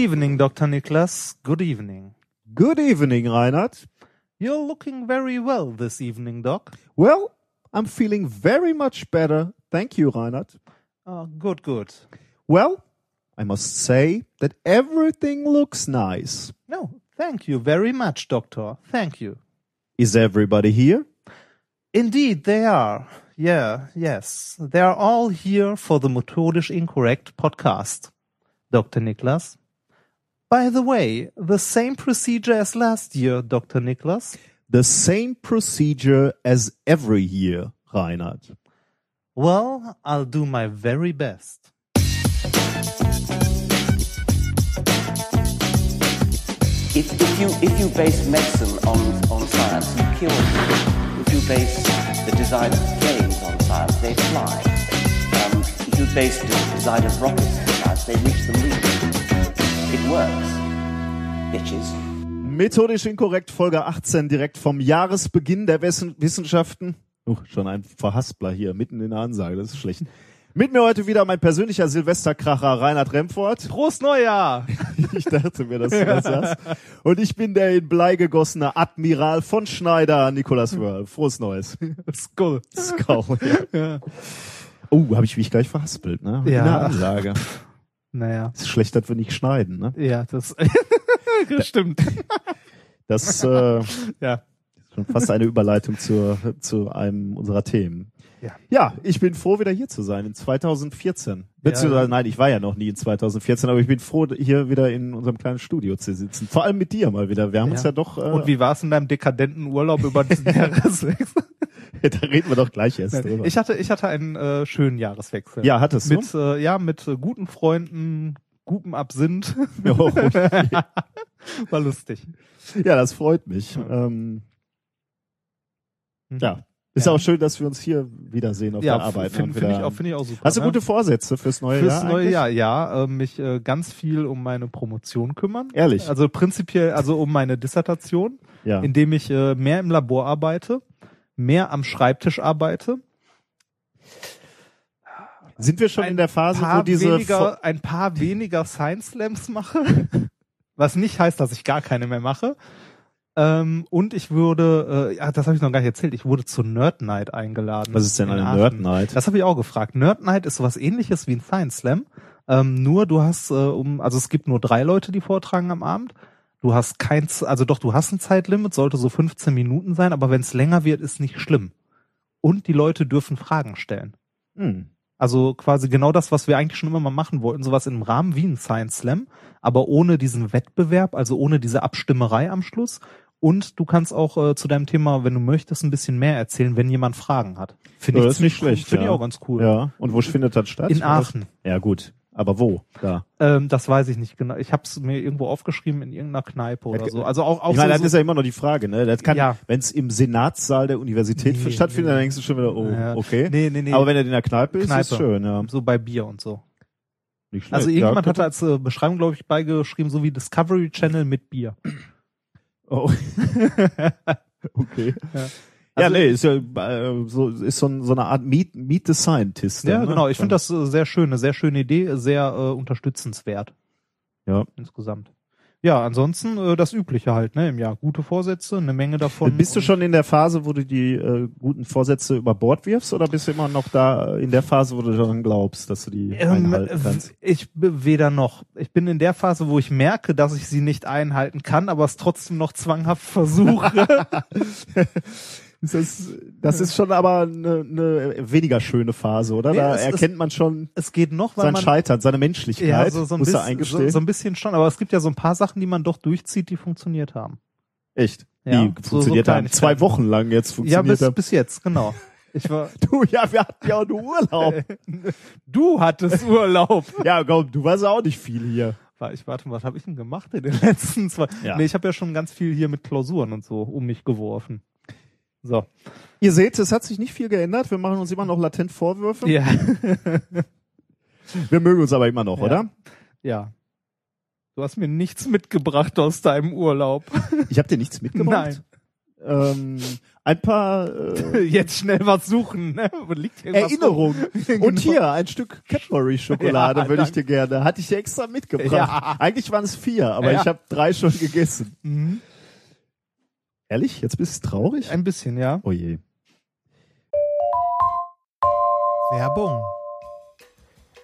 Good evening, Dr. Niklas. Good evening. Good evening, Reinhard. You're looking very well this evening, Doc. Well, I'm feeling very much better. Thank you, Reinhard. Oh, good, good. Well, I must say that everything looks nice. No, thank you very much, Doctor. Thank you. Is everybody here? Indeed, they are. Yeah, yes. They are all here for the Methodisch Incorrect podcast, Dr. Niklas. By the way, the same procedure as last year, Dr. Niklas. The same procedure as every year, Reinhard. Well, I'll do my very best. If, if you if you base medicine on, on science, you cure people. If you base the design of planes on science, they fly. Um, if you base the design of rockets on science, they reach the moon. It works, bitches. Methodisch inkorrekt, Folge 18, direkt vom Jahresbeginn der Wissen Wissenschaften. Uh, schon ein Verhaspler hier, mitten in der Ansage, das ist schlecht. Mit mir heute wieder mein persönlicher Silvesterkracher Reinhard Remfort. Prost Neujahr! Ich dachte mir, dass du das sagst. Und ich bin der in Blei gegossene Admiral von Schneider, Nikolas Wörl. Frohes Neues. Skull. Skull, ja. Oh, habe ich mich gleich verhaspelt, ne? In Ja. der Ansage. Naja. Ist schlecht, dass wir nicht schneiden, ne? Ja, das, das stimmt. Das äh, Ja. ist schon fast eine Überleitung zur, zu einem unserer Themen. Ja. Ja, ich bin froh, wieder hier zu sein in 2014. Beziehungsweise, nein, ich war ja noch nie in 2014, aber ich bin froh, hier wieder in unserem kleinen Studio zu sitzen. Vor allem mit dir mal wieder. Wir haben uns ja doch, äh, Und wie war es in deinem dekadenten Urlaub über diesen Jahreswechsel? da reden wir doch gleich erst drüber. Ich hatte, ich hatte einen äh, schönen Jahreswechsel. ja, hattest du? Mit, äh, ja, mit äh, guten Freunden, gutem Absinth. Ja, okay. War lustig. ja, das freut mich. Ähm, ja. Ist Ja. auch schön, dass wir uns hier wiedersehen auf Ja, der Arbeit. finde find ich auch, finde ich auch super. Hast du ne? gute Vorsätze fürs neue Fürs Jahr? neue eigentlich? Jahr, ja, äh, mich äh, ganz viel um meine Promotion kümmern. Ehrlich? Also prinzipiell, also um meine Dissertation, Ja. indem ich äh, mehr im Labor arbeite, mehr am Schreibtisch arbeite, Sind wir schon ein in der Phase, wo diese weniger, ein paar weniger Science Slams mache, was nicht heißt, dass ich gar keine mehr mache. Ähm, und ich würde, äh, ja, das habe ich noch gar nicht erzählt, ich wurde zur Nerd Night eingeladen. Was ist denn in eine Aachen. Nerd Night? Das habe ich auch gefragt. Nerd Night ist sowas ähnliches wie ein Science Slam. Ähm, nur du hast, äh, um, also es gibt nur drei Leute, die vortragen am Abend. Du hast kein, Z- also doch, du hast ein Zeitlimit, sollte so 15 Minuten sein, aber wenn es länger wird, ist nicht schlimm. Und die Leute dürfen Fragen stellen. Hm. Also quasi genau das, was wir eigentlich schon immer mal machen wollten, sowas einem Rahmen wie ein Science Slam, aber ohne diesen Wettbewerb, also ohne diese Abstimmerei am Schluss. Und du kannst auch äh, zu deinem Thema, wenn du möchtest, ein bisschen mehr erzählen, wenn jemand Fragen hat. Finde Ja, ich das ist nicht schlecht, Finde ja. ich auch ganz cool. Ja. Und wo findet das statt? In Aachen. Ja, gut. Aber wo? Da. Ähm, das weiß ich nicht genau. Ich habe es mir irgendwo aufgeschrieben in irgendeiner Kneipe oder so. Also auch, auch ich meine, so, das ist ja immer noch die Frage, ne? Das kann, Ja. wenn es im Senatssaal der Universität Nee, stattfindet, nee. dann denkst du schon wieder, oh, Ja. okay. Nee, nee, nee. Aber wenn er in der Kneipe ist, ist Kneipe. schön, ja. so bei Bier und so. Nicht schlecht. Also irgendjemand ja, hatte als äh, Beschreibung, glaube ich, beigeschrieben, so wie Discovery Channel mit Bier. Oh. okay. Ja. Ja, Also- nee, ist ja äh, so, ist so, ein, so eine Art Meet, Meet the Scientist. Ja, ne? genau. Ich finde das äh, sehr schön, eine sehr schöne Idee, sehr äh, unterstützenswert. Ja. Insgesamt. Ja, ansonsten äh, das Übliche halt, ne, im Jahr. Gute Vorsätze, eine Menge davon. Bist du schon in der Phase, wo du die äh, guten Vorsätze über Bord wirfst oder bist du immer noch da in der Phase, wo du daran glaubst, dass du die Ähm, einhalten kannst? ich weder noch. Ich bin in der Phase, wo ich merke, dass ich sie nicht einhalten kann, aber es trotzdem noch zwanghaft versuche. Ist das, das ist schon aber eine, eine weniger schöne Phase, oder? Nee, da es erkennt man schon es geht noch, weil sein man Scheitern, seine Menschlichkeit, ja, so, so, ein muss er bisschen, so, so ein bisschen schon, aber es gibt ja so ein paar Sachen, die man doch durchzieht, die funktioniert haben. Echt? Ja, die funktioniert so haben. Zwei Wochen lang jetzt Ja, funktioniert bis, haben. bis jetzt, genau. Ich war, Du, ja, wir hatten ja auch nur Urlaub. du hattest Urlaub. ja, komm, du warst auch nicht viel hier. Ich warte, was habe ich denn gemacht in den letzten zwei? Ja. Nee, ich habe ja schon ganz viel hier mit Klausuren und so um mich geworfen. So. Ihr seht, es hat sich nicht viel geändert. Wir machen uns immer noch latent Vorwürfe. Ja. Wir mögen uns aber immer noch, Ja. oder? ja. Du hast mir nichts mitgebracht aus deinem Urlaub. Ich habe dir nichts mitgebracht. Nein. ähm, ein paar äh, Jetzt schnell was suchen. Ne? Liegt irgendwas Erinnerungen. rum? Und hier ein Stück Cadbury Schokolade Ja, würde ich dir gerne. Hatte ich dir extra mitgebracht. Ja. Eigentlich waren es vier, aber Ja. ich habe drei schon gegessen. Mhm. Ehrlich? Jetzt bist du traurig? Ein bisschen, ja. Oh je. Werbung.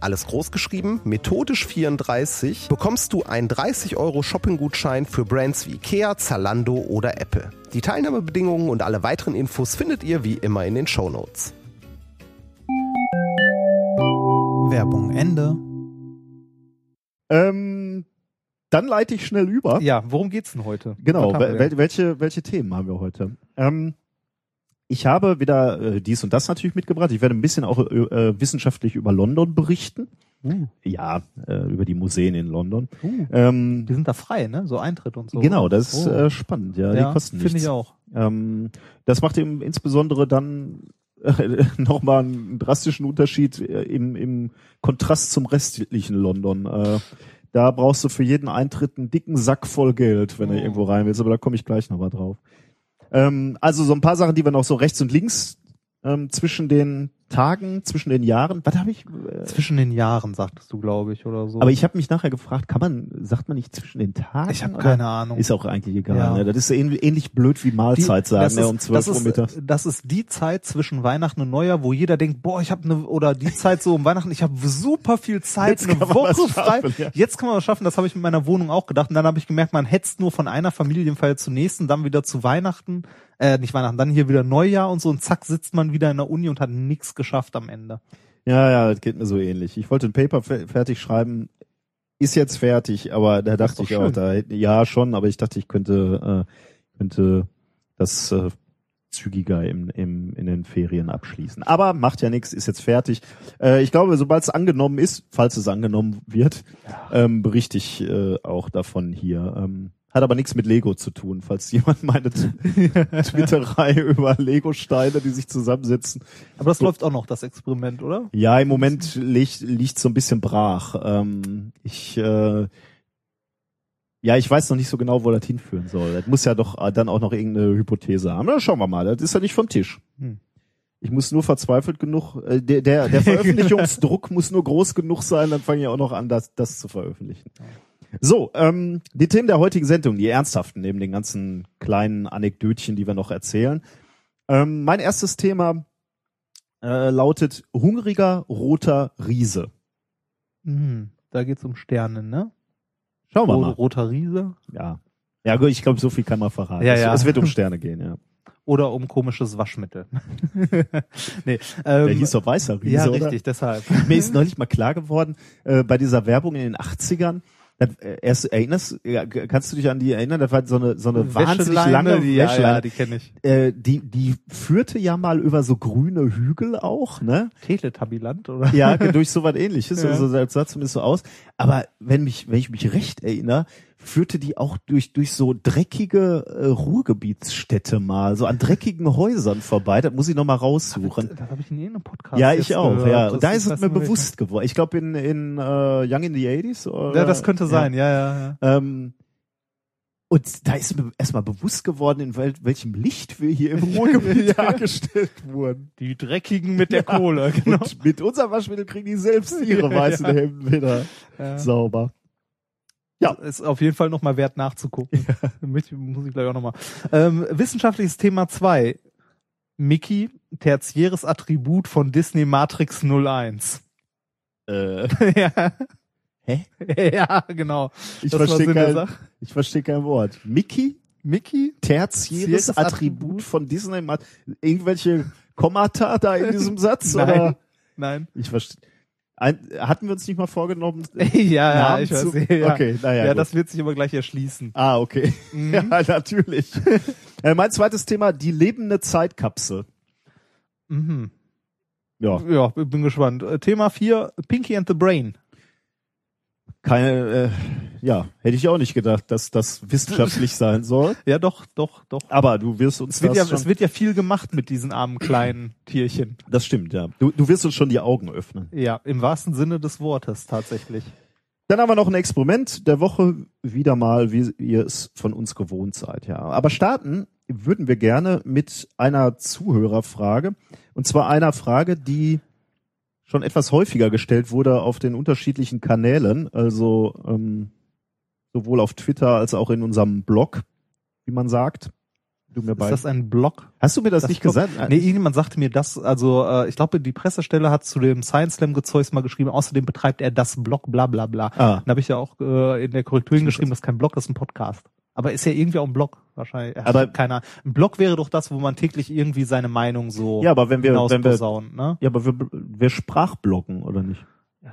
alles groß geschrieben, methodisch 34, bekommst du einen 30 Euro Shopping-Gutschein für Brands wie Ikea, Zalando oder Apple. Die Teilnahmebedingungen und alle weiteren Infos findet ihr wie immer in den Shownotes. Werbung Ende. Ähm, dann leite ich schnell über. Ja, worum geht's denn heute? Genau, wel welche, welche Themen haben wir heute? Ähm, ich habe wieder äh, dies und das natürlich mitgebracht. Ich werde ein bisschen auch äh, wissenschaftlich über London berichten. Uh, Ja, äh, über die Museen in London. uh. Ähm, Die sind da frei, ne? So Eintritt und so. genau, das ist Oh. äh, spannend. Ja, ja, die kosten Finde nichts. ich auch. Ähm, das macht eben insbesondere dann äh, nochmal einen drastischen Unterschied äh, im, im Kontrast zum restlichen London. Äh, da brauchst du für jeden Eintritt einen dicken Sack voll Geld, wenn du Oh. irgendwo rein willst, aber da komme ich gleich nochmal drauf. Ähm, also so ein paar Sachen, die wir noch so rechts und links ähm, zwischen den Tagen, zwischen den Jahren. Was habe ich? Äh, Zwischen den Jahren, sagtest du, glaube ich, oder so. aber ich habe mich nachher gefragt, kann man, sagt man nicht zwischen den Tagen? ich habe keine Ahnung. Ist auch eigentlich egal. Ja. Ne? Das ist ähnlich, ähnlich blöd wie Mahlzeit sagen, das ne? um 12 das Uhr mittags. Das ist die Zeit zwischen Weihnachten und Neujahr, wo jeder denkt, boah, ich habe eine oder die Zeit so um Weihnachten, ich habe super viel Zeit, Jetzt eine kann man Woche frei. ja. Jetzt kann man was schaffen. Das habe ich mit meiner Wohnung auch gedacht. Und dann habe ich gemerkt, man hetzt nur von einer Familienfeier zur nächsten, dann wieder zu Weihnachten, äh, nicht Weihnachten, dann hier wieder Neujahr und so und zack sitzt man wieder in der Uni und hat nichts geschafft am Ende. Ja, ja, das geht mir so ähnlich. Ich wollte ein Paper fe- fertig schreiben, ist jetzt fertig, aber da dachte ich auch, da, ja schon, aber ich dachte, ich könnte, äh, könnte das äh, zügiger im, im, in den Ferien abschließen. Aber macht ja nichts, ist jetzt fertig. Äh, ich glaube, sobald es angenommen ist, falls es angenommen wird, ähm, berichte ich äh, auch davon hier. Ähm, hat aber nichts mit Lego zu tun, falls jemand meine Twitterei über Lego-Steine, die sich zusammensetzen, Aber das läuft auch noch, das Experiment, oder? ja, im Moment liegt liegt so ein bisschen brach. Ähm, ich äh, ja, ich weiß noch nicht so genau, wo das hinführen soll. Das muss ja doch äh, dann auch noch irgendeine Hypothese haben. Na, schauen wir mal. Das ist ja nicht vom Tisch. Hm. Ich muss nur verzweifelt genug, äh, der, der, der Veröffentlichungsdruck muss nur groß genug sein, dann fange ich auch noch an, das, das zu veröffentlichen. So, ähm, die Themen der heutigen Sendung, die ernsthaften, neben den ganzen kleinen Anekdötchen, die wir noch erzählen. Ähm, mein erstes Thema äh, lautet hungriger roter Riese. Mhm. Da geht's um Sterne, ne? Schauen wir mal. Roter Riese Ja. Ja, gut, ich glaube, so viel kann man verraten. Ja, es, ja. es wird um Sterne gehen, ja. oder um komisches Waschmittel. nee, Der ähm, hieß doch weißer Riese, ja, oder? richtig, deshalb. Mir ist neulich mal klar geworden, äh, bei dieser Werbung in den 80ern, das, äh, erst erinnerst, ja, kannst du dich an die erinnern? Das war so eine, so eine wahnsinnig lange die, ja, Wäscheleine. ja, die kenne ich. äh, die, die führte ja mal über so grüne Hügel auch, ne? Teletabilant, oder? Ja, durch so was ähnliches. Ja. Also das sah zumindest so aus. Aber wenn mich, wenn ich mich recht erinnere, führte die auch durch durch so dreckige äh, Ruhrgebietsstädte mal, so an dreckigen Häusern vorbei. Das muss ich noch mal raussuchen. Da habe ich in irgendeinem Podcast. Ja, ich auch. gehört. Ja, Das da ist es mir bewusst geworden. Ich glaube in in äh, Young in the 80s oder Ja, das könnte sein. Ja, ja, ja. Ähm, und da ist mir erstmal bewusst geworden, in wel welchem Licht wir hier im Ruhrgebiet Ja. dargestellt wurden. Die dreckigen mit der Kohle. Genau. Und mit unserem Waschmittel kriegen die selbst ihre Ja, weißen ja. Hemden wieder Ja. sauber. Ja. Ist auf jeden Fall nochmal wert nachzugucken. Möchte- Muss ich gleich auch nochmal. Ähm, wissenschaftliches Thema 2. Mickey, tertiäres Attribut von Disney Matrix 01. Äh, ja. Hä? Ja, genau. ich verstehe kein, ich verstehe kein Wort. Mickey, Mickey? tertiäres Tertiäres Attribut Attribut von Disney, Mat- irgendwelche Kommata da in diesem Satz Nein. oder? Nein. Ich verstehe. Ein, hatten wir uns nicht mal vorgenommen? ja, ja, ich weiß. zu- ja. Okay, naja, Ja, gut. das wird sich aber gleich erschließen. Ah, okay. Mhm. Ja, natürlich. äh, mein zweites Thema, die lebende Zeitkapsel. Mhm. Ja, Ja, bin gespannt. Äh, Thema 4, Pinky and the Brain. Keine, äh, ja, hätte ich auch nicht gedacht, dass das wissenschaftlich sein soll. Ja, doch, doch, doch. Aber du wirst uns Es wird, das ja, schon, es wird ja viel gemacht mit diesen armen kleinen Tierchen. das stimmt, ja. Du, du wirst uns schon die Augen öffnen. Ja, im wahrsten Sinne des Wortes tatsächlich. Dann haben wir noch ein Experiment der Woche, wieder mal, wie ihr es von uns gewohnt seid, ja. Aber starten würden wir gerne mit einer Zuhörerfrage. Und zwar einer Frage, die schon etwas häufiger gestellt wurde auf den unterschiedlichen Kanälen, also ähm, sowohl auf Twitter als auch in unserem Blog, wie man sagt. Du mir Ist das ein Blog? Hast du mir das, das nicht Blog? gesagt? Nee, irgendjemand sagte mir das, also äh, ich glaube, die Pressestelle hat zu dem Science Slam Gezeugs mal geschrieben, außerdem betreibt er das Blog, bla bla bla. Ah. Dann habe ich ja auch äh, in der Korrektur hingeschrieben, das ist kein Blog, das ist ein Podcast. Aber ist ja irgendwie auch ein Blog, wahrscheinlich. Ach, Aber- keiner. Ein Blog wäre doch das, wo man täglich irgendwie seine Meinung so Ja, aber wenn wir, wenn wir, ne? ja, aber wir, wir Sprachblocken, oder nicht? Ja,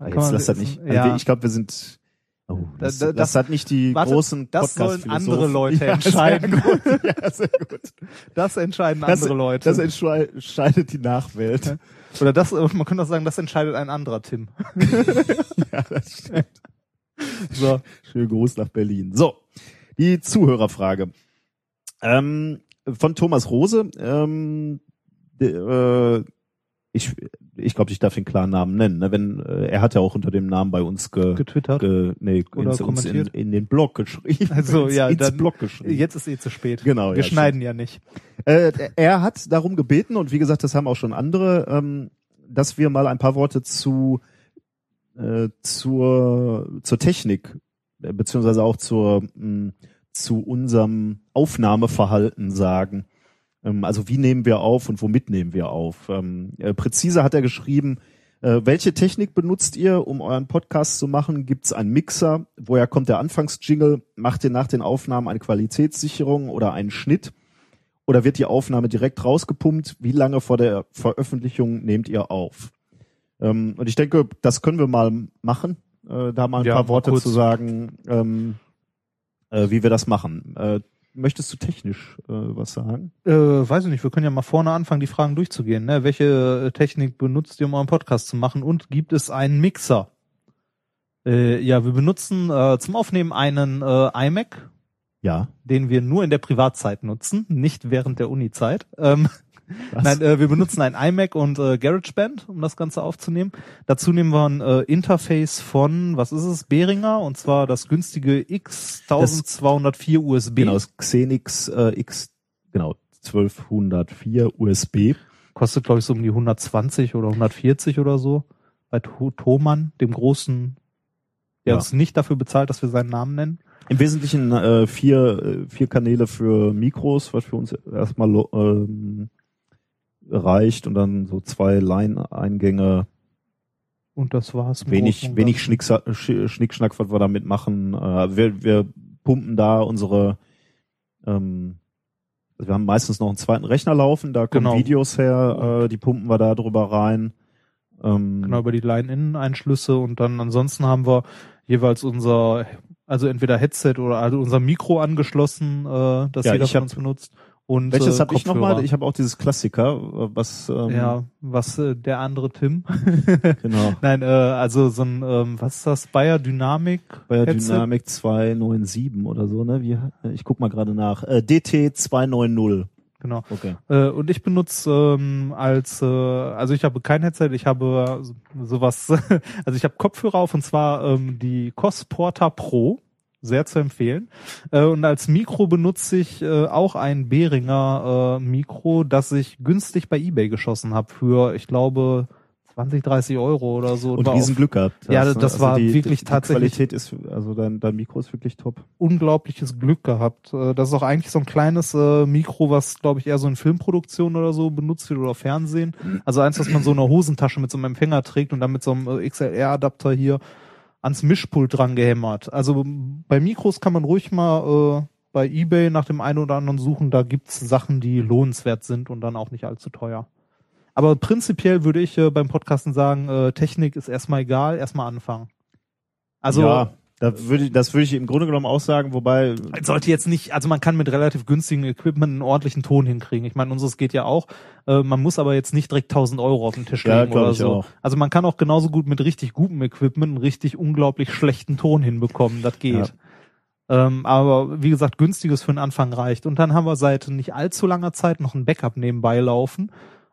kann jetzt man- lass das nicht. Also Ja. Ich glaube, wir sind. Oh, das, Da- da- das, hat nicht die Warte, großen das sollen andere Leute ja, entscheiden. Sehr gut. Ja, sehr gut. Das entscheiden Das, andere Leute. das entscheidet die Nachwelt. Oder das, man könnte auch sagen, das entscheidet ein anderer Tim. ja, das stimmt. So. Schönen Gruß nach Berlin. So, die Zuhörerfrage. Ähm, von Thomas Rose. Ähm, de, äh, ich ich glaube, ich darf den klaren Namen nennen. Ne? Wenn äh, er hat ja auch unter dem Namen bei uns ge, Getwittert. ge, nee, Oder ins, uns in, kommentiert. in den Blog geschrieben. Also, ins, ja, ins dann- Blog geschrieben. Jetzt ist eh zu spät. Genau, Wir ja, schneiden ja nicht. Äh, er hat darum gebeten, und wie gesagt, das haben auch schon andere, ähm, dass wir mal ein paar Worte zu äh, zur, zur Technik, äh, beziehungsweise auch zur, mh, zu unserem Aufnahmeverhalten sagen. Ähm, also wie nehmen wir auf und womit nehmen wir auf? Ähm, äh, präzise hat er geschrieben, welche Technik benutzt ihr, um euren Podcast zu machen? Gibt es einen Mixer? Woher kommt der Anfangsjingle? Macht ihr nach den Aufnahmen eine Qualitätssicherung oder einen Schnitt? Oder wird die Aufnahme direkt rausgepumpt? Wie lange vor der Veröffentlichung nehmt ihr auf? Ähm, und ich denke, das können wir mal machen, äh, da mal ein Ja, paar Worte kurz. zu sagen, ähm, äh, wie wir das machen. Äh, möchtest du technisch äh, was sagen? Äh, weiß ich nicht, wir können ja mal vorne anfangen, die Fragen durchzugehen. Ne? Welche äh, Technik benutzt ihr, um euren Podcast zu machen? Und gibt es einen Mixer? Ja, wir benutzen zum Aufnehmen einen iMac, Ja. den wir nur in der Privatzeit nutzen, nicht während der Uni-Zeit. Ähm, Was? Nein, äh, wir benutzen ein iMac und äh, GarageBand, um das Ganze aufzunehmen. Dazu nehmen wir ein äh, Interface von, was ist es, Behringer, und zwar das günstige X1204 USB. Genau, das Xenix äh, X, genau, 1204 USB. Kostet, glaube ich, so um die 120 oder 140 oder so. Bei Thomann, dem großen, der Ja. uns nicht dafür bezahlt, dass wir seinen Namen nennen. Im Wesentlichen äh, vier, äh, vier Kanäle für Mikros, was für uns erstmal ähm, reicht und dann so zwei Line-Eingänge, Und das war's. wenig, wenig Schnickschnack, was wir damit machen. Äh, wir, wir pumpen da unsere, ähm, also wir haben meistens noch einen zweiten Rechner laufen, da kommen Genau. Videos her, äh, die pumpen wir da drüber rein. Ähm, Genau, über die Line-In-Einschlüsse und dann ansonsten haben wir jeweils unser, also entweder Headset oder also unser Mikro angeschlossen, äh, das Ja, jeder von hab- uns benutzt. Und, Welches äh, habe ich nochmal? Ich habe auch dieses Klassiker, äh, was ähm, ja, was äh, der andere Tim. genau. Nein, äh, also so ein, ähm, was ist das? Bayer Dynamic? Headset? Dynamic 297 oder so, ne? Wie, ich guck mal gerade nach. Äh, DT 290. Genau. Okay. Äh, und ich benutze ähm, als, äh, also ich habe kein Headset, ich habe so- sowas, also ich habe Kopfhörer auf und zwar ähm, die Cosporta Pro, sehr zu empfehlen. Äh, und als Mikro benutze ich äh, auch ein Behringer äh, Mikro, das ich günstig bei eBay geschossen habe für, ich glaube, 20, 30 Euro oder so. Und riesen auf Glück gehabt. hast, Ja, ne? das war wirklich die tatsächlich- Qualität ist, also dein, dein Mikro ist wirklich top. unglaubliches Glück gehabt. Äh, Das ist auch eigentlich so ein kleines äh, Mikro, was glaube ich eher so in Filmproduktion oder so benutzt wird oder Fernsehen. Also eins, was man so in einer Hosentasche mit so einem Empfänger trägt und dann mit so einem äh, XLR-Adapter hier ans Mischpult dran gehämmert. Also bei Mikros kann man ruhig mal äh, bei eBay nach dem einen oder anderen suchen. Da gibt's Sachen, die lohnenswert sind und dann auch nicht allzu teuer. Aber prinzipiell würde ich äh, beim Podcasten sagen, äh, Technik ist erstmal egal, erstmal anfangen. Also ja, da würde das würde ich im Grunde genommen auch sagen, wobei sollte jetzt nicht, also man kann mit relativ günstigem Equipment einen ordentlichen Ton hinkriegen. Ich meine, unseres geht ja auch. Äh, man muss aber jetzt nicht direkt 1000 Euro auf den Tisch Ja, legen glaub oder so. auch. Also man kann auch genauso gut mit richtig gutem Equipment einen richtig unglaublich schlechten Ton hinbekommen. Das geht. Ähm, aber wie gesagt, günstiges für den Anfang reicht. Und dann haben wir seit nicht allzu langer Zeit noch ein Backup nebenbei laufen.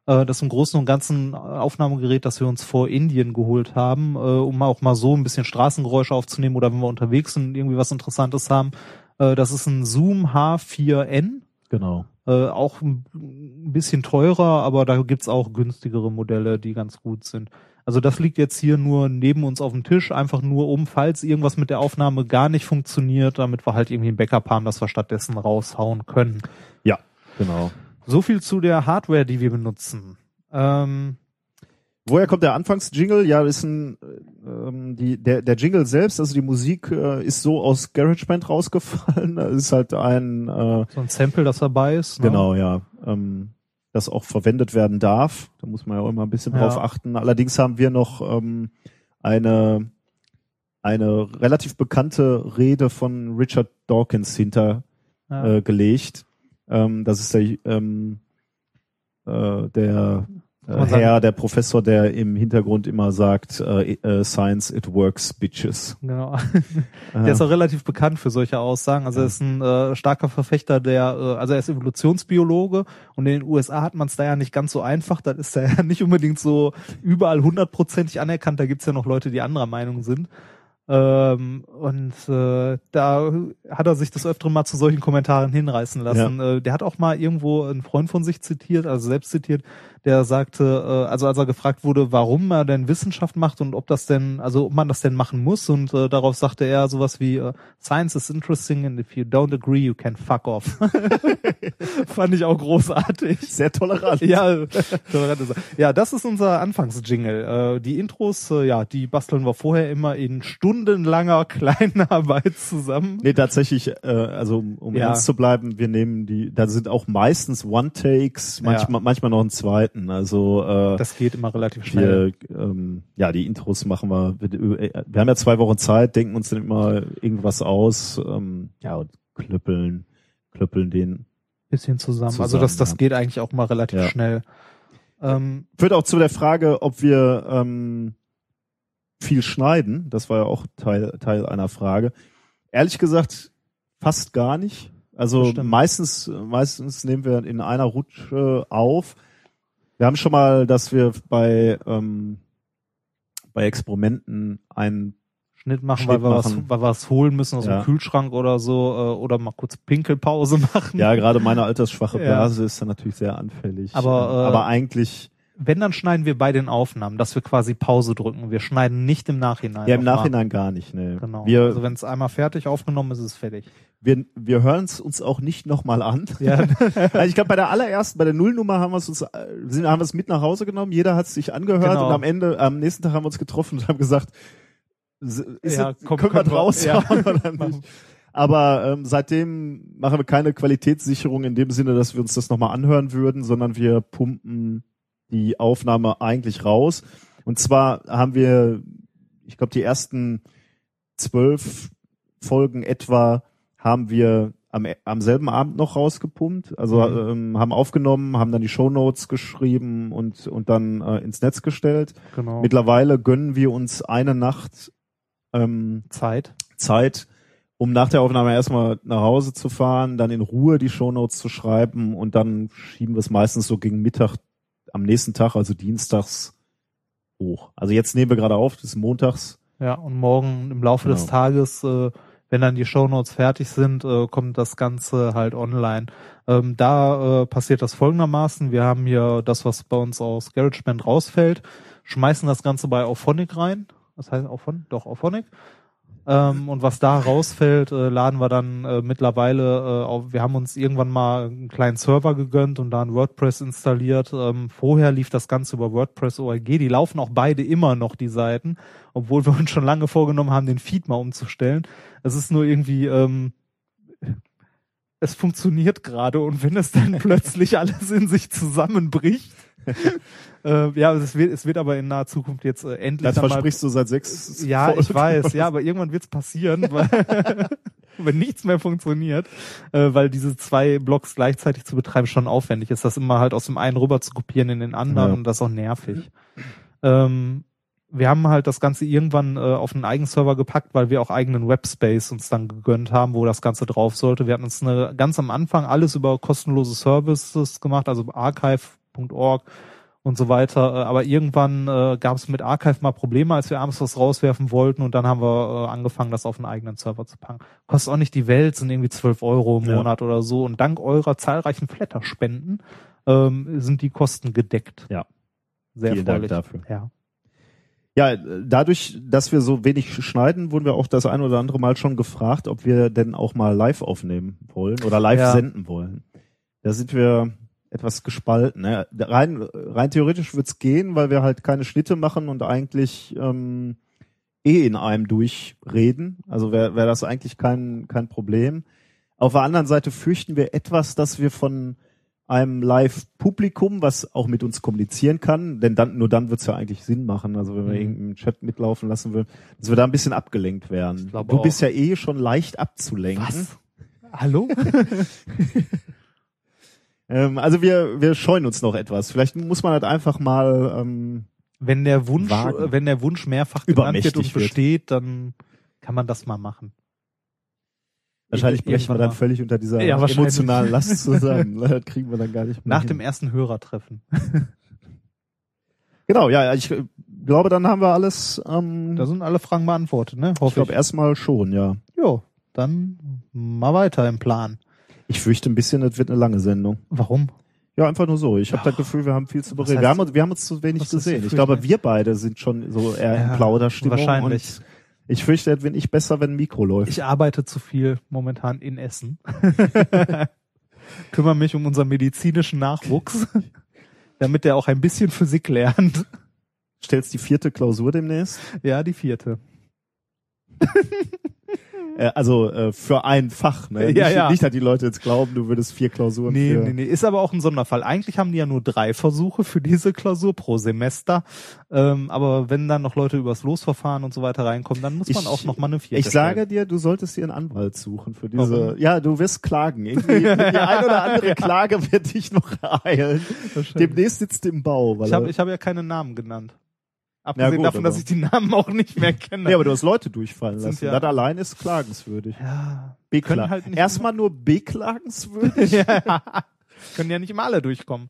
Äh, das ist im Großen und Ganzen Aufnahmegerät, das wir uns vor Indien geholt haben, äh, um auch mal so ein bisschen Straßengeräusche aufzunehmen oder wenn wir unterwegs sind und irgendwie was Interessantes haben. Äh, das ist ein Zoom H4n. genau. Äh, auch ein bisschen teurer, aber da gibt's auch günstigere Modelle, die ganz gut sind. Also das liegt jetzt hier nur neben uns auf dem Tisch, einfach nur um, falls irgendwas mit der Aufnahme gar nicht funktioniert, damit wir halt irgendwie ein Backup haben, das wir stattdessen raushauen können. Ja, genau. So viel zu der Hardware, die wir benutzen. Ähm, Woher kommt der Anfangsjingle? Ja, ist ein ähm, die der der Jingle selbst, also die Musik äh, ist so aus GarageBand rausgefallen. Das ist halt ein äh, so ein Sample, das dabei ist. Ne? genau, ja, ähm, das auch verwendet werden darf. Da muss man ja auch immer ein bisschen Ja. drauf achten. Allerdings haben wir noch ähm, eine eine relativ bekannte Rede von Richard Dawkins hinter Ja. äh, gelegt. Ähm, das ist der, ähm, äh, der äh, Herr, der Professor, der im Hintergrund immer sagt, äh, äh, Science, it works, bitches. Genau. Der ist auch relativ bekannt für solche Aussagen. Also er ist ein äh, starker Verfechter der, äh, also er ist Evolutionsbiologe und in den USA hat man es da ja nicht ganz so einfach. Das ist da ja nicht unbedingt so überall hundertprozentig anerkannt. Da gibt's ja noch Leute, die anderer Meinung sind. Ähm, und äh, da hat er sich das öftere mal zu solchen Kommentaren hinreißen lassen. Äh, der hat auch mal irgendwo einen Freund von sich zitiert, also selbst zitiert, der sagte, äh, also als er gefragt wurde, warum er denn Wissenschaft macht und ob das denn, also ob man das denn machen muss, und äh, darauf sagte er sowas wie äh, Science is interesting and if you don't agree, you can fuck off. Fand ich auch großartig. sehr tolerant. Ja, tolerante Sache. ja, das ist unser Anfangsjingle. Äh, die Intros, äh, ja, die basteln wir vorher immer in stundenlanger Kleinarbeit zusammen. Nee, tatsächlich, äh, also um, um Ja. ernst zu bleiben, wir nehmen die, da sind auch meistens One-Takes, manchmal, manchmal noch einen zweiten. Also äh, Das geht immer relativ schnell. wir, ähm, ja, die Intros machen wir. Wir, wir haben ja zwei Wochen Zeit, denken uns dann immer irgendwas aus, ähm, ja, und klöppeln, klöppeln den. Bisschen zusammen. Zusammen, also das, das ja. geht eigentlich auch mal relativ Ja. schnell. Ähm, Führt auch zu der Frage, ob wir ähm, viel schneiden. Das war ja auch Teil, Teil einer Frage. Ehrlich gesagt, fast gar nicht. Also meistens, meistens nehmen wir in einer Rutsche auf. Wir haben schon mal, dass wir bei ähm, bei Experimenten einen Schnitt machen, Schnitt weil wir machen. was, weil wir was holen müssen aus Ja. dem Kühlschrank oder so, äh, oder mal kurz Pinkelpause machen. Ja, gerade meine altersschwache Ja. Blase ist dann natürlich sehr anfällig. Aber, Ähm, äh, aber eigentlich, Wenn, dann schneiden wir bei den Aufnahmen, dass wir quasi Pause drücken. Wir schneiden nicht im Nachhinein. ja, im. Nachhinein gar nicht. Ne. Genau. Wir, also wenn es einmal fertig aufgenommen ist, ist es fertig. wir, wir hören es uns auch nicht nochmal an. Ja, Also ich glaube, bei der allerersten, bei der Nullnummer haben wir es uns, äh, sind, haben wir es mit nach Hause genommen. Jeder hat es sich angehört Genau. und am Ende, am nächsten Tag haben wir uns getroffen und haben gesagt, ist Ja, es- komm, können wir raushauen ja. oder nicht? Aber ähm, seitdem machen wir keine Qualitätssicherung in dem Sinne, dass wir uns das nochmal anhören würden, sondern wir pumpen die Aufnahme eigentlich raus. Und zwar haben wir, ich glaube, die ersten zwölf Folgen etwa haben wir am, am selben Abend noch rausgepumpt. Also Mhm. ähm, haben aufgenommen, haben dann die Shownotes geschrieben und, und dann äh, ins Netz gestellt. Genau. Mittlerweile gönnen wir uns eine Nacht ähm, Zeit. Zeit, um nach der Aufnahme erstmal nach Hause zu fahren, dann in Ruhe die Shownotes zu schreiben und dann schieben wir es meistens so gegen Mittag am nächsten Tag, also dienstags, hoch. Also jetzt nehmen wir gerade auf, das ist montags. Ja, und morgen im Laufe des Genau. Tages, äh, wenn dann die Shownotes fertig sind, äh, kommt das Ganze halt online. Ähm, da äh, passiert das folgendermaßen. Wir haben hier das, was bei uns aus GarageBand rausfällt, schmeißen das Ganze bei Auphonic rein. Das heißt Auphonic? Doch, Auphonic. Ähm, und was da rausfällt, äh, laden wir dann äh, mittlerweile äh, auf. Wir haben uns irgendwann mal einen kleinen Server gegönnt und da ein WordPress installiert. Ähm, vorher lief das Ganze über WordPress ORG. Die laufen auch beide immer noch, die Seiten, obwohl wir uns schon lange vorgenommen haben, den Feed mal umzustellen. Es ist nur irgendwie, ähm, es funktioniert gerade und wenn es dann plötzlich alles in sich zusammenbricht, äh, ja, es wird, es wird aber in naher Zukunft jetzt äh, endlich Das dann mal versprichst du seit sechs ja, Folgen. ich weiß, ja, aber irgendwann wird's passieren, weil, wenn nichts mehr funktioniert, äh, weil diese zwei Blocks gleichzeitig zu betreiben schon aufwendig ist, das immer halt aus dem einen rüber zu kopieren in den anderen Ja. und das ist auch nervig. Ähm, wir haben halt das Ganze irgendwann äh, auf einen eigenen Server gepackt, weil wir auch eigenen Webspace uns dann gegönnt haben, wo das Ganze drauf sollte. Wir hatten uns eine, ganz am Anfang alles über kostenlose Services gemacht, also archive.org und so weiter. Äh, Aber irgendwann äh, gab es mit Archive mal Probleme, als wir abends was rauswerfen wollten und dann haben wir äh, angefangen, das auf einen eigenen Server zu packen. Kostet auch nicht die Welt, sind irgendwie 12 Euro im Ja. Monat oder so und dank eurer zahlreichen Flatter-Spenden ähm, sind die Kosten gedeckt. Ja. Sehr Vielen Dank erfreulich. dafür. Ja. Ja, dadurch, dass wir so wenig schneiden, wurden wir auch das ein oder andere Mal schon gefragt, ob wir denn auch mal live aufnehmen wollen oder live Ja. senden wollen. Da sind wir etwas gespalten. Ne? Rein, rein theoretisch wird's gehen, weil wir halt keine Schnitte machen und eigentlich ähm, eh in einem durchreden. Also wäre wär das eigentlich kein, kein Problem. Auf der anderen Seite fürchten wir etwas, dass wir von einem Live-Publikum, was auch mit uns kommunizieren kann, denn dann, nur dann wird's ja eigentlich Sinn machen, also wenn wir Mhm. irgendeinen Chat mitlaufen lassen würden, dass wir da ein bisschen abgelenkt werden. Du auch. bist ja eh schon leicht abzulenken. Hallo? Ähm, also wir, wir scheuen uns noch etwas. Vielleicht muss man halt einfach mal, ähm, wenn der Wunsch, Wagen. wenn der Wunsch mehrfach genannt wird und Übermächtig wird. besteht, dann kann man das mal machen. wahrscheinlich brechen wir dann mal. völlig unter dieser Ja, emotionalen Last zusammen. das kriegen wir dann gar nicht mehr Nach hin. dem ersten Hörertreffen. Genau, ja, ich glaube, dann haben wir alles, ähm, Da sind alle Fragen beantwortet, ne? ich Hoffe glaube ich. erstmal schon, ja. Jo, dann mal weiter im Plan. Ich fürchte ein bisschen, das wird eine lange Sendung. Warum? Ja, einfach nur so. Ich habe das Gefühl, wir haben viel zu bereden. Wir haben, uns, wir haben uns zu wenig gesehen. Ich glaube, wir beide sind schon so eher in Ja, Plauderstimmung. wahrscheinlich. Ich fürchte, das bin ich besser, wenn ein Mikro läuft. Ich arbeite zu viel momentan in Essen. Kümmere mich um unseren medizinischen Nachwuchs, damit der auch ein bisschen Physik lernt. Stellst die vierte Klausur demnächst. Ja, die vierte. Äh, also äh, für ein Fach. Ne? Ja, nicht, ja. nicht, dass die Leute jetzt glauben, du würdest vier Klausuren Nee, für... nee, nee. Ist aber auch ein Sonderfall. Eigentlich haben die ja nur drei Versuche für diese Klausur pro Semester. Ähm, aber wenn dann noch Leute übers Losverfahren und so weiter reinkommen, dann muss man Ich- auch noch mal eine vierte Ich sage stellen. dir, du solltest dir einen Anwalt suchen für diese. Warum? Ja, du wirst klagen. Irgendwie, die ein oder andere Klage wird dich noch ereilen. Demnächst sitzt im Bau. Weil Ich habe ich hab ja keine Namen genannt. Abgesehen gut, davon, dass ich die Namen auch nicht mehr kenne. nee, aber du hast Leute durchfallen lassen. ja- das allein ist klagenswürdig. ja, Bekla halt Erstmal nur beklagenswürdig. ja, können ja nicht immer alle durchkommen.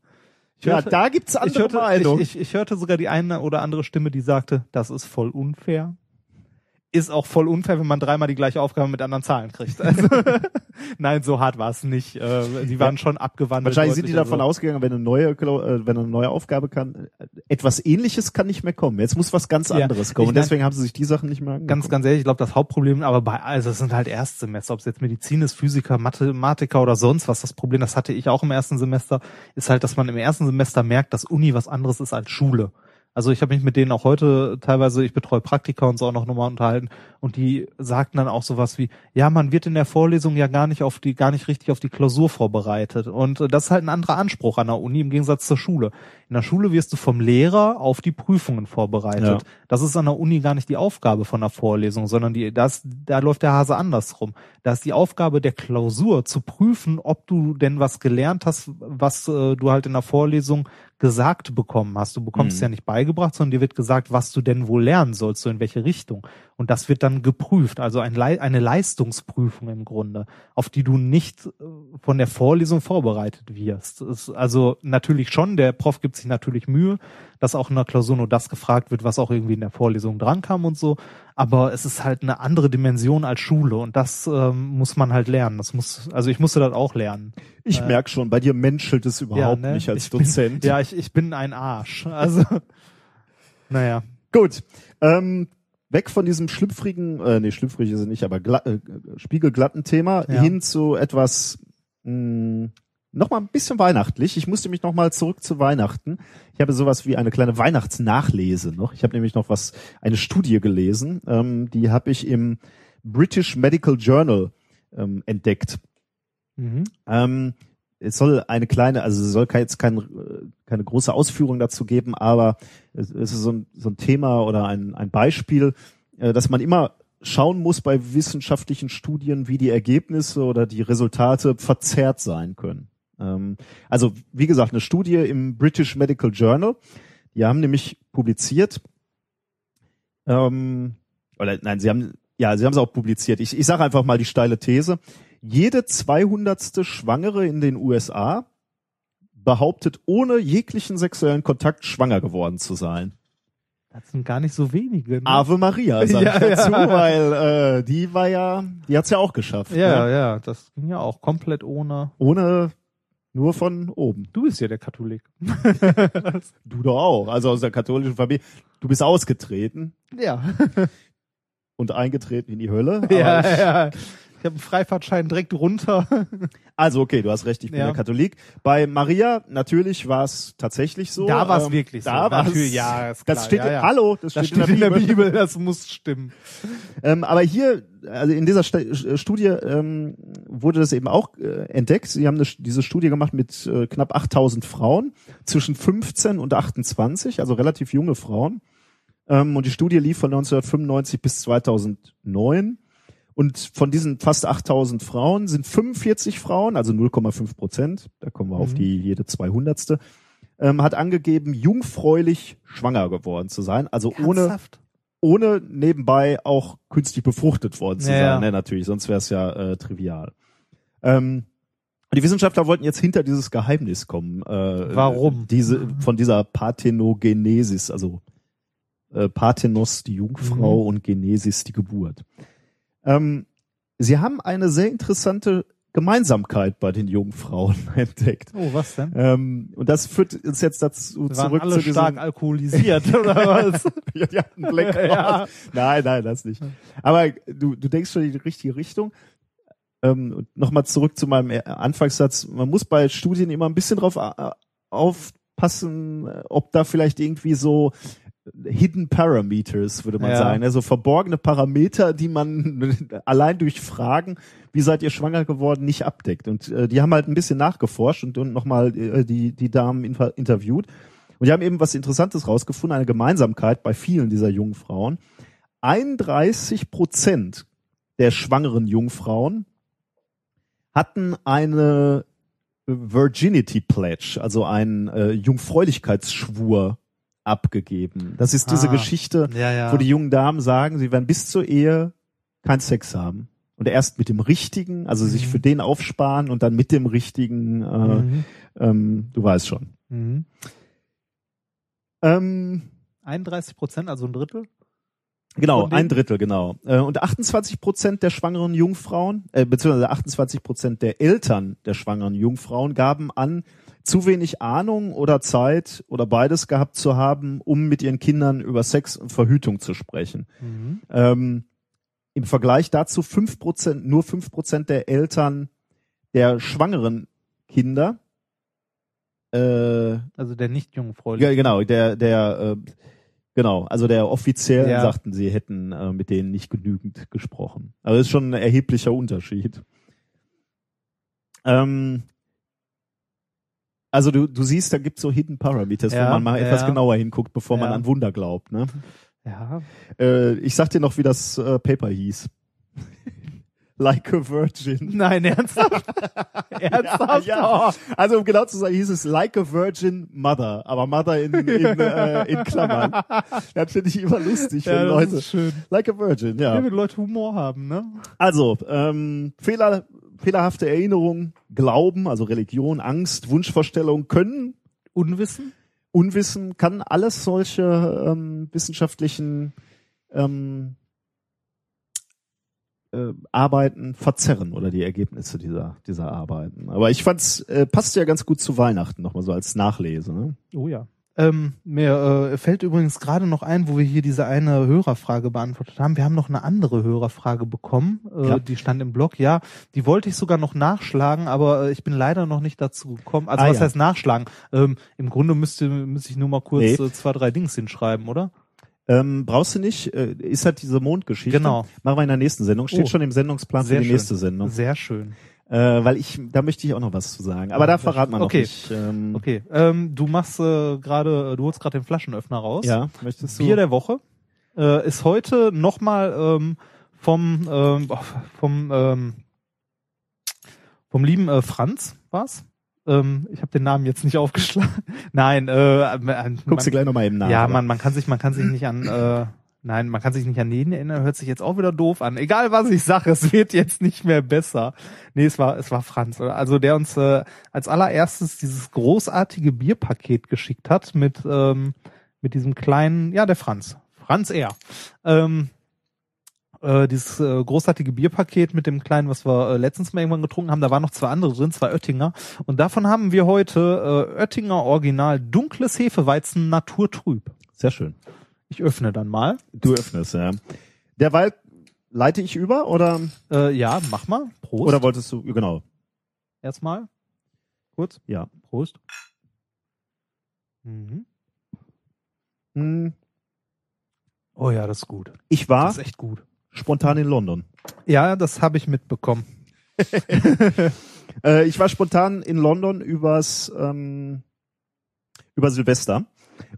Ich ja, hörte, da gibt's ich, andere hörte, Meinungen. ich, ich, ich hörte sogar die eine oder andere Stimme, die sagte, das ist voll unfair. Ist auch voll unfair, wenn man dreimal die gleiche Aufgabe mit anderen Zahlen kriegt. Also, nein, so hart war es nicht. Äh, die waren schon abgewandelt. Wahrscheinlich sind die davon also- ausgegangen, wenn eine neue, äh, wenn eine neue Aufgabe kann, äh, etwas ähnliches kann nicht mehr kommen. Jetzt muss was ganz Ja, anderes kommen. ich Und deswegen haben sie sich die Sachen nicht mehr angeguckt. Ganz, ganz ehrlich, ich glaube, das Hauptproblem, aber bei, also es sind halt Erstsemester, ob es jetzt Medizin ist, Physiker, Mathematiker oder sonst was, das Problem, das hatte ich auch im ersten Semester, ist halt, dass man im ersten Semester merkt, dass Uni was anderes ist als Schule. Also ich habe mich mit denen auch heute teilweise, ich betreue Praktika und so auch noch nochmal unterhalten und die sagten dann auch sowas wie, ja, man wird in der Vorlesung ja gar nicht auf die, gar nicht richtig auf die Klausur vorbereitet. Und das ist halt ein anderer Anspruch an der Uni im Gegensatz zur Schule. In der Schule wirst du vom Lehrer auf die Prüfungen vorbereitet. Ja. Das ist an der Uni gar nicht die Aufgabe von der Vorlesung, sondern die, das, da läuft der Hase andersrum. Da ist die Aufgabe der Klausur zu prüfen, ob du denn was gelernt hast, was äh, du halt in der Vorlesung gesagt bekommen hast. Du bekommst es Mhm. ja nicht beigebracht, sondern dir wird gesagt, was du denn wohl lernen sollst, so in welche Richtung. Und das wird dann geprüft, also ein Lei- eine Leistungsprüfung im Grunde, auf die du nicht äh, von der Vorlesung vorbereitet wirst. Also natürlich schon, der Prof gibt sich natürlich Mühe, dass auch in der Klausur nur das gefragt wird, was auch irgendwie in der Vorlesung drankam und so. Aber es ist halt eine andere Dimension als Schule und das ähm, muss man halt lernen. Das muss, also ich musste das auch lernen. Ich Äh, merk schon, bei dir menschelt es überhaupt ne? nicht als Ich bin- Dozent. Ja, ich, ich bin ein Arsch. Also, naja. Gut. Ähm, weg von diesem schlüpfrigen, äh, nee, schlüpfrig ist es nicht, aber glatt, äh, spiegelglatten Thema Ja. hin zu etwas mh, noch mal ein bisschen weihnachtlich. Ich musste mich noch mal zurück zu Weihnachten. Ich habe sowas wie eine kleine Weihnachtsnachlese noch. Ich habe nämlich noch was, eine Studie gelesen. Ähm, die habe ich im British Medical Journal ähm, entdeckt. Mhm. Ähm, es soll eine kleine, also es soll jetzt kein, keine große Ausführung dazu geben, aber es, es ist so ein, so ein Thema oder ein, ein Beispiel, äh, dass man immer schauen muss bei wissenschaftlichen Studien, wie die Ergebnisse oder die Resultate verzerrt sein können. Ähm, also wie gesagt, eine Studie im British Medical Journal, die haben nämlich publiziert, ähm, oder nein, sie haben, ja, sie haben es auch publiziert. Ich, ich sage einfach mal die steile These jede 200. Schwangere in den USA behauptet, ohne jeglichen sexuellen Kontakt schwanger geworden zu sein. Das sind gar nicht so wenige. Ne? Ave Maria, sag Ja, ich dazu, ja. weil äh, die war ja, die hat's ja auch geschafft. ja, Ne? ja, das ging ja auch komplett ohne. Ohne, nur von oben. Du bist ja der Katholik. Du doch auch. Also aus der katholischen Familie. Du bist ausgetreten ja. und eingetreten in die Hölle. Ja, ja. Ich habe einen Freifahrtschein direkt runter. Also okay, du hast recht, ich bin Ja. der Katholik. Bei Maria, natürlich war es tatsächlich so. Da war's ähm, wirklich so. Da war's, Natürlich, ja, ist das klar. steht, Ja, ja. hallo, das, Das steht, steht in der Bibel, das muss stimmen. Ähm, aber hier, also in dieser äh, Studie ähm, wurde das eben auch äh, entdeckt. Sie haben eine, diese Studie gemacht mit äh, knapp 8000 Frauen zwischen 15 und 28, also relativ junge Frauen. Ähm, und die Studie lief von 1995 bis 2009. Und von diesen fast 8000 Frauen sind 45 Frauen, also 0,5 Prozent, da kommen wir auf Mhm. die jede 200. Ähm, hat angegeben, jungfräulich schwanger geworden zu sein, also ohne Ernsthaft? ohne nebenbei auch künstlich befruchtet worden zu Ja, sein, ne, natürlich, sonst wäre es ja äh, trivial. Ähm, die Wissenschaftler wollten jetzt hinter dieses Geheimnis kommen. Äh, Warum? Diese von dieser Parthenogenesis, also äh, Parthenos die Jungfrau Mhm. und Genesis die Geburt. Ähm, sie haben eine sehr interessante Gemeinsamkeit bei den Jungfrauen entdeckt. Oh, was denn? Ähm, und das führt uns jetzt dazu waren zurück alle zu diesem stark alkoholisiert, oder was? ja, die hatten Blackout. Ja. Nein, nein, das nicht. Aber du, du denkst schon in die richtige Richtung. Ähm, Nochmal zurück zu meinem äh, Anfangssatz. Man muss bei Studien immer ein bisschen drauf äh, aufpassen, äh, ob da vielleicht irgendwie so Hidden Parameters, würde man Ja. sagen, also verborgene Parameter, die man allein durch Fragen, wie seid ihr schwanger geworden, nicht abdeckt. Und äh, die haben halt ein bisschen nachgeforscht und, und nochmal äh, die, die Damen inter interviewt. Und die haben eben was Interessantes rausgefunden, eine Gemeinsamkeit bei vielen dieser jungen Frauen. 31 Prozent der schwangeren Jungfrauen hatten eine Virginity Pledge, also einen äh, Jungfräulichkeitsschwur abgegeben. Das ist diese Ah, Geschichte, Ja, ja. wo die jungen Damen sagen, sie werden bis zur Ehe keinen Sex haben. Und erst mit dem Richtigen, also sich Mhm. für den aufsparen und dann mit dem Richtigen, äh, mhm. ähm, du weißt schon. Mhm. Ähm, 31 Prozent, also ein Drittel? Genau, ein Drittel, genau. Äh, Und 28 Prozent der schwangeren Jungfrauen, äh, beziehungsweise 28 Prozent der Eltern der schwangeren Jungfrauen gaben an, zu wenig Ahnung oder Zeit oder beides gehabt zu haben, um mit ihren Kindern über Sex und Verhütung zu sprechen. Mhm. Ähm, Im Vergleich dazu fünf Prozent, nur fünf Prozent der Eltern der schwangeren Kinder Äh, Also der nicht jungfräuliche. ja, genau, der, der, äh, genau, also der offiziell Ja. sagten, sie hätten äh, mit denen nicht genügend gesprochen. Also das ist schon ein erheblicher Unterschied. Ähm, also du, du siehst, da gibt's so Hidden Parameters, Ja, wo man mal ja. etwas genauer hinguckt, bevor man Ja. an Wunder glaubt. Ne? Ja. Äh, ich sag dir noch, wie das äh, Paper hieß. like a Virgin. Nein, ernsthaft? ernsthaft? Ja, Oh. Also um genau zu sein, hieß es Like a Virgin Mother, aber Mother in, in, äh, in Klammern. Das finde ich immer lustig, wenn Ja, das Leute. ist schön. Like a Virgin, Ja, ja. wenn Leute Humor haben, ne? Also, ähm, Fehler, fehlerhafte Erinnerungen, Glauben, also Religion, Angst, Wunschvorstellungen können Unwissen? Unwissen kann alles solche ähm, wissenschaftlichen ähm, äh, Arbeiten verzerren oder die Ergebnisse dieser dieser Arbeiten. Aber ich fand's äh, passt ja ganz gut zu Weihnachten nochmal so als Nachlese. Ne? Oh ja. Ähm, mir äh, fällt übrigens gerade noch ein, wo wir hier diese eine Hörerfrage beantwortet haben. Wir haben noch eine andere Hörerfrage bekommen. Äh, Ja. Die stand im Blog. Ja, die wollte ich sogar noch nachschlagen, aber äh, ich bin leider noch nicht dazu gekommen. Also Ah, was ja. heißt nachschlagen? Ähm, Im Grunde müsste, müsste ich nur mal kurz Nee. äh, zwei, drei Dings hinschreiben, oder? Ähm, brauchst du nicht? Äh, ist halt diese Mondgeschichte. Genau. Machen wir in der nächsten Sendung. Steht Oh. schon im Sendungsplan Sehr für die schön. nächste Sendung. Sehr schön. Äh, weil ich, da möchte ich auch noch was zu sagen. Aber da sehr verraten noch Okay. nicht. Ähm, Okay, ähm, du machst äh, gerade, du holst gerade den Flaschenöffner raus. Ja, möchtest du? Bier der Woche äh, ist heute nochmal ähm, vom ähm, oh, vom ähm, vom lieben äh, Franz war's. Ähm, ich habe den Namen jetzt nicht aufgeschlagen. Nein, äh, äh, Guckst du man, gleich nochmal eben nach. ja, man man kann sich man kann sich nicht an äh, Nein, man kann sich nicht an den erinnern, hört sich jetzt auch wieder doof an. Egal was ich sage, es wird jetzt nicht mehr besser. Nee, es war, es war Franz, oder? also der uns äh, als allererstes dieses großartige Bierpaket geschickt hat mit, ähm, mit diesem kleinen, ja, der Franz. Franz R. Ähm, äh, dieses äh, großartige Bierpaket mit dem kleinen, was wir äh, letztens mal irgendwann getrunken haben, da waren noch zwei andere drin, zwei Oettinger. Und davon haben wir heute äh, Oettinger Original dunkles Hefeweizen Naturtrüb. Sehr schön. Ich öffne dann mal. Du öffnest, ja. Derweil leite ich über oder, Äh, ja, mach mal. Prost. oder wolltest du, genau. erstmal. Kurz. Ja. Prost. Mhm. Hm, Oh ja, das ist gut. Ich war Das ist echt gut. spontan in London. Ja, das habe ich mitbekommen. Äh, ich war spontan in London übers, ähm, über Silvester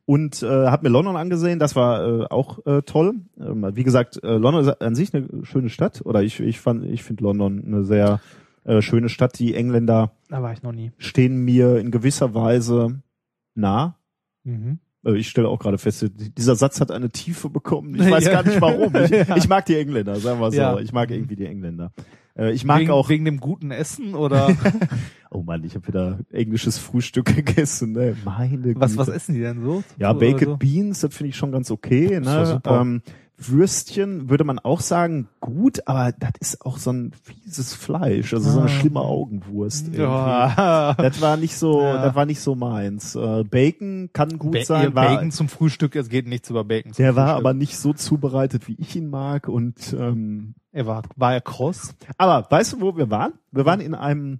und äh, habe mir London angesehen. Das war äh, auch äh, toll. Ähm, wie gesagt, äh, London ist an sich eine schöne Stadt. Oder ich, ich fand, ich finde London eine sehr äh, schöne Stadt. Die Engländer Da war ich noch nie. stehen mir in gewisser Weise nah. Mhm. Äh, Ich stelle auch gerade fest, dieser Satz hat eine Tiefe bekommen. Ich weiß Ja. gar nicht warum. Ich, Ja. ich mag die Engländer, sagen wir so. Ja. Ich mag irgendwie die Engländer. Äh, Ich mag wegen, auch. wegen dem guten Essen oder Oh Mann, ich habe wieder englisches Frühstück gegessen. Ne? Meine was, Güte. was essen die denn so? Ja, Baked so? Beans, das finde ich schon ganz okay. Das war Ne? super. Ähm, Würstchen würde man auch sagen gut, aber das ist auch so ein fieses Fleisch, also so eine Ah. schlimme Augenwurst. irgendwie. Ja. Das war nicht so, Ja. das war nicht so meins. Äh, Bacon kann gut Ba sein, war, Bacon zum Frühstück, es geht nichts über Bacon zum der war Frühstück. aber nicht so zubereitet, wie ich ihn mag. Und ähm, er war, war er kross? aber weißt du, wo wir waren? Wir waren in einem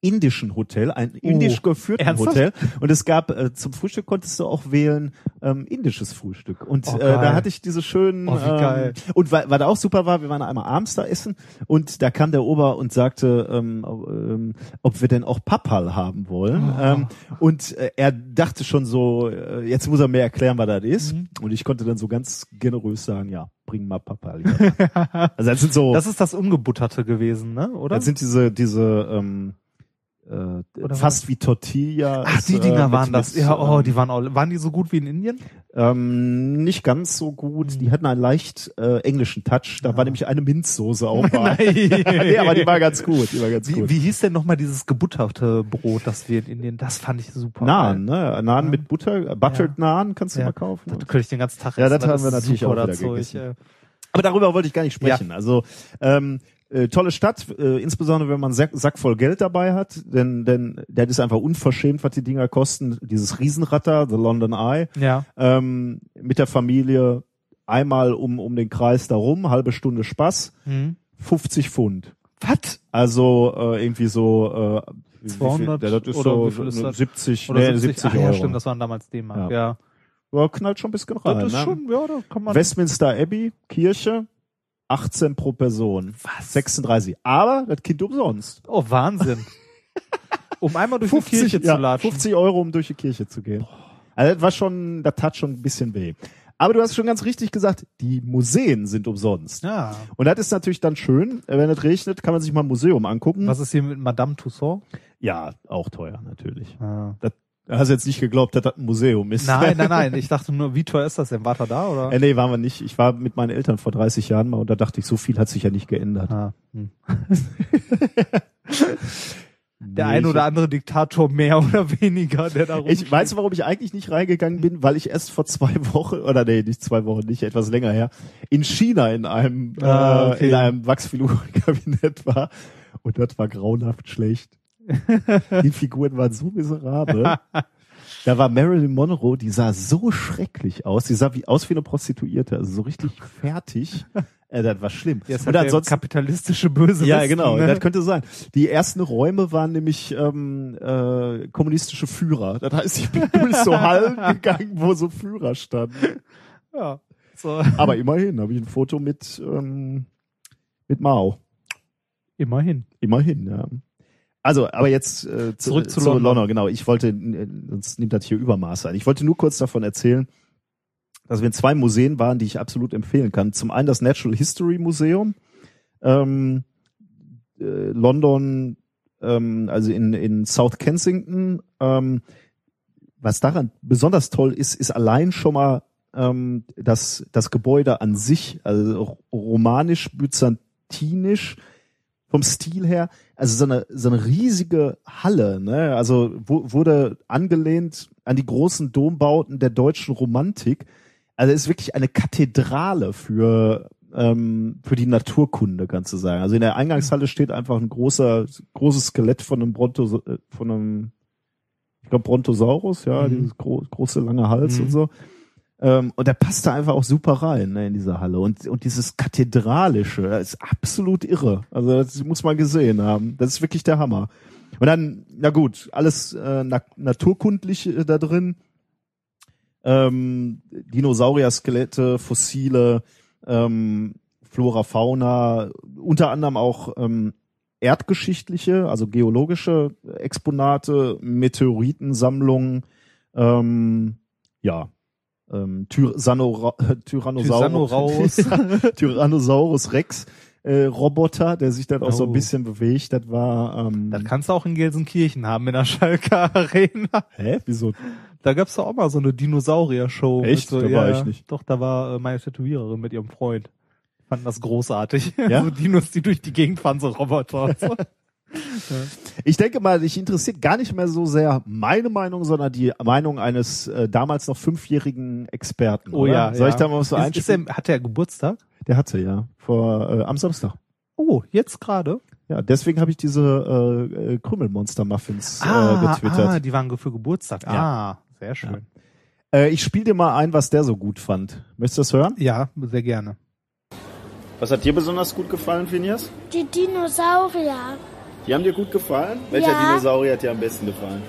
indischen Hotel, ein indisch geführten ernsthaft? Hotel. Und es gab äh, zum Frühstück konntest du auch wählen ähm, indisches Frühstück. Und Oh, äh, da hatte ich diese schönen. Oh. Ähm, und wa- was auch super war, wir waren einmal abends da essen und da kam der Ober und sagte, ähm, ähm, ob wir denn auch Papal haben wollen. Oh. Ähm, und äh, er dachte schon so, äh, jetzt muss er mir erklären, was das ist. Mhm. Und ich konnte dann so ganz generös sagen, ja, bring mal Papal. also das sind so. Das ist das Ungebutterte gewesen, ne? Oder? Das sind diese, diese ähm, äh, fast wie Tortilla. Ach, die äh, Dinger mit- waren das. mit, Ja, oh, die waren auch, waren die so gut wie in Indien? ähm, nicht ganz so gut. Hm. Die hatten einen leicht äh, englischen Touch. Da war nämlich eine Minzsoße auch bei. Nein. nee, aber die war ganz gut. Die war ganz Wie, gut. wie hieß denn nochmal dieses gebutterte Brot, das wir in Indien, das fand ich super. Naan, ne? Naan Ja. mit Butter, äh, Buttered Naan kannst du Ja. mal kaufen. Das könnte ich den ganzen Tag Ja, essen. das haben wir natürlich auch wieder Zeug, gegessen. äh. Aber darüber wollte ich gar nicht sprechen. Also ähm, äh, tolle Stadt, äh, insbesondere wenn man Sack, Sack voll Geld dabei hat, denn denn das ist einfach unverschämt, was die Dinger kosten. Dieses Riesenratter, The London Eye, Ja. ähm, mit der Familie einmal um um den Kreis darum, halbe Stunde Spaß, Hm. 50 Pfund. Was? Also äh, irgendwie so, äh, Wie viel- 200 ja, das ist oder so wie viel ist das? 70, Oder nee, 70 Ach, Euro. ja, stimmt, das waren damals D-Mark. Ja. Ja, knallt schon ein bisschen rein. Das ist ne? schon, ja, da kann man. Westminster Abbey, Kirche, 18 pro Person. Was? 36. Aber das Kind umsonst. Oh, Wahnsinn. um einmal durch die Kirche ja, zu latschen. 50 Euro, um durch die Kirche zu gehen. Also das war schon, das tat schon ein bisschen weh. Aber du hast schon ganz richtig gesagt, die Museen sind umsonst. Ja. Und das ist natürlich dann schön, wenn es regnet, kann man sich mal ein Museum angucken. Was ist hier mit Madame Tussaud? Ja, auch teuer natürlich. Ja. Das, du hast jetzt nicht geglaubt, dass das ein Museum ist. Nein, nein, nein. Ich dachte nur, wie teuer ist das denn? War er da oder? Äh, nee, waren wir nicht. Ich war mit meinen Eltern vor 30 Jahren mal und da dachte ich, so viel hat sich ja nicht geändert. Ah, hm. Der Nee, ein oder andere Diktator mehr oder weniger, der da Ich weiß, warum ich eigentlich nicht reingegangen bin, weil ich erst vor zwei Wochen, oder nee, nicht zwei Wochen, nicht etwas länger her, in China in einem, Ah, äh, okay. in einem Wachsfigurenkabinett war. Und das war grauenhaft schlecht. Die Figuren waren so miserabel. Da war Marilyn Monroe, die sah so schrecklich aus. Die sah wie, aus wie eine Prostituierte, also so richtig fertig. Äh, das war schlimm. Ja, ist Und ansonsten, kapitalistische Böse. ja, genau, Ne? das könnte sein. Die ersten Räume waren nämlich ähm, äh, kommunistische Führer. Das heißt, ich bin durch so Hallen gegangen, wo so Führer standen. ja. So. Aber immerhin habe ich ein Foto mit ähm, mit Mao. Immerhin. Immerhin, ja. Also, aber jetzt äh, zu, Zurück zu zu London. London. Genau, ich wollte, äh, sonst nimmt das hier Übermaß ein. Ich wollte nur kurz davon erzählen, dass wir in zwei Museen waren, die ich absolut empfehlen kann. Zum einen das Natural History Museum, ähm, äh, London, ähm, also in, in South Kensington. Ähm, was daran besonders toll ist, ist allein schon mal ähm, das, das Gebäude an sich, also romanisch-byzantinisch vom Stil her, also so eine, so eine riesige Halle, ne? Also wo, wurde angelehnt an die großen Dombauten der deutschen Romantik. Also ist wirklich eine Kathedrale für ähm, für die Naturkunde, kannst du sagen. Also in der Eingangshalle steht einfach ein großer großes Skelett von einem Bronto, äh, von einem ich glaube Brontosaurus, ja, Mhm. dieses gro große lange Hals Mhm. und so. Ähm, und der passt da einfach auch super rein ne, in diese Halle. Und, und dieses Kathedralische, das ist absolut irre. Also das muss man gesehen haben. Das ist wirklich der Hammer. Und dann, na gut, alles äh, na naturkundlich äh, da drin. Ähm, Dinosaurier-Skelette, Fossile, ähm, Flora, Fauna, unter anderem auch ähm, erdgeschichtliche, also geologische Exponate, Meteoritensammlungen, ähm, ja, ähm, Tyranora Tyrannosaurus, Tyrannosaurus. Rex äh, Roboter, der sich dann auch so ein Oh. bisschen bewegt. Das war ähm, Das kannst du auch in Gelsenkirchen haben, in der Schalker Arena. hä, wieso? Da gab's doch auch mal so eine Dinosaurier-Show. Echt? So, Da ja, war ich ja. nicht. Doch, da war äh, meine Tätowiererin mit ihrem Freund. Fanden das großartig. Ja? so Dinos, die durch die Gegend fahren, so Roboter. so. Ich denke mal, dich interessiert gar nicht mehr so sehr meine Meinung, sondern die Meinung eines äh, damals noch fünfjährigen Experten. Oh oder? ja. Soll ja. ich da mal was so einspielen? Hat der Geburtstag? Der hatte ja vor äh, am Samstag. Oh, jetzt gerade? Ja, deswegen habe ich diese äh, äh, Krümelmonster-Muffins äh, getwittert. ah, die waren für Geburtstag. Ja. Ah, sehr schön. Äh, ich spiele dir mal ein, was der so gut fand. Möchtest du das hören? Ja, sehr gerne. Was hat dir besonders gut gefallen, Phineas? Die Dinosaurier. Die haben dir gut gefallen? Welcher Ja. Dinosaurier hat dir am besten gefallen?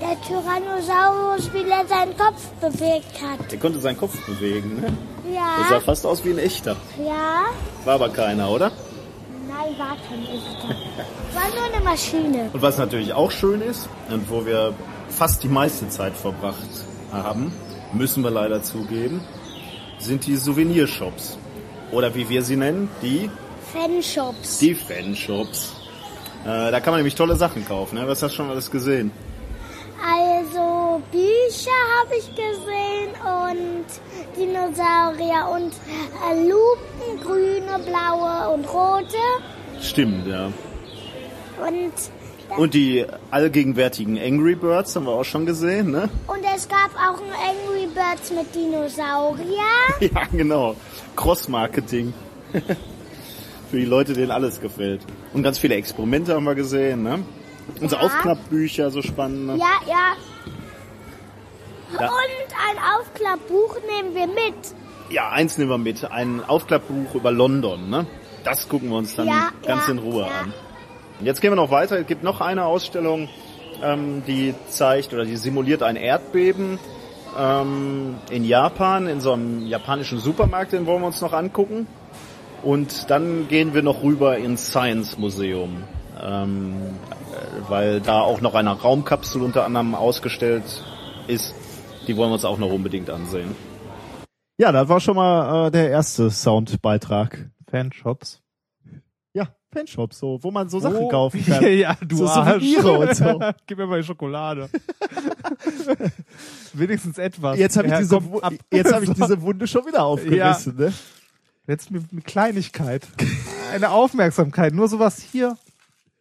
Der Tyrannosaurus, wie er seinen Kopf bewegt hat. Der konnte seinen Kopf bewegen, ne? Ja, fast aus wie ein echter. ja. War aber keiner, oder? Nein, war kein echter. War nur eine Maschine. Und was natürlich auch schön ist und wo wir fast die meiste Zeit verbracht haben, müssen wir leider zugeben, sind die Souvenirshops. Oder wie wir sie nennen, die, Fanshops. die Fanshops. Äh, da kann man nämlich tolle Sachen kaufen. Ne? Was hast du schon alles gesehen? Also Bücher habe ich gesehen und Dinosaurier und äh, Lupen, grüne, blaue und rote. Stimmt, ja. Und, Und die allgegenwärtigen Angry Birds haben wir auch schon gesehen, ne? und es gab auch ein Angry Birds mit Dinosaurier. Ja, genau. Cross-Marketing. Für die Leute, denen alles gefällt. Und ganz viele Experimente haben wir gesehen, ne? Unsere Ja. Aufklappbücher, so spannend. Ne? Ja, ja. Ja. Und ein Aufklappbuch nehmen wir mit. Ja, eins nehmen wir mit. Ein Aufklappbuch über London, ne? Das gucken wir uns dann Ja, ganz in Ruhe an. Jetzt gehen wir noch weiter. Es gibt noch eine Ausstellung, ähm, die zeigt oder die simuliert ein Erdbeben ähm, in Japan, in so einem japanischen Supermarkt, den wollen wir uns noch angucken. Und dann gehen wir noch rüber ins Science Museum, ähm, äh, weil da auch noch eine Raumkapsel unter anderem ausgestellt ist. Die wollen wir uns auch noch unbedingt ansehen. Ja, das war schon mal äh, der erste Soundbeitrag. Fanshops. Ja, Fanshop, so, wo man so Sachen Oh, kaufen kann. Ja, ja, du So Arsch. Souvenire und so. Gib mir mal die Schokolade. Wenigstens etwas. Jetzt habe ich, Ja, diese, jetzt hab ich diese Wunde schon wieder aufgerissen. Ne? Jetzt mit, mit Kleinigkeit. Eine Aufmerksamkeit. Nur sowas hier.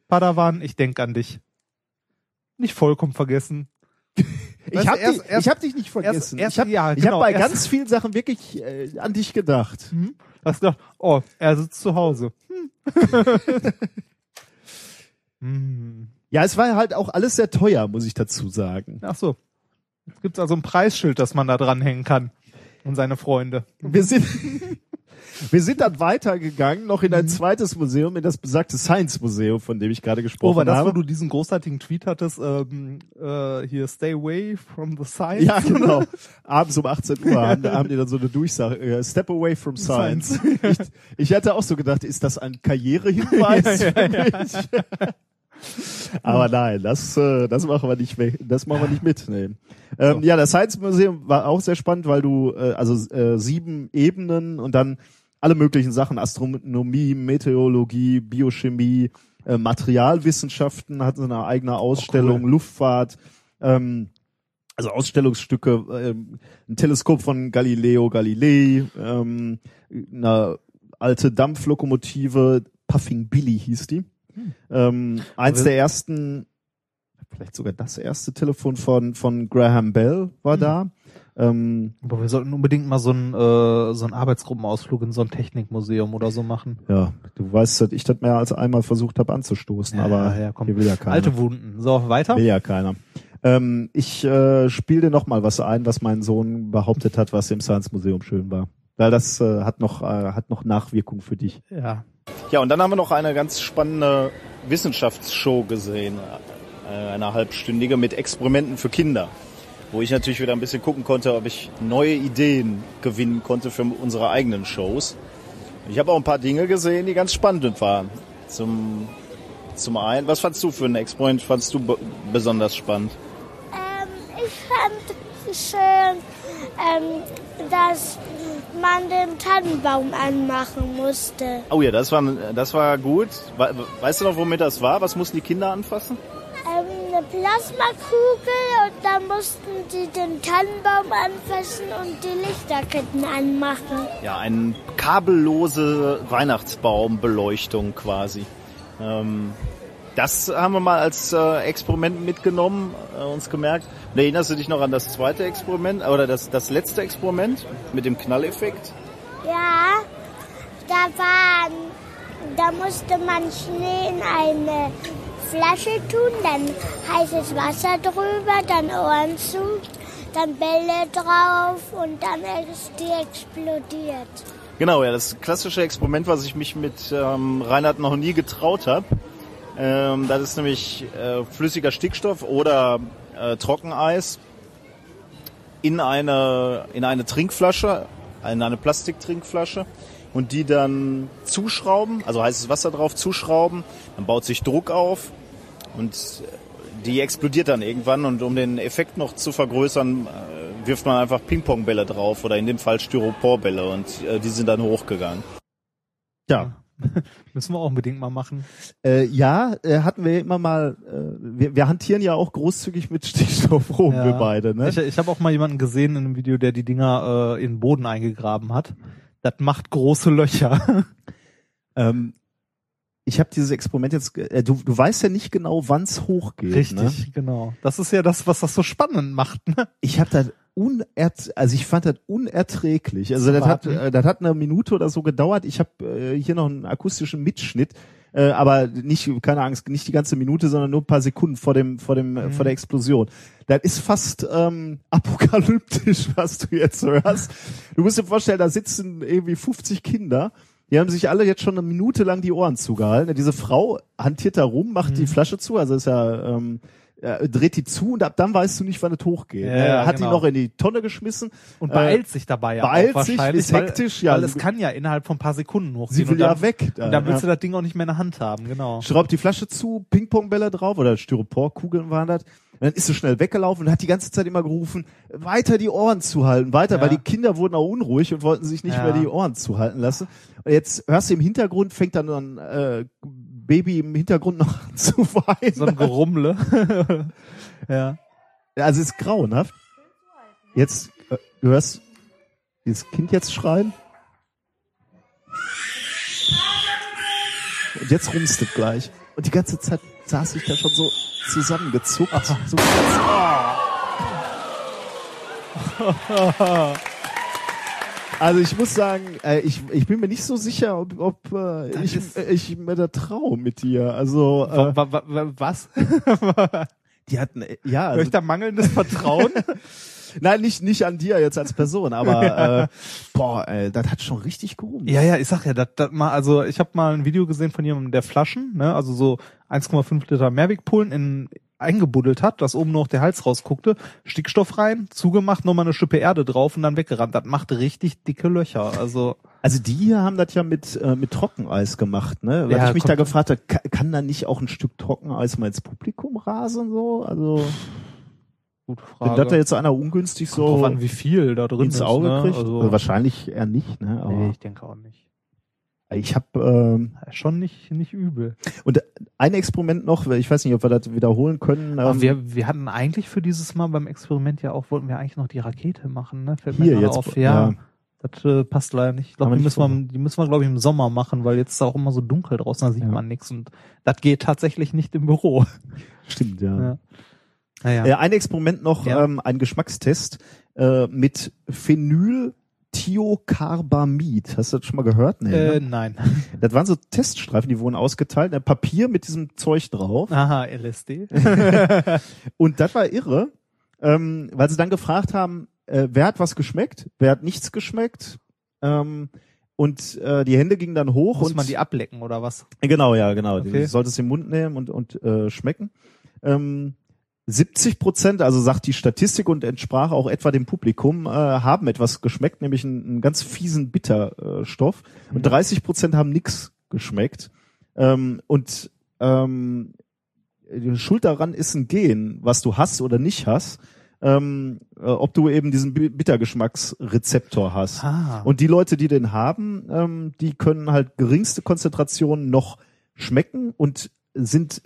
Padawan, ich denk an dich. Nicht vollkommen vergessen. Ich habe erst- dich, erst- ich hab dich nicht vergessen. erst- ich habe ja, genau, hab bei erst- ganz vielen Sachen wirklich äh, an dich gedacht. Hm? Hast gedacht, oh, er sitzt zu Hause. Hm. hm. Ja, es war halt auch alles sehr teuer, muss ich dazu sagen. Ach so. Jetzt gibt's also ein Preisschild, das man da dranhängen kann. Und seine Freunde. Wir sind, wir sind dann weitergegangen, noch in ein zweites Museum, in das besagte Science Museum, von dem ich gerade Oh, gesprochen war das, wo habe. du diesen großartigen Tweet hattest, ähm, äh, hier, stay away from the science? ja, genau. Abends um 18 Uhr haben, haben die dann so eine Durchsage, äh, Step away from science. Ich, ich hatte auch so gedacht, ist das ein Karrierehinweis Ja, für mich? Aber nein, das, äh, das machen wir nicht weg, das machen wir nicht mitnehmen. Ähm, Ja, das Science Museum war auch sehr spannend, weil du äh, also äh, sieben Ebenen und dann alle möglichen Sachen, Astronomie, Meteorologie, Biochemie, äh, Materialwissenschaften hatten so eine eigene Ausstellung, Luftfahrt, ähm, also Ausstellungsstücke, ähm, ein Teleskop von Galileo Galilei, ähm, eine alte Dampflokomotive, Puffing Billy hieß die. Ähm, eins Aber- der ersten, vielleicht sogar das erste Telefon von, von Graham Bell war da. Ähm, Aber wir sollten unbedingt mal so einen, äh, so einen Arbeitsgruppenausflug in so ein Technikmuseum oder so machen. ja, du weißt, dass ich das mehr als einmal versucht habe anzustoßen, aber ja, komm. hier will ja keiner. Alte Wunden. So, weiter. Will ja keiner. Ähm, ich äh, spiele dir noch mal was ein, was mein Sohn behauptet hat, was im Science Museum schön war. Weil das äh, hat noch äh, hat noch Nachwirkung für dich. Ja. Ja, und dann haben wir noch eine ganz spannende Wissenschaftsshow gesehen, äh, eine halbstündige mit Experimenten für Kinder, wo ich natürlich wieder ein bisschen gucken konnte, ob ich neue Ideen gewinnen konnte für unsere eigenen Shows. Ich habe auch ein paar Dinge gesehen, die ganz spannend waren. Zum zum einen, was fandst du für ein Experiment? Fandst du be besonders spannend? Ähm, ich fand schön, ähm, dass man den Tannenbaum anmachen musste. Oh ja, das war das war gut. We- Weißt du noch, womit das war? Was mussten die Kinder anfassen? Plasmakugel und dann mussten sie den Tannenbaum anfassen und die Lichterketten anmachen. Ja, eine kabellose Weihnachtsbaumbeleuchtung quasi. Ähm, das haben wir mal als äh, Experiment mitgenommen, äh, uns gemerkt. Und erinnerst du dich noch an das zweite Experiment oder das, das letzte Experiment mit dem Knalleffekt? Ja, da waren, da musste man Schnee in eine Flasche tun, dann heißes Wasser drüber, dann Ohren zu, dann Bälle drauf und dann ist die explodiert. Genau, ja, das klassische Experiment, was ich mich mit ähm, Reinhard noch nie getraut habe. Ähm, das ist nämlich äh, flüssiger Stickstoff oder äh, Trockeneis in eine, in eine Trinkflasche, in eine Plastiktrinkflasche und die dann zuschrauben, also heißes Wasser drauf zuschrauben, dann baut sich Druck auf und die explodiert dann irgendwann und um den Effekt noch zu vergrößern, äh, wirft man einfach Ping-Pong-Bälle drauf oder in dem Fall Styroporbälle und äh, die sind dann hochgegangen. Ja, Müssen wir auch unbedingt mal machen. äh, ja, äh, hatten wir immer mal, äh, wir, wir hantieren ja auch großzügig mit Stickstoff rum, Ja. wir beide, ne? Ich, ich habe auch mal jemanden gesehen in einem Video, der die Dinger äh, in den Boden eingegraben hat. Das macht große Löcher. Ähm, ich habe dieses Experiment jetzt, äh, du, du weißt ja nicht genau, wann's hochgeht. Richtig, Ne? genau. Das ist ja das, was das so spannend macht. Ne? Ich habe das unert, also ich fand das unerträglich. Also das hat, äh, das hat eine Minute oder so gedauert. Ich habe äh, hier noch einen akustischen Mitschnitt, äh, aber nicht, keine Angst, nicht die ganze Minute, sondern nur ein paar Sekunden vor dem, vor dem, äh, vor der Explosion. Das ist fast ähm, apokalyptisch, was du jetzt hörst. Du musst dir vorstellen, da sitzen irgendwie 50 Kinder Die haben sich alle jetzt schon eine Minute lang die Ohren zugehalten. Diese Frau hantiert da rum, macht Mhm. die Flasche zu, also ist ja, ähm, äh, dreht die zu und ab dann weißt du nicht, wann es hochgeht. Ja, ja, hat genau. die noch in die Tonne geschmissen. Und Äh, beeilt sich dabei ja beeilt auch sich, ist weil, hektisch, ja. Weil es kann ja innerhalb von ein paar Sekunden hochgehen. Sie will und dann, ja weg. Und dann willst ja. du das Ding auch nicht mehr in der Hand haben, genau. Schraubt die Flasche zu, Ping-Pong-Bälle drauf oder Styroporkugeln waren das. Und dann ist sie schnell weggelaufen und hat die ganze Zeit immer gerufen, weiter die Ohren zuhalten, weiter, Ja. weil die Kinder wurden auch unruhig und wollten sich nicht Ja. mehr die Ohren zuhalten lassen. Und jetzt hörst du im Hintergrund, fängt dann ein äh, Baby im Hintergrund noch an zu weinen. So ein Gerummle. ja. Also es ist grauenhaft. Jetzt, äh, du hörst dieses Kind jetzt schreien. Und jetzt rumst es gleich. Und die ganze Zeit saß ich da schon so zusammengezuckt. So ganz, Also ich muss sagen, äh, ich, ich bin mir nicht so sicher, ob, ob äh, ich, äh, ich mir da traue mit dir. Also äh, Wa- wa- wa- Was? die hatten äh, ja also, ich da mangelndes Vertrauen? Nein, nicht, nicht an dir jetzt als Person, aber äh, boah, ey, das hat schon richtig gerumt. Ja, ja, ich sag ja, das, das mal, also ich habe mal ein Video gesehen von jemandem, der Flaschen, ne, also so 1,5 Liter Mehrwegpullen in eingebuddelt hat, dass oben noch der Hals rausguckte, Stickstoff rein, zugemacht, nochmal eine Schippe Erde drauf und dann weggerannt. Das macht richtig dicke Löcher. Also Also die hier haben das ja mit, äh, mit Trockeneis gemacht, ne? Weil Ja, ich mich da gefragt habe, kann, kann da nicht auch ein Stück Trockeneis mal ins Publikum rasen so? Also gute wenn Frage. das da jetzt einer ungünstig Kommt so an, wie viel da drin ins ist, Auge ne? kriegt, Also, also wahrscheinlich eher nicht, ne? Aber nee, ich denke auch nicht. ich habe ähm, Schon nicht, nicht übel. und ein Experiment noch, ich weiß nicht, ob wir das wiederholen können. Aber ähm, wir, wir hatten eigentlich für dieses Mal beim Experiment ja auch, wollten wir eigentlich noch die Rakete machen, ne? Fällt mir Hier gerade jetzt, auf. Ja. ja. Das äh, passt leider nicht. Ich glaube, Aber die nicht müssen wir, die müssen wir, glaube ich, im Sommer machen, weil jetzt ist auch immer so dunkel draußen, da sieht Ja. man nichts. Und das geht tatsächlich nicht im Büro. stimmt, ja. Ja. Naja. Äh, ein Experiment noch, Ja. ähm, ein Geschmackstest äh, mit Phenylthiocarbamid. Hast du das schon mal gehört? Nee, äh, ne? nein. Das waren so Teststreifen, die wurden ausgeteilt, ein Papier mit diesem Zeug drauf. Aha, LSD. Und das war irre, ähm, weil sie dann gefragt haben, äh, wer hat was geschmeckt, wer hat nichts geschmeckt. Ähm, und äh, die Hände gingen dann hoch Muss und man die ablecken oder was? Genau, ja, genau. Okay. Du solltest im Mund nehmen und, und äh, schmecken. Ähm, 70 Prozent, also sagt die Statistik und entsprach auch etwa dem Publikum, äh, haben etwas geschmeckt, nämlich einen, einen ganz fiesen Bitterstoff. Mhm. Und 30 Prozent haben nix geschmeckt. Ähm, und ähm, die Schuld daran ist ein Gen, was du hast oder nicht hast. Ähm, äh, ob du eben diesen Bi- Bittergeschmacksrezeptor hast. Ah. Und die Leute, die den haben, ähm, die können halt geringste Konzentrationen noch schmecken und sind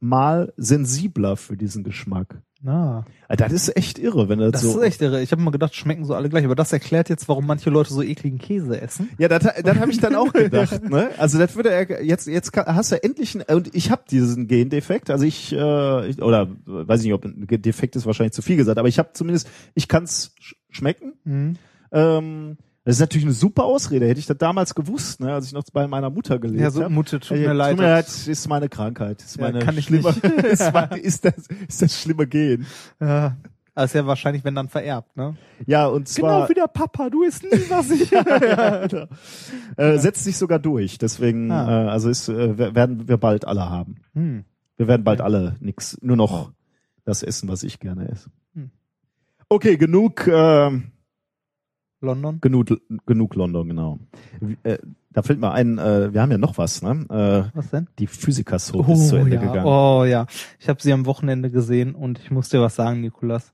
tausendmal sensibler für diesen Geschmack. Ah. Ah, Das ist echt irre, wenn das, Das so. ist echt irre. Ich habe immer gedacht, schmecken so alle gleich. Aber das erklärt jetzt, warum manche Leute so ekligen Käse essen. Ja, das, das habe ich dann auch gedacht. ne? Also das würde er jetzt jetzt kann- hast du endlich ein, und ich habe diesen Gendefekt. Also ich, äh, ich oder weiß ich nicht, ob ein Defekt ist wahrscheinlich zu viel gesagt, aber ich habe zumindest ich kann's sch schmecken. Mhm. Ähm, das ist natürlich eine super Ausrede. Hätte ich das damals gewusst, ne, als ich noch bei meiner Mutter gelebt Ja, so habe. Mutter, tut mir leid. Tut mir leid, ist meine Krankheit. Ist Ja, meine kann ich schlimme, nicht. ist, meine, ist, das, ist das schlimme Gen. Ja. Das ist ja wahrscheinlich, wenn dann vererbt, ne? Ja, und zwar Genau wie der Papa, du isst nie, was ich. äh, setzt sich sogar durch. Deswegen, Ah. äh, also ist, äh, wer- werden wir bald alle haben. hm. Wir werden bald alle nix, nur noch das essen, was ich gerne esse. Hm. Okay, genug, äh, London. genug, genug London, genau. Äh, da fällt mir ein, äh, wir haben ja noch was, ne? Äh, Was denn? die Physiker-Soap ist zu Ende ja. gegangen. Oh ja. Ich habe sie am Wochenende gesehen und ich muss dir was sagen, Nikolas.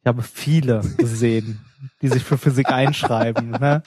Ich habe viele gesehen, die sich für Physik einschreiben, ne?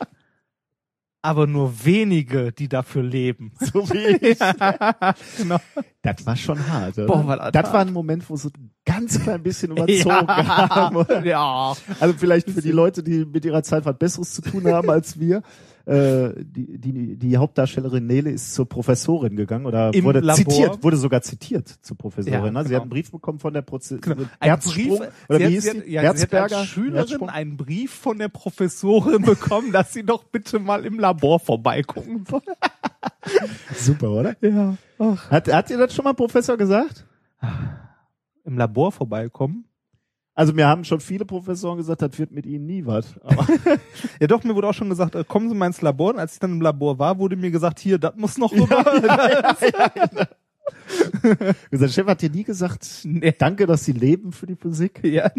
Aber nur wenige, die dafür leben. So wie ich. genau. Das war schon hart, oder? Boah, war das das war ein Moment, wo so ein ganz klein bisschen überzogen haben. Oder? ja. Also vielleicht für die Leute, die mit ihrer Zeit was Besseres zu tun haben als wir. Äh, die, die, die Hauptdarstellerin Nele ist zur Professorin gegangen oder Im wurde Labor. zitiert, wurde sogar zitiert zur Professorin. Ja, ne? Sie genau. hat einen Brief bekommen von der Proze Genau. Herzsprung, Brief, oder sie wie hat, hieß sie sie? hat, ja, sie hat Herzberger? als Schülerin Herzsprung? einen Brief von der Professorin bekommen, dass sie doch bitte mal im Labor vorbeigucken soll. Super, oder? Ja. Ach. Hat, hat ihr das schon mal Professor gesagt? Im Labor vorbeikommen? Also mir haben schon viele Professoren gesagt, das wird mit ihnen nie was. Aber Ja, doch, mir wurde auch schon gesagt, äh, kommen Sie mal ins Labor. Und als ich dann im Labor war, wurde mir gesagt, hier, das muss noch rüber. unser Chef hat dir nie gesagt, Nee. danke, dass Sie leben für die Physik. ja,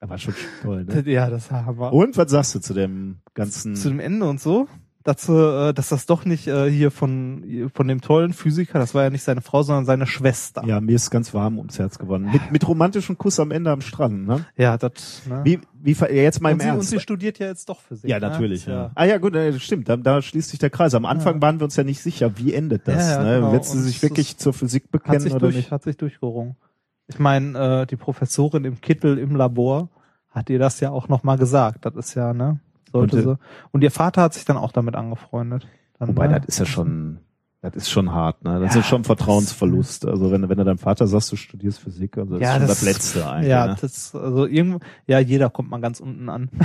Er war schon toll, ne? ja, das haben wir. Und was sagst du zu dem ganzen? Zu dem Ende und so. Dazu, äh, dass das doch nicht äh, hier von, von dem tollen Physiker, das war ja nicht seine Frau, sondern seine Schwester. ja, mir ist ganz warm ums Herz geworden. Mit, mit romantischem Kuss am Ende am Strand, ne? Ja, das, ne? Wie, wie, ja, jetzt mal im und, sie, und Ernst. sie studiert ja jetzt doch Physik. ja, ne? natürlich. Ja. Ja. Ah ja, gut, äh, stimmt. Da, da schließt sich der Kreis. Am Anfang waren wir uns ja nicht sicher, wie endet das. Ja, ja, ne? genau. Wird sie Und sich wirklich zur Physik bekennen oder durch, nicht? hat sich durchgerungen. Ich meine, äh, die Professorin im Kittel im Labor hat ihr das ja auch nochmal gesagt. Das ist ja, ne? Sollte Und, sie. Und ihr Vater hat sich dann auch damit angefreundet. Dann, Wobei, ne? das ist ja schon, das ist schon hart, ne? Das Ja, ist schon Vertrauensverlust. Also wenn, wenn du deinem Vater sagst, du studierst Physik, also das Ja, ist schon das- das Letzte eigentlich. Ja, ne? das, also irgendwo, ja, jeder kommt mal ganz unten an.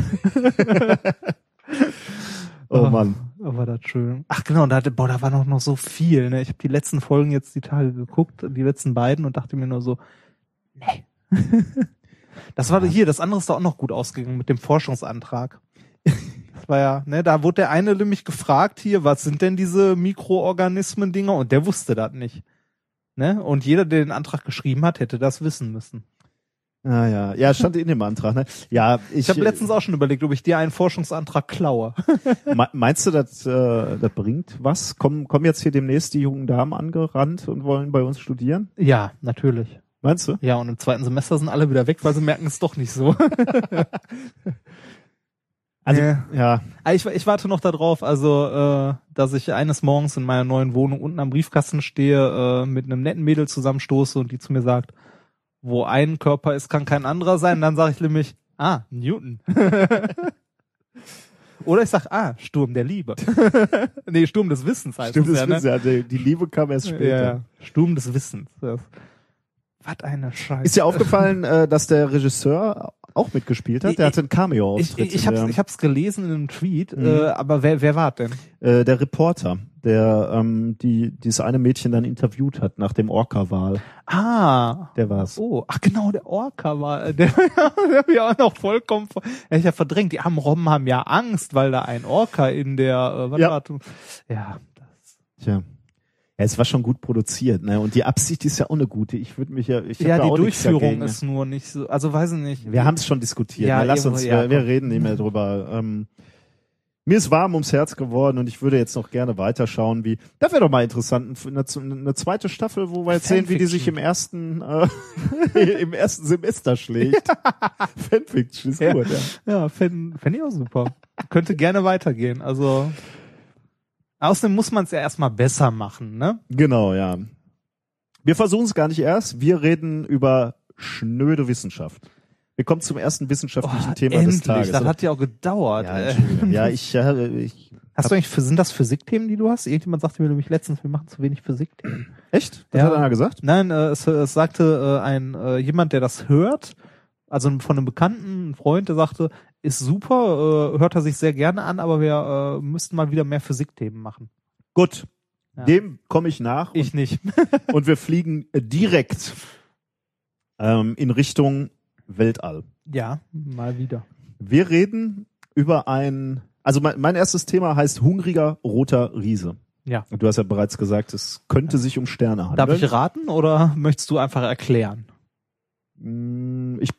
Oh Mann. Aber das schön. Ach genau, da, boah, da war noch, noch so viel. Ne? Ich habe die letzten Folgen jetzt die Tage geguckt, die letzten beiden und dachte mir nur so, nee. das war hier, das andere ist doch auch noch gut ausgegangen mit dem Forschungsantrag. Das war ja, ne, da wurde der eine nämlich gefragt hier, was sind denn diese Mikroorganismen-Dinger? Und der wusste das nicht. Ne? Und jeder, der den Antrag geschrieben hat, hätte das wissen müssen. Ja, ja. Ja, stand in dem Antrag, ne? Ja, ich, Ich habe letztens auch schon überlegt, ob ich dir einen Forschungsantrag klaue. Me- Meinst du, das, äh, das bringt was? Kommen, kommen jetzt hier demnächst die jungen Damen angerannt und wollen bei uns studieren? Ja, natürlich. Meinst du? Ja, und im zweiten Semester sind alle wieder weg, weil sie merken es doch nicht so. Also, Nee. ja. Ah, Ich, ich warte noch darauf, also äh, dass ich eines Morgens in meiner neuen Wohnung unten am Briefkasten stehe, äh, mit einem netten Mädel zusammenstoße und die zu mir sagt, wo ein Körper ist, kann kein anderer sein. Dann sage ich nämlich, ah, Newton. Oder ich sag, ah, Sturm der Liebe. nee, Sturm des Wissens heißt Stimmt, es das ja, ne? wissen Sie ja, die, Liebe kam erst später. Ja, ja. Sturm des Wissens. Was eine Scheiße. Ist dir aufgefallen, äh, dass der Regisseur auch mitgespielt hat? Der hatte einen ich, Cameo-Auftritt. ich, ich in hab's, ich hab's gelesen in einem Tweet, Mhm. äh, aber wer, wer war denn? äh, der Reporter, der ähm, die dieses eine Mädchen dann interviewt hat nach dem Orca-Wahl. Ah, Der war's. Oh, ach genau, der Orca war, der, der hat ja auch noch vollkommen, ja, ich hab verdrängt. Die armen Robben haben ja Angst, weil da ein Orca in der, äh, was Ja. war ja, das, Tja. Ja, es war schon gut produziert, ne? Und die Absicht ist ja auch eine gute. Ich würde mich ja, ich ja, die Durchführung ist nur nicht so, also weiß ich nicht. Wir haben es schon diskutiert. Ja, ne? Lass uns, ja, wir, wir reden nicht mehr drüber. Ähm, mir ist warm ums Herz geworden und ich würde jetzt noch gerne weiterschauen, wie. Das wäre doch mal interessant, eine, eine zweite Staffel, wo wir jetzt sehen, wie die sich im ersten äh, im ersten Semester schlägt. Fanfiction ist Ja. gut, ja. Ja, fände fänd ich auch super. Könnte gerne weitergehen, also. Außerdem muss man es ja erstmal besser machen, ne? Genau, ja. Wir versuchen es gar nicht erst. Wir reden über schnöde Wissenschaft. Wir kommen zum ersten wissenschaftlichen Oh, Thema endlich, des Tages. das hat ja auch gedauert. ja, äh. Entschuldigung. ja, ich, äh, ich Hast du eigentlich, sind das Physikthemen, die du hast? Irgendjemand sagte mir nämlich letztens, wir machen zu wenig Physikthemen. echt? Das Ja. hat einer gesagt? Nein, äh, es, es sagte äh, ein äh, jemand, der das hört, also von einem Bekannten, ein Freund, der sagte, ist super, äh, hört er sich sehr gerne an, aber wir äh, müssten mal wieder mehr Physikthemen machen. Gut. Ja. Dem komme ich nach Ich nicht. und, und wir fliegen äh, direkt ähm, in Richtung Weltall. ja, mal wieder. Wir reden über ein, also mein, mein erstes Thema heißt hungriger roter Riese. Ja. Und du hast ja bereits gesagt, es könnte sich um Sterne handeln. Darf ich raten oder möchtest du einfach erklären? Mm, Ich,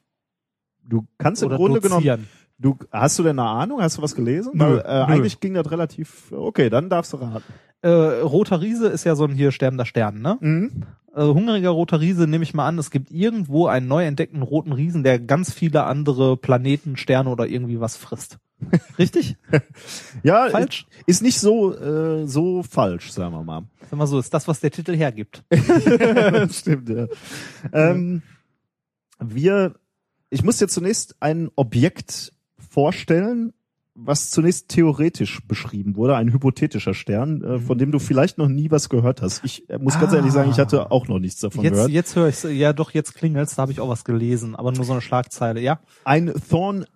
du kannst im Grunde genommen, dozieren? du, hast du denn eine Ahnung? Hast du was gelesen? Nö, Weil, äh, nö. eigentlich ging das relativ, okay, dann darfst du raten. Äh, roter Riese ist ja so ein hier sterbender Stern, ne? Mhm. Äh, hungriger roter Riese nehme ich mal an, es gibt irgendwo einen neu entdeckten roten Riesen, der ganz viele andere Planeten, Sterne oder irgendwie was frisst. Richtig? Ja, Falsch? ist nicht so, äh, so falsch, sagen wir mal. Sag mal so, ist das, was der Titel hergibt. stimmt, ja. Ähm, wir, ich muss dir zunächst ein Objekt vorstellen, was zunächst theoretisch beschrieben wurde, ein hypothetischer Stern, äh, von dem du vielleicht noch nie was gehört hast. Ich äh, muss ganz Ah. ehrlich sagen, ich hatte auch noch nichts davon Jetzt, gehört. jetzt höre ich ja doch, jetzt klingelt's, da habe ich auch was gelesen, aber nur so eine Schlagzeile, ja. Ein Thorn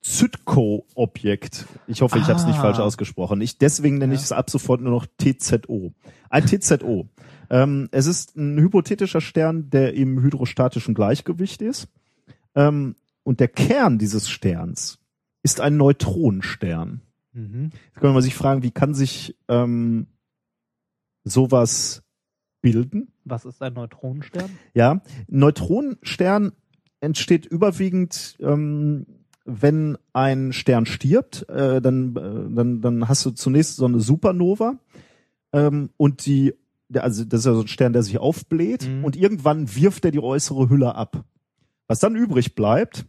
Zytko-Objekt. Ich hoffe, ich habe es nicht Ah. falsch ausgesprochen. Ich, deswegen nenne Ja. ich es ab sofort nur noch TZO. Ein TZO. ähm, es ist ein hypothetischer Stern, der im hydrostatischen Gleichgewicht ist. Ähm, und der Kern dieses Sterns ist ein Neutronenstern. Mhm. Jetzt kann man sich fragen, wie kann sich ähm, sowas bilden? Was ist ein Neutronenstern? Ja, ein Neutronenstern entsteht überwiegend, ähm, wenn ein Stern stirbt, äh, dann, äh, dann, dann hast du zunächst so eine Supernova ähm, und die, also das ist ja so ein Stern, der sich aufbläht Mhm. und irgendwann wirft er die äußere Hülle ab. Was dann übrig bleibt,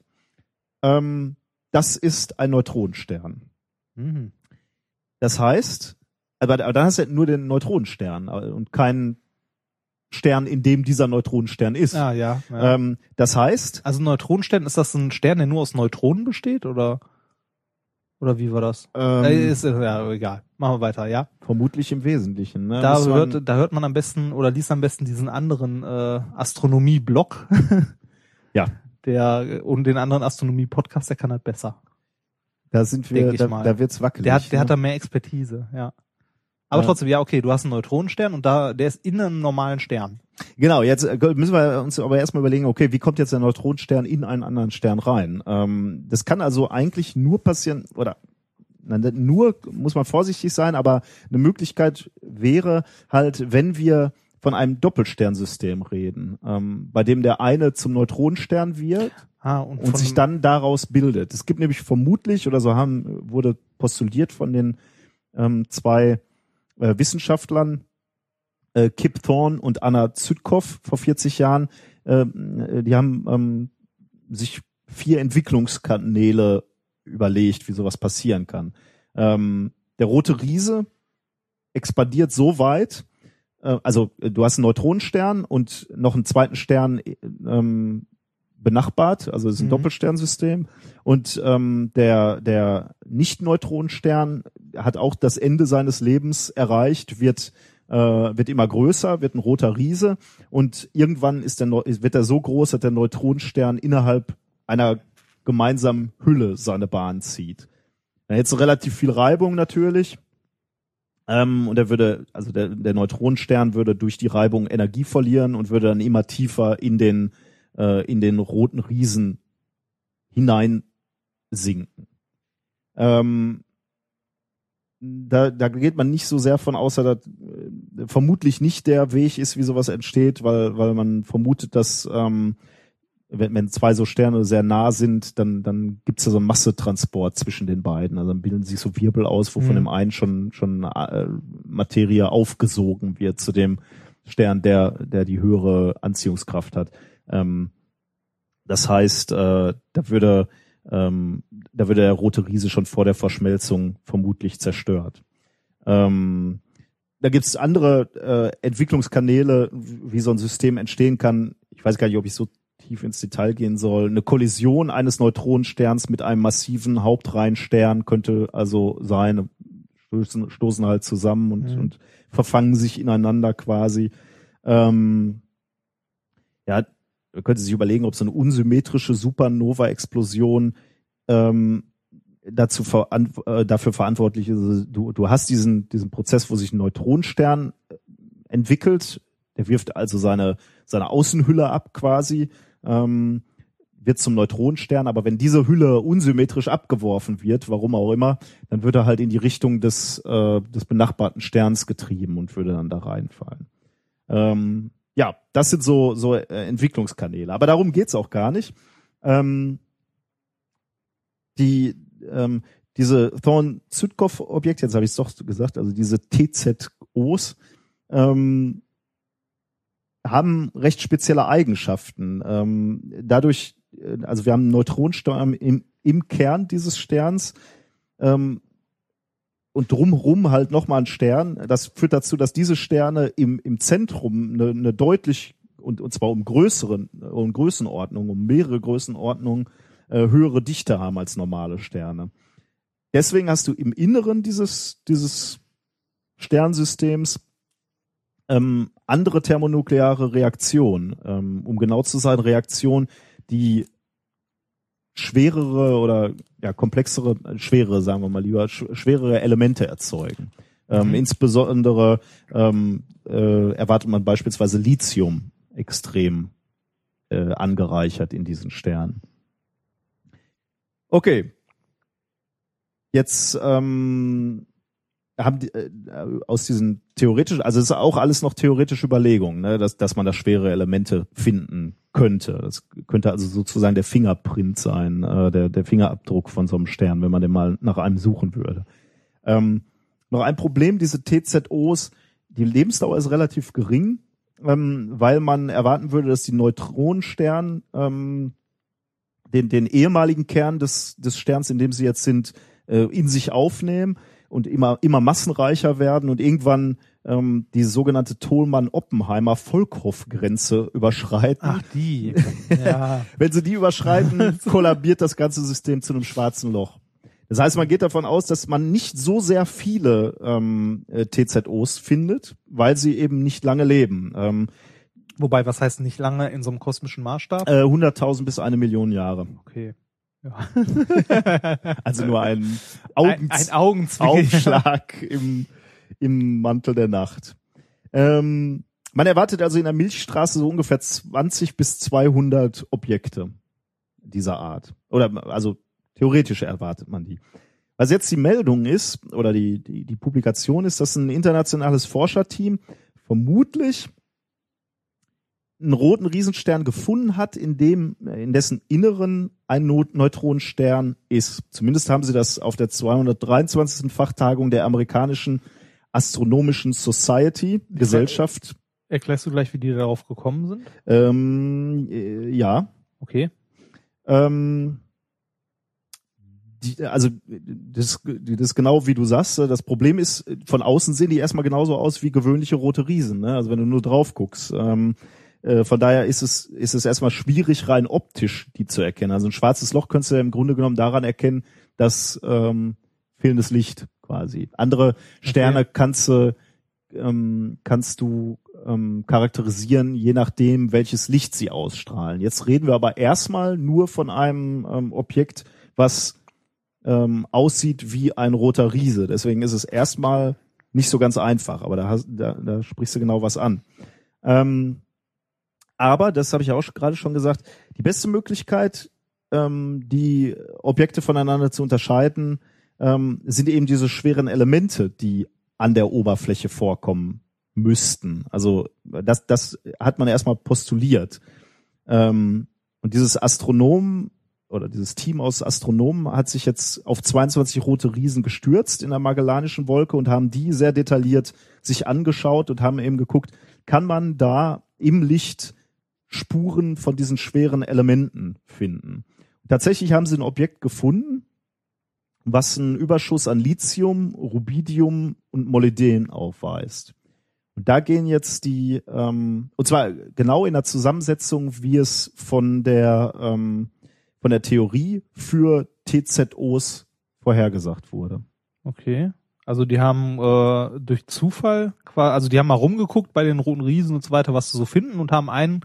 ähm, das ist ein Neutronenstern. Mhm. Das heißt, aber, aber dann hast du nur den Neutronenstern äh, und keinen Stern, in dem dieser Neutronenstern ist. Ah, ja. ja. Ähm, das heißt, also ein Neutronenstern, ist das ein Stern, der nur aus Neutronen besteht oder oder wie war das? ähm, äh, ist, ja, egal. Machen wir weiter, ja. vermutlich im Wesentlichen. Ne? Da hört, da hört man am besten oder liest am besten diesen anderen äh, Astronomie-Blog. Ja. Der und den anderen Astronomie-Podcast, der kann halt besser. da sind wir, da, mal. da wird's wackelig. Der hat, der ne? hat da mehr Expertise, ja. Aber Ja. trotzdem, ja, okay, du hast einen Neutronenstern und da, der ist in einem normalen Stern. Genau, jetzt äh, müssen wir uns aber erstmal überlegen, okay, wie kommt jetzt der Neutronenstern in einen anderen Stern rein? Ähm, das kann also eigentlich nur passieren, oder na, nur muss man vorsichtig sein, aber eine Möglichkeit wäre halt, wenn wir von einem Doppelsternsystem reden, ähm, bei dem der eine zum Neutronenstern wird Ah, und, und sich dann daraus bildet. Es gibt nämlich vermutlich, oder so haben, wurde postuliert von den ähm, zwei äh, Wissenschaftlern, äh, Kip Thorne und Anna Zytkow vor 40 Jahren, ähm, äh, die haben ähm, sich vier Entwicklungskanäle überlegt, wie sowas passieren kann. Ähm, der rote Riese expandiert so weit, also äh, du hast einen Neutronenstern und noch einen zweiten Stern äh, ähm, benachbart, also es ist ein Mhm. Doppelsternsystem und ähm, der der Nicht-Neutronenstern hat auch das Ende seines Lebens erreicht, wird äh, wird immer größer, wird ein roter Riese und irgendwann ist der Neu- wird er so groß, dass der Neutronenstern innerhalb einer gemeinsamen Hülle seine Bahn zieht. Da hätte relativ viel Reibung natürlich. Ähm, und er würde, also der, der Neutronenstern würde durch die Reibung Energie verlieren und würde dann immer tiefer in den, äh, in den roten Riesen hinein sinken. Ähm, da, da geht man nicht so sehr von aus, dass das äh, vermutlich nicht der Weg ist, wie sowas entsteht, weil, weil man vermutet, dass ähm, wenn, wenn zwei so Sterne sehr nah sind, dann, dann gibt's da so einen Massetransport zwischen den beiden. Also dann bilden sich so Wirbel aus, wo von Mhm. dem einen schon, schon äh, Materie aufgesogen wird zu dem Stern, der, der die höhere Anziehungskraft hat. Ähm, das heißt, äh, da würde, ähm, da würde der rote Riese schon vor der Verschmelzung vermutlich zerstört. Ähm, da gibt's andere äh, Entwicklungskanäle, wie so ein System entstehen kann. Ich weiß gar nicht, ob ich so tief ins Detail gehen soll. Eine Kollision eines Neutronensterns mit einem massiven Hauptreihenstern könnte also sein, stoßen, stoßen halt zusammen und, Mhm. und verfangen sich ineinander quasi. Ähm, ja, man könnte sich überlegen, ob so eine unsymmetrische Supernova-Explosion ähm, dazu veran äh, dafür verantwortlich ist. Also Du, du hast diesen, diesen Prozess, wo sich ein Neutronenstern äh, entwickelt. Der wirft also seine, seine Außenhülle ab quasi, ähm, wird zum Neutronenstern. Aber wenn diese Hülle unsymmetrisch abgeworfen wird, warum auch immer, dann wird er halt in die Richtung des, äh, des benachbarten Sterns getrieben und würde dann da reinfallen. Ähm, ja, das sind so, so äh, Entwicklungskanäle. Aber darum geht's auch gar nicht. Ähm, die, ähm, diese Thorne-Zytkow-Objekte, jetzt habe ich es doch gesagt, also diese TZOs, ähm, haben recht spezielle Eigenschaften. Ähm, dadurch, äh, also wir haben einen Neutronenstern im, im Kern dieses Sterns ähm, und drumherum halt nochmal ein Stern. Das führt dazu, dass diese Sterne im, im Zentrum eine, eine deutlich und, und zwar um größeren, um Größenordnung, um mehrere Größenordnungen äh, höhere Dichte haben als normale Sterne. Deswegen hast du im Inneren dieses, dieses Sternsystems ähm, andere thermonukleare Reaktionen. Ähm, um genau zu sein, Reaktionen, die schwerere oder ja komplexere, äh, schwerere, sagen wir mal lieber, sch schwerere Elemente erzeugen. Ähm, Mhm. insbesondere ähm, äh, erwartet man beispielsweise Lithium extrem äh, angereichert in diesen Sternen. Okay. Jetzt ähm, haben die, äh, aus diesen theoretischen, also es ist auch alles noch theoretische Überlegungen, ne, dass, dass man da schwere Elemente finden könnte. Das könnte also sozusagen der Fingerprint sein, äh, der, der Fingerabdruck von so einem Stern, wenn man den mal nach einem suchen würde. Ähm, noch ein Problem, diese TZOs, die Lebensdauer ist relativ gering, ähm, weil man erwarten würde, dass die Neutronenstern ähm, den, den ehemaligen Kern des, des Sterns, in dem sie jetzt sind, äh, in sich aufnehmen und immer, immer massenreicher werden und irgendwann ähm, die sogenannte Tholmann-Oppenheimer-Volkhoff-Grenze überschreiten. Ach, die. Ja. Wenn sie die überschreiten, kollabiert das ganze System zu einem schwarzen Loch. Das heißt, man geht davon aus, dass man nicht so sehr viele ähm, äh, TZOs findet, weil sie eben nicht lange leben. Ähm, Wobei, was heißt nicht lange in so einem kosmischen Maßstab? äh, 100.000 bis eine Million Jahre. Okay. Ja. Also nur ein, Ein, Augen ein Augenzwinkern. Aufschlag im, im Mantel der Nacht. Ähm, man erwartet also in der Milchstraße so ungefähr 20 bis 200 Objekte dieser Art. Oder also theoretisch erwartet man die. Was jetzt die Meldung ist, oder die, die, die Publikation ist, dass ein internationales Forscherteam vermutlich einen roten Riesenstern gefunden hat, in dem, in dessen Inneren ein Neutronenstern ist. Zumindest haben sie das auf der 223. Fachtagung der amerikanischen Astronomischen Society Gesellschaft. Erklärst du gleich, wie die darauf gekommen sind? Ähm, äh, ja. Okay. Ähm, die, also das, das ist genau wie du sagst. Das Problem ist, von außen sehen die erstmal genauso aus wie gewöhnliche rote Riesen. Ne? Also wenn du nur drauf guckst. Ähm, äh, von daher ist es, ist es erstmal schwierig, rein optisch die zu erkennen. Also ein schwarzes Loch könntest du ja im Grunde genommen daran erkennen, dass ähm, fehlendes Licht quasi. Andere Sterne kannst du ähm, kannst du ähm, charakterisieren, je nachdem, welches Licht sie ausstrahlen. Jetzt reden wir aber erstmal nur von einem ähm, Objekt, was ähm, aussieht wie ein roter Riese. Deswegen ist es erstmal nicht so ganz einfach, aber da, hast, da, da sprichst du genau was an. Ähm, aber, das habe ich auch gerade schon gesagt, die beste Möglichkeit, ähm, die Objekte voneinander zu unterscheiden, ähm, sind eben diese schweren Elemente, die an der Oberfläche vorkommen müssten. Also das, das hat man erstmal postuliert. Ähm, und dieses Astronomen oder dieses Team aus Astronomen hat sich jetzt auf 22 rote Riesen gestürzt in der Magellanischen Wolke und haben die sehr detailliert sich angeschaut und haben eben geguckt, kann man da im Licht Spuren von diesen schweren Elementen finden. Tatsächlich haben sie ein Objekt gefunden, was einen Überschuss an Lithium, Rubidium und Molybden aufweist. Und da gehen jetzt die, ähm, und zwar genau in der Zusammensetzung, wie es von der ähm, von der Theorie für TZOs vorhergesagt wurde. Okay. Also die haben äh, durch Zufall, also die haben mal rumgeguckt bei den roten Riesen und so weiter, was sie so finden und haben einen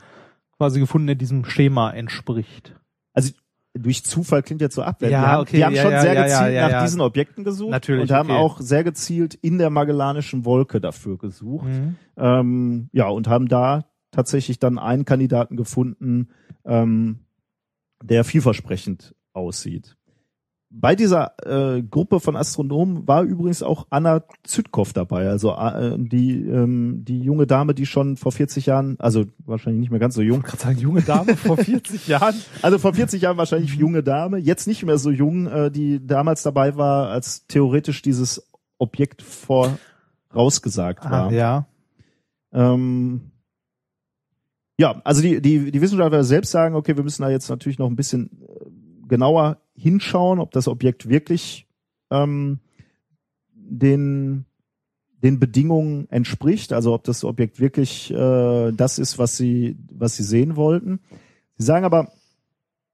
quasi gefunden, der diesem Schema entspricht. Also durch Zufall klingt jetzt so abwertend. Ja, die haben, okay, die haben ja, schon ja, sehr gezielt ja, nach diesen Objekten gesucht Natürlich, und haben okay. auch sehr gezielt in der Magellanischen Wolke dafür gesucht. Mhm. Ähm, ja, und haben da tatsächlich dann einen Kandidaten gefunden, ähm, der vielversprechend aussieht. Bei dieser äh, Gruppe von Astronomen war übrigens auch Anna Zytkow dabei, also äh, die ähm, die junge Dame, die schon vor 40 Jahren, also wahrscheinlich nicht mehr ganz so jung, Ich gerade sagen, junge Dame vor 40 Jahren. also vor 40 Jahren wahrscheinlich junge Dame, jetzt nicht mehr so jung, äh, die damals dabei war, als theoretisch dieses Objekt vorausgesagt war. Ah, ja. Ähm, ja, also die, die, die Wissenschaftler selbst sagen, okay, wir müssen da jetzt natürlich noch ein bisschen äh, genauer hinschauen, ob das Objekt wirklich ähm, den, den Bedingungen entspricht, also ob das Objekt wirklich äh, das ist, was sie, was sie sehen wollten. Sie sagen aber,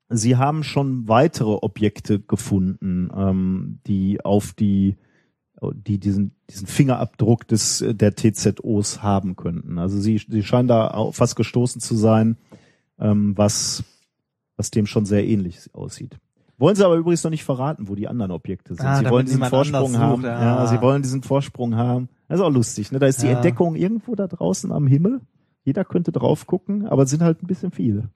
sie haben schon weitere Objekte gefunden, ähm, die auf die die diesen, diesen Fingerabdruck des, der TZOs haben könnten. Also sie, sie scheinen da auf was gestoßen zu sein, ähm, was, was dem schon sehr ähnlich aussieht. Wollen sie aber übrigens noch nicht verraten, wo die anderen Objekte sind. Ah, sie wollen diesen Vorsprung haben. sucht, Ja. ja. sie wollen diesen Vorsprung haben. Das ist auch lustig, ne? Da ist die Ja. Entdeckung irgendwo da draußen am Himmel. Jeder könnte drauf gucken, aber es sind halt ein bisschen viele.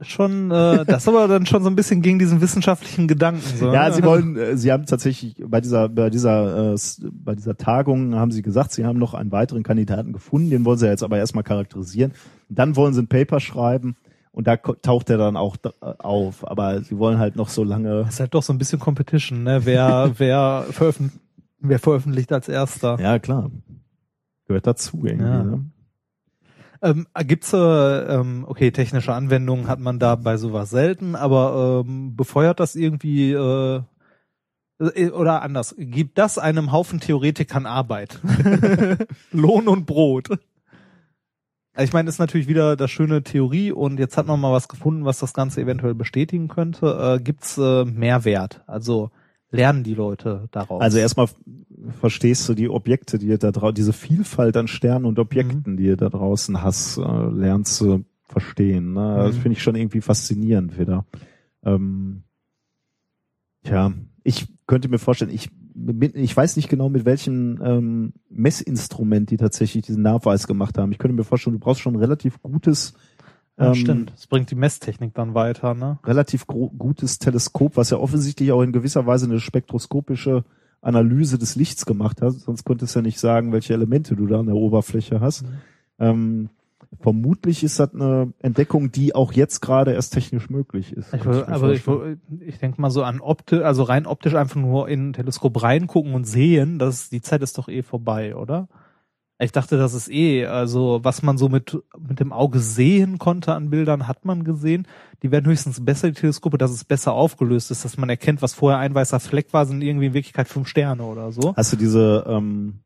Schon, äh, das ist aber dann schon so ein bisschen gegen diesen wissenschaftlichen Gedanken. So, Ja, ne? sie wollen, äh, sie haben tatsächlich bei dieser, bei dieser, äh, bei dieser Tagung haben sie gesagt, sie haben noch einen weiteren Kandidaten gefunden, den wollen sie jetzt aber erstmal charakterisieren. Dann wollen sie ein Paper schreiben und da taucht er dann auch auf. Aber sie wollen halt noch so lange. Das ist halt doch so ein bisschen Competition, ne? Wer, wer, veröffent wer veröffentlicht als erster. Ja, klar. Gehört dazu irgendwie. Ja. Ne? Ähm, gibt's äh, ähm, okay, technische Anwendungen hat man da bei sowas selten, aber ähm, befeuert das irgendwie äh, äh, oder anders, gibt das einem Haufen Theoretikern Arbeit? Lohn und Brot. Also Ich meine, ist natürlich wieder das schöne Theorie und jetzt hat man mal was gefunden, was das Ganze eventuell bestätigen könnte. Äh, gibt's äh, Mehrwert? Also lernen die Leute daraus? Also erstmal verstehst du die Objekte, die ihr da draußen, diese Vielfalt an Sternen und Objekten, die ihr da draußen hast, äh, lernst du verstehen. Ne? Das Mhm. finde ich schon irgendwie faszinierend wieder. Ähm, tja, ich könnte mir vorstellen, ich mit, ich weiß nicht genau, mit welchem ähm, Messinstrument die tatsächlich diesen Nachweis gemacht haben. Ich könnte mir vorstellen, du brauchst schon ein relativ gutes ja, ähm, stimmt. Das bringt die Messtechnik dann weiter, ne? relativ gutes Teleskop, was ja offensichtlich auch in gewisser Weise eine spektroskopische Analyse des Lichts gemacht hat. Sonst könntest du ja nicht sagen, welche Elemente du da an der Oberfläche hast. Ähm, vermutlich ist das eine Entdeckung, die auch jetzt gerade erst technisch möglich ist. Ich will, mir aber ich, vorstellen. will- ich denke mal so an optisch, also rein optisch einfach nur in ein Teleskop reingucken und sehen, dass die Zeit ist doch eh vorbei, oder? Ich dachte, das ist eh, also was man so mit, mit dem Auge sehen konnte an Bildern, hat man gesehen. Die werden höchstens besser, die Teleskope, dass es besser aufgelöst ist, dass man erkennt, was vorher ein weißer Fleck war, sind irgendwie in Wirklichkeit fünf Sterne oder so. Hast du diese, ähm,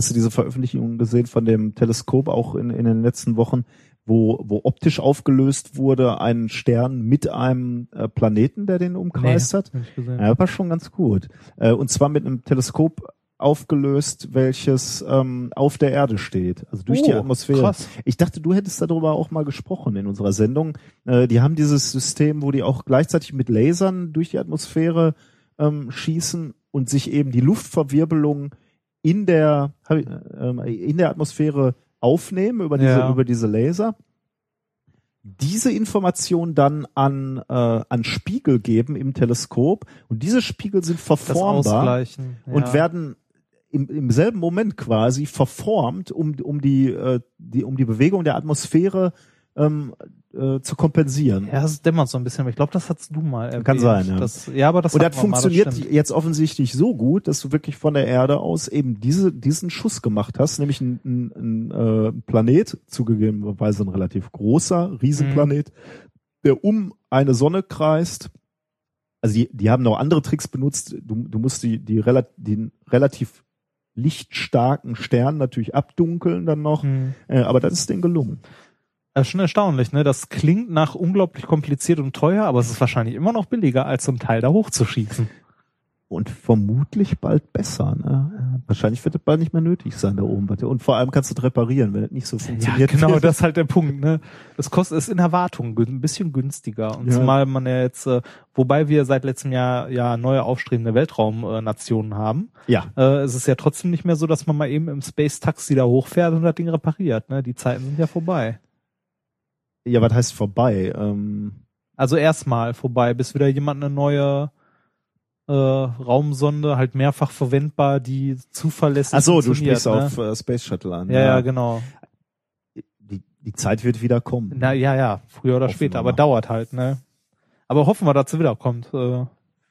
hast du diese Veröffentlichung gesehen von dem Teleskop auch in, in den letzten Wochen, wo, wo optisch aufgelöst wurde ein Stern mit einem äh, Planeten, der den umkreist hat? ich gesehen. Ja, war schon ganz gut. Äh, und zwar mit einem Teleskop aufgelöst, welches ähm, auf der Erde steht, also durch die Oh, Atmosphäre. krass. Ich dachte, du hättest darüber auch mal gesprochen in unserer Sendung. Äh, die haben dieses System, wo die auch gleichzeitig mit Lasern durch die Atmosphäre ähm, schießen und sich eben die Luftverwirbelung in der äh, ähm, in der Atmosphäre aufnehmen über diese Ja. über diese Laser diese Information dann an, äh, an Spiegel geben im Teleskop und diese Spiegel sind verformbar Ausgleichen. und ja. werden im, im selben Moment quasi verformt, um, um, die, äh, die, um die Bewegung der Atmosphäre ähm, äh, zu kompensieren. Ja, das dämmert so ein bisschen, aber ich glaube, das hast du mal erwähnt. Kann sein, ja. Das, ja, aber das und das wir mal, funktioniert stimmt. jetzt offensichtlich so gut, dass du wirklich von der Erde aus eben diese, diesen Schuss gemacht hast, nämlich ein, ein, ein äh, Planet, zugegebenerweise ein relativ großer Riesenplanet, der um eine Sonne kreist. Also die, die haben noch andere Tricks benutzt. Du, du musst die, die rela den relativ lichtstarken Stern natürlich abdunkeln dann noch. Hm. Äh, aber das ist denen gelungen. Das ist schon erstaunlich, ne? Das klingt nach unglaublich kompliziert und teuer, aber es ist wahrscheinlich immer noch billiger, als so ein Teil da hochzuschießen. Und vermutlich bald besser. Ne? Wahrscheinlich wird es bald nicht mehr nötig sein da oben. Und vor allem kannst du es reparieren, wenn es nicht so Ja, funktioniert. genau, das ist halt der Punkt, ne? Das kostet ist in Erwartung ein bisschen günstiger. Und Ja. zumal man ja jetzt, äh, wobei wir seit letztem Jahr ja neue aufstrebende Weltraumnationen haben, Ja, äh, es ist ja trotzdem nicht mehr so, dass man mal eben im Space Taxi da hochfährt und das Ding repariert, ne? Die Zeiten sind ja vorbei. Ja, was heißt vorbei? Ähm, Also erstmal vorbei, bis wieder jemand eine neue äh, Raumsonde, halt mehrfach verwendbar, die zuverlässig ach so, du sprichst ne? auf äh, Space Shuttle an. Ja, ja, genau. Die, die Zeit wird wieder kommen. Na ja, ja, früher oder Hoffen später, aber dauert halt, ne? Aber hoffen wir, dass sie wiederkommt. Äh,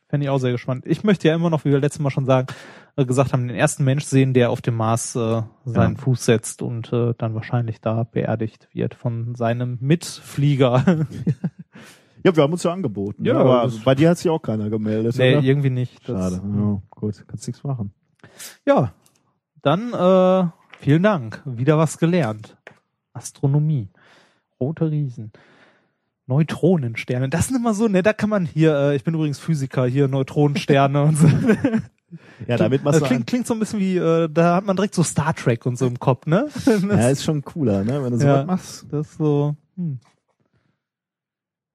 Fände ich auch sehr gespannt. Ich möchte ja immer noch, wie wir letztes Mal schon sagen, gesagt haben, den ersten Mensch sehen, der auf dem Mars äh, seinen Ja. Fuß setzt und äh, dann wahrscheinlich da beerdigt wird von seinem Mitflieger. Ja, wir haben uns ja angeboten. Ja, aber bei dir hat sich auch keiner gemeldet. nee, oder? irgendwie nicht. Schade. Das, Ja, gut, kannst nichts machen. Ja, dann äh, vielen Dank. Wieder was gelernt. Astronomie. Rote Riesen. Neutronensterne. Das sind immer so, ne, da kann man hier, äh, ich bin übrigens Physiker, hier Neutronensterne und so. Ja, damit machst also du klingt, klingt so ein bisschen wie, äh, da hat man direkt so Star Trek und so im Kopf, ne? Ja, ist schon cooler, ne? Wenn du so Ja. was machst. das ist so, hm.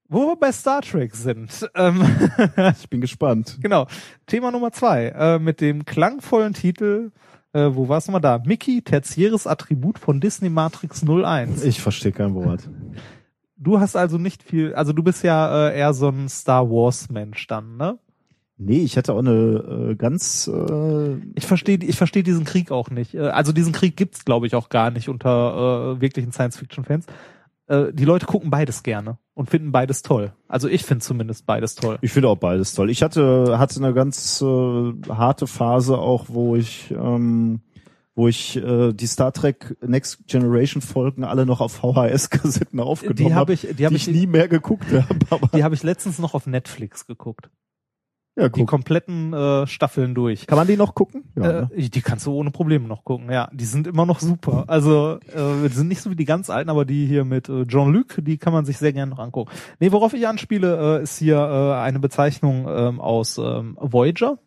Wo wir bei Star Trek sind. Ähm, Ich bin gespannt. Genau. Thema Nummer zwei, äh, mit dem klangvollen Titel, äh, wo war es nochmal da? Mickey, tertiäres Attribut von Disney Matrix 01. Ich verstehe kein Wort. Du hast also nicht viel, also du bist ja äh, eher so ein Star Wars Mensch dann, ne? Nee, ich hatte auch eine äh, ganz äh, Ich verstehe ich verstehe diesen Krieg auch nicht. Äh, Also diesen Krieg gibt's glaube ich auch gar nicht unter äh, wirklichen Science Fiction Fans. Äh, die Leute gucken beides gerne und finden beides toll. Also ich finde zumindest beides toll. Ich finde auch beides toll. Ich hatte hatte eine ganz äh, harte Phase auch, wo ich ähm, wo ich äh, die Star Trek Next Generation Folgen alle noch auf VHS Kassetten aufgenommen Die habe habe, ich die habe ich ich nie mehr geguckt habe. Die habe ich letztens noch auf Netflix geguckt. Ja, Die kompletten äh, Staffeln durch. Kann man die noch gucken? Ja, ne? äh, die kannst du ohne Probleme noch gucken, ja. Die sind immer noch super. Also, äh, die sind nicht so wie die ganz alten, aber die hier mit äh, Jean-Luc, die kann man sich sehr gerne noch angucken. Nee, worauf ich anspiele, äh, ist hier äh, eine Bezeichnung ähm, aus ähm, Voyager.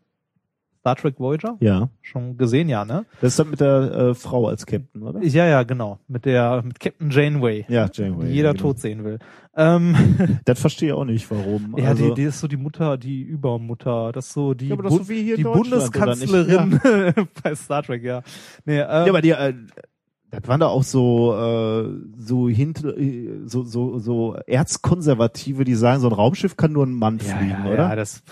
Star Trek Voyager. ja. Schon gesehen, ja, ne? Das ist dann mit der äh, Frau als Captain, oder? Ja, ja, genau. Mit der, mit Captain Janeway. ja, Janeway. Die jeder genau. tot sehen will. Ähm, Das verstehe ich auch nicht, warum. ja, also, die, die ist so die Mutter, die Übermutter. Das ist so die, Ja, Bu- so wie hier in die? Bundeskanzlerin bei Star Trek, ja. Nee, ähm, ja, aber die, äh, das waren da auch so äh, so hint, äh, so so so Erzkonservative, die sagen, so ein Raumschiff kann nur ein Mann ja, fliegen, ja, oder? Ja, das,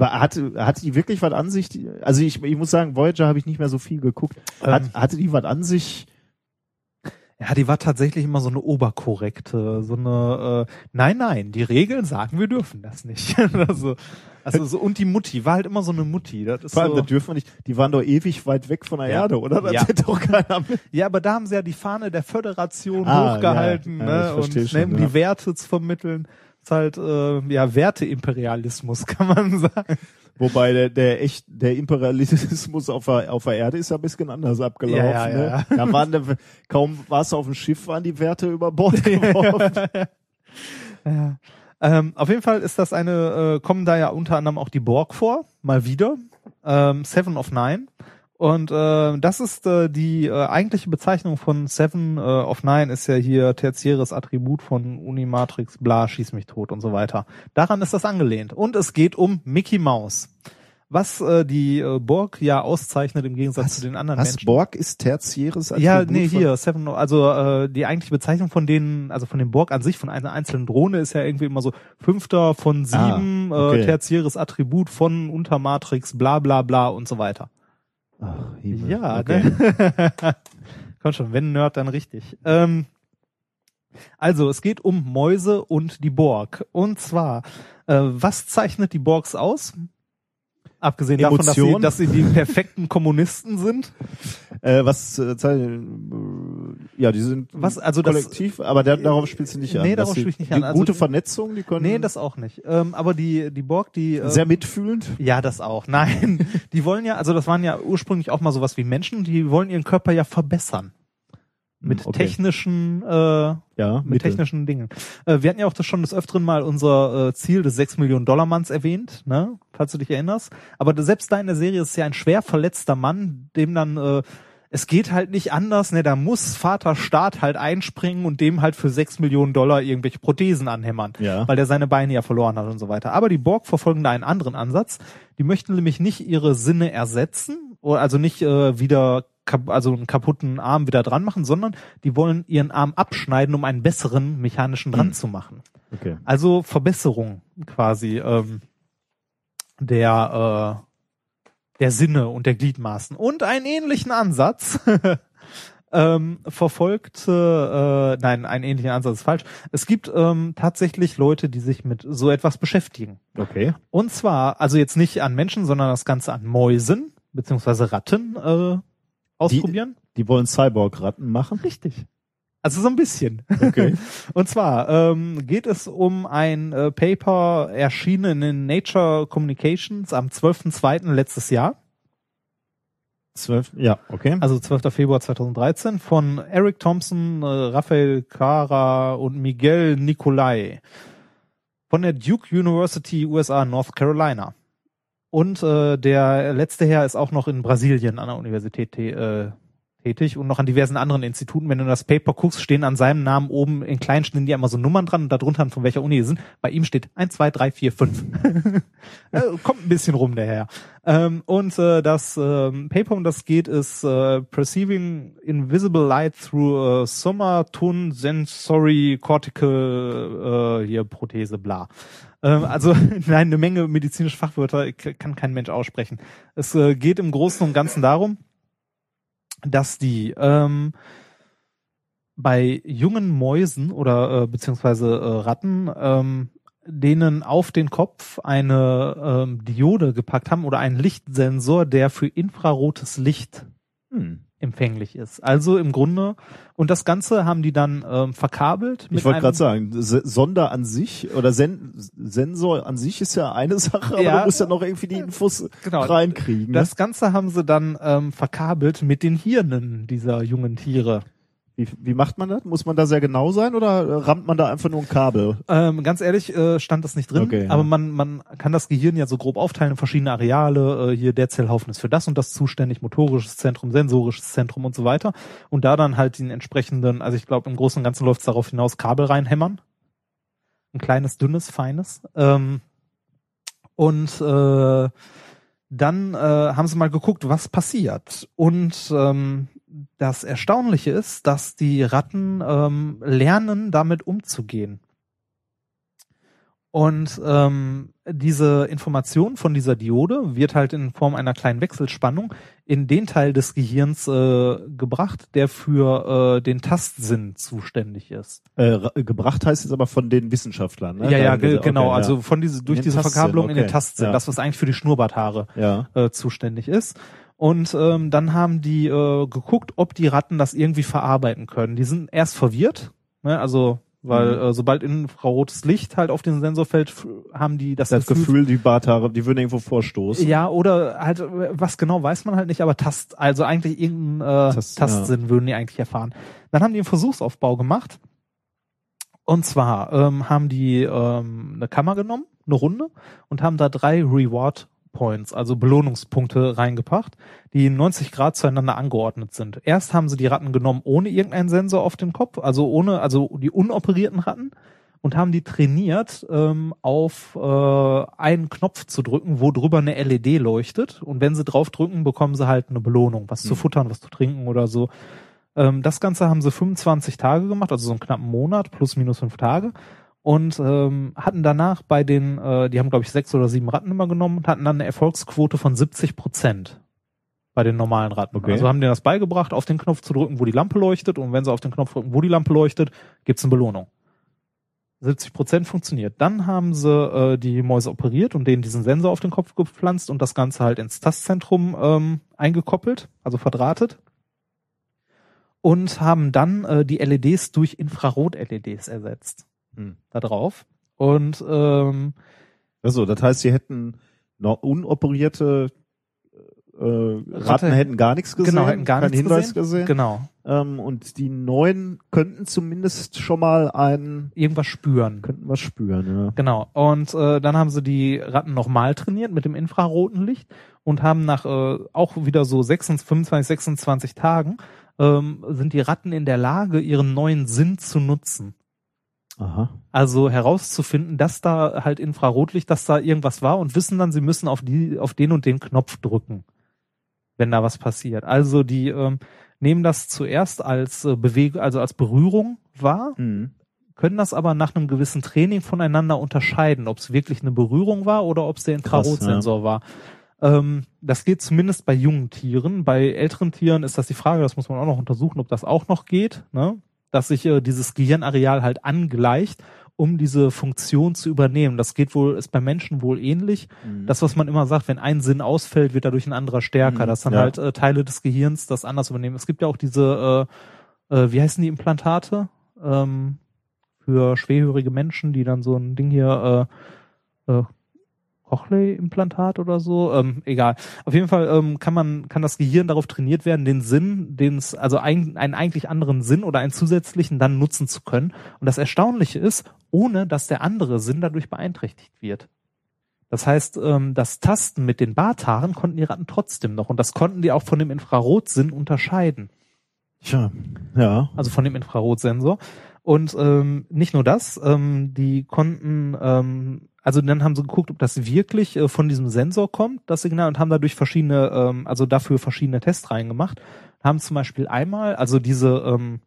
Aber hatte hatte die wirklich was an sich? Also ich, ich muss sagen, Voyager habe ich nicht mehr so viel geguckt. Hat, Ähm. hatte die was an sich? Ja, die war tatsächlich immer so eine oberkorrekte, so eine äh, Nein, nein, die Regeln sagen, wir dürfen das nicht. also, also so und die Mutti war halt immer so eine Mutti. Das ist Vor allem, so, das dürfen wir nicht. Die waren doch ewig weit weg von der Ja. Erde, oder? Das Ja. doch keiner mit. ja, aber da haben sie ja die Fahne der Föderation Ah, hochgehalten, ja, ja, ne, und schon, um ja. die Werte zu vermitteln. Ist halt äh, ja Werteimperialismus, kann man sagen. Wobei der, der echt, der Imperialismus auf der, auf der Erde ist ja ein bisschen anders abgelaufen. Ja, ja, ne? Da waren der, kaum warst du auf dem Schiff, waren die Werte über Bord geworfen. Ja. Ähm, auf jeden Fall ist das eine, äh, kommen da ja unter anderem auch die Borg vor, mal wieder. Ähm, Seven of Nine. Und äh, das ist äh, die äh, eigentliche Bezeichnung von Seven äh, of Nine ist ja hier tertiäres Attribut von Unimatrix, bla, schieß mich tot und so weiter. Daran ist das angelehnt. Und es geht um Mickey Mouse. Was äh, die äh, Borg ja auszeichnet im Gegensatz zu den anderen Was, Menschen. Borg ist tertiäres Ja, Attribut nee, von- hier, Seven, also äh, die eigentliche Bezeichnung von denen, also von dem Borg an sich, von einer einzelnen Drohne ist ja irgendwie immer so fünfter von sieben, Ah, okay. äh, tertiäres Attribut von Untermatrix, bla bla bla und so weiter. Ach, Himmel. Ja, okay. ne? Komm schon, wenn Nerd, dann richtig. Ähm, also, es geht um Mäuse und die Borg. Und zwar, äh, was zeichnet die Borgs aus? Abgesehen davon, dass sie, dass sie die perfekten Kommunisten sind. Äh, was, äh, äh, ja, die sind Was, also das- kollektiv, aber der, darauf spielst du nicht an. Nee, darauf sie- spiel ich nicht die an. Also gute Vernetzung, die können Nee, das auch nicht. Ähm, aber die, die Borg, die. Äh, sehr mitfühlend. ja, das auch. Nein. Die wollen ja, also das waren ja ursprünglich auch mal sowas wie Menschen, die wollen ihren Körper ja verbessern. Mit Hm, okay. technischen, äh, Ja, mit Mittel. technischen Dingen. Äh, wir hatten ja auch das schon des Öfteren mal unser äh, Ziel des 6 Millionen Dollar Manns erwähnt, ne? Falls du dich erinnerst. Aber selbst da in der Serie ist ja ein schwer verletzter Mann, dem dann, äh, es geht halt nicht anders, ne? Da muss Vater Staat halt einspringen und dem halt für 6 Millionen Dollar irgendwelche Prothesen anhämmern. Ja. Weil der seine Beine ja verloren hat und so weiter. Aber die Borg verfolgen da einen anderen Ansatz. Die möchten nämlich nicht ihre Sinne ersetzen, oder also nicht äh, wieder also einen kaputten Arm wieder dran machen, sondern die wollen ihren Arm abschneiden, um einen besseren mechanischen dran zu machen. Okay. Also Verbesserung quasi ähm, der äh, der Sinne und der Gliedmaßen und einen ähnlichen Ansatz ähm, verfolgt äh, nein einen ähnlichen Ansatz ist falsch es gibt ähm, tatsächlich Leute die sich mit so etwas beschäftigen Okay. und zwar also jetzt nicht an Menschen sondern das Ganze an Mäusen beziehungsweise Ratten äh, ausprobieren Die wollen Cyborg-Ratten machen. richtig also so ein bisschen Okay. und zwar ähm, geht es um ein äh, Paper erschienen in Nature Communications am 12.02. letztes Jahr, Zwölf. Ja, okay. also 12. Februar 2013 von Eric Thompson, äh, Raphael Cara und Miguel Nicolai von der Duke University USA North Carolina. Und äh, der letzte Herr ist auch noch in Brasilien an der Universität tä- äh, tätig und noch an diversen anderen Instituten. Wenn du das Paper guckst, stehen an seinem Namen oben in kleinen stehen die immer so Nummern dran und darunter von welcher Uni die sind. Bei ihm steht 1, 2, 3, 4, 5. Äh, Kommt ein bisschen rum daher. Ähm, und äh, das ähm, Paper, um das geht, ist äh, Perceiving Invisible Light through a Somatone Sensory Cortical äh, hier Prothese, bla. Ähm, also nein, eine Menge medizinische Fachwörter kann kein Mensch aussprechen. Es äh, geht im Großen und Ganzen darum, dass die ähm, bei jungen Mäusen oder äh, beziehungsweise äh, Ratten ähm, denen auf den Kopf eine ähm, Diode gepackt haben oder einen Lichtsensor, der für infrarotes Licht Hm. Empfänglich ist. Also im Grunde und das Ganze haben die dann ähm, verkabelt. Ich wollte gerade sagen, Sonder an sich oder Sen Sensor an sich ist ja eine Sache, aber Ja. du musst ja noch irgendwie die Infos Genau. reinkriegen. Das Ganze haben sie dann ähm, verkabelt mit den Hirnen dieser jungen Tiere. Wie, wie macht man das? Muss man da sehr genau sein oder äh, rammt man da einfach nur ein Kabel? Ähm, ganz ehrlich, äh, stand das nicht drin, Okay, ja. aber man, man kann das Gehirn ja so grob aufteilen in verschiedene Areale. Äh, hier der Zellhaufen ist für das und das zuständig, motorisches Zentrum, sensorisches Zentrum und so weiter. Und da dann halt den entsprechenden, also ich glaube im Großen und Ganzen läuft es darauf hinaus, Kabel reinhämmern. Ein kleines, dünnes, feines. Ähm, und äh, dann äh, haben sie mal geguckt, was passiert. Und ähm, das Erstaunliche ist, dass die Ratten ähm, lernen, damit umzugehen. Und ähm, diese Information von dieser Diode wird halt in Form einer kleinen Wechselspannung in den Teil des Gehirns äh, gebracht, der für äh, den Tastsinn zuständig ist. Äh, ra- gebracht heißt jetzt aber von den Wissenschaftlern, ne? ja, ja, ge okay, genau. ja. Also von diese durch diese Verkabelung in den okay. Tastsinn, Ja. das was eigentlich für die Schnurrbarthaare ja. äh, zuständig ist. Und ähm, dann haben die äh, geguckt, ob die Ratten das irgendwie verarbeiten können. Die sind erst verwirrt, ne? also weil Mhm. äh, sobald infrarotes Licht halt auf den Sensor fällt, haben die das, Das Gefühl, die Barthaare, die würden irgendwo vorstoßen. Ja, oder halt, äh, was genau weiß man halt nicht, aber Tast, also eigentlich irgendein äh, Tast- Tastsinn würden die eigentlich erfahren. Dann haben die einen Versuchsaufbau gemacht. Und zwar ähm, haben die ähm, eine Kammer genommen, eine Runde, und haben da drei Reward Points, also Belohnungspunkte reingebracht, die 90 Grad zueinander angeordnet sind. Erst haben sie die Ratten genommen ohne irgendeinen Sensor auf dem Kopf, also ohne, also die unoperierten Ratten und haben die trainiert, ähm, auf äh, einen Knopf zu drücken, wo drüber eine LED leuchtet. Und wenn sie drauf drücken, bekommen sie halt eine Belohnung, was zu futtern, was zu trinken oder so. Ähm, das Ganze haben sie 25 Tage gemacht, also so einen knappen Monat, plus minus fünf Tage. Und ähm, hatten danach bei den, äh, die haben glaube ich sechs oder sieben Ratten immer genommen und hatten dann eine Erfolgsquote von 70 Prozent bei den normalen Ratten. Okay. Also haben denen das beigebracht, auf den Knopf zu drücken, wo die Lampe leuchtet. Und wenn sie auf den Knopf drücken, wo die Lampe leuchtet, gibt's eine Belohnung. 70 Prozent funktioniert. Dann haben sie äh, die Mäuse operiert und denen diesen Sensor auf den Kopf gepflanzt und das Ganze halt ins Tastzentrum ähm, eingekoppelt, also verdrahtet. Und haben dann äh, die LEDs durch Infrarot-LEDs ersetzt. Hm. Da drauf. Und ähm, Also, das heißt, sie hätten noch unoperierte äh, Ratten Ratte- hätten gar nichts gesehen, genau, hätten gar keinen nichts Hinweis gesehen. gesehen. Genau. Ähm, und die neuen könnten zumindest schon mal einen, Irgendwas spüren. könnten was spüren, ja. Genau. Und äh, dann haben sie die Ratten nochmal trainiert mit dem infraroten Licht und haben nach äh, auch wieder so 26, 25, 26 Tagen ähm, sind die Ratten in der Lage, ihren neuen Sinn zu nutzen. Aha. Also herauszufinden, dass da halt Infrarotlicht, dass da irgendwas war und wissen dann, sie müssen auf die, auf den und den Knopf drücken, wenn da was passiert. Also die ähm, nehmen das zuerst als äh, Bewegung, also als Berührung wahr, Mhm. können das aber nach einem gewissen Training voneinander unterscheiden, ob es wirklich eine Berührung war oder ob es der Infrarotsensor war. Ähm, das geht zumindest bei jungen Tieren. Bei älteren Tieren ist das die Frage, das muss man auch noch untersuchen, ob das auch noch geht, ne? Dass sich äh, dieses Gehirnareal halt angleicht, um diese Funktion zu übernehmen. Das geht wohl, ist bei Menschen wohl ähnlich. Mhm. Das, was man immer sagt, wenn ein Sinn ausfällt, wird dadurch ein anderer stärker, Mhm, dass dann ja. halt äh, Teile des Gehirns das anders übernehmen. Es gibt ja auch diese, äh, äh, wie heißen die Implantate? Ähm, für schwerhörige Menschen, die dann so ein Ding hier, äh, äh, Cochlea-Implantat oder so, ähm, egal. Auf jeden Fall ähm, kann man, kann das Gehirn darauf trainiert werden, den Sinn, den es, also ein, einen eigentlich anderen Sinn oder einen zusätzlichen dann nutzen zu können. Und das Erstaunliche ist, ohne dass der andere Sinn dadurch beeinträchtigt wird. Das heißt, ähm, das Tasten mit den Barthaaren konnten die Ratten trotzdem noch und das konnten die auch von dem Infrarotsinn unterscheiden. Tja, ja. also von dem Infrarotsensor. Und ähm, nicht nur das, ähm, die konnten, ähm, also dann haben sie geguckt, ob das wirklich äh, von diesem Sensor kommt, das Signal, und haben dadurch verschiedene, ähm, also dafür verschiedene Testreihen gemacht. Haben zum Beispiel einmal, also diese, ähm,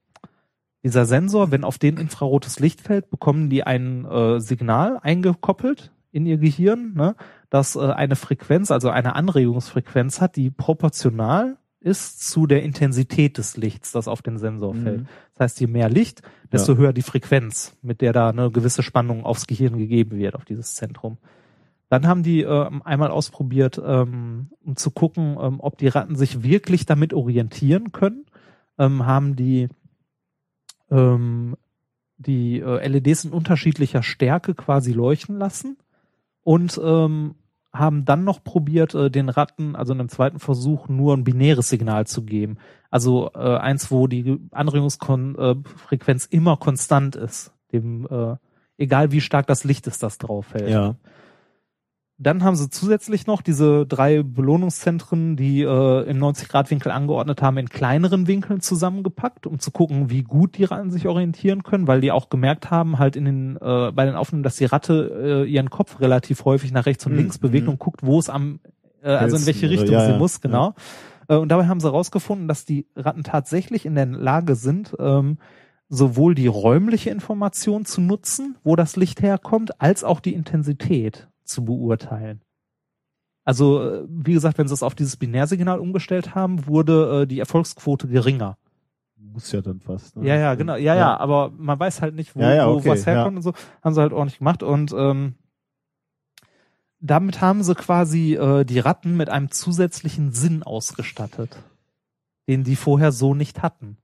dieser Sensor, wenn auf den infrarotes Licht fällt, bekommen die ein äh, Signal eingekoppelt in ihr Gehirn, ne, das äh, eine Frequenz, also eine Anregungsfrequenz hat, die proportional ist zu der Intensität des Lichts, das auf den Sensor Mhm. fällt. Das heißt, je mehr Licht, desto höher die Frequenz, mit der da eine gewisse Spannung aufs Gehirn gegeben wird, auf dieses Zentrum. Dann haben die ähm, einmal ausprobiert, ähm, um zu gucken, ähm, ob die Ratten sich wirklich damit orientieren können. Ähm, haben die ähm, die äh, LEDs in unterschiedlicher Stärke quasi leuchten lassen und ähm, haben dann noch probiert, äh, den Ratten, also in einem zweiten Versuch, nur ein binäres Signal zu geben. Also äh, eins, wo die Anregungsfrequenz immer konstant ist. Dem, äh, egal wie stark das Licht ist, das drauf fällt. Ja. Dann haben sie zusätzlich noch diese drei Belohnungszentren, die äh, im 90-Grad-Winkel angeordnet haben, in kleineren Winkeln zusammengepackt, um zu gucken, wie gut die Ratten sich orientieren können, weil die auch gemerkt haben, halt in den äh, bei den Aufnahmen, dass die Ratte äh, ihren Kopf relativ häufig nach rechts und Mhm, links bewegt mhm. und guckt, wo es am äh, also in welche Richtung ja, sie ja, muss, genau. Äh, Und dabei haben sie herausgefunden, dass die Ratten tatsächlich in der Lage sind, ähm, sowohl die räumliche Information zu nutzen, wo das Licht herkommt, als auch die Intensität zu beurteilen. Also, äh, wie gesagt, wenn sie es auf dieses Binärsignal umgestellt haben, wurde äh, die Erfolgsquote geringer. Muss ja dann fast. Ne? Ja, ja, genau. Ja, ja, aber man weiß halt nicht, wo, Ja, ja, wo okay, was herkommt ja. und so. Haben sie halt ordentlich gemacht und ähm, damit haben sie quasi äh, die Ratten mit einem zusätzlichen Sinn ausgestattet, den die vorher so nicht hatten.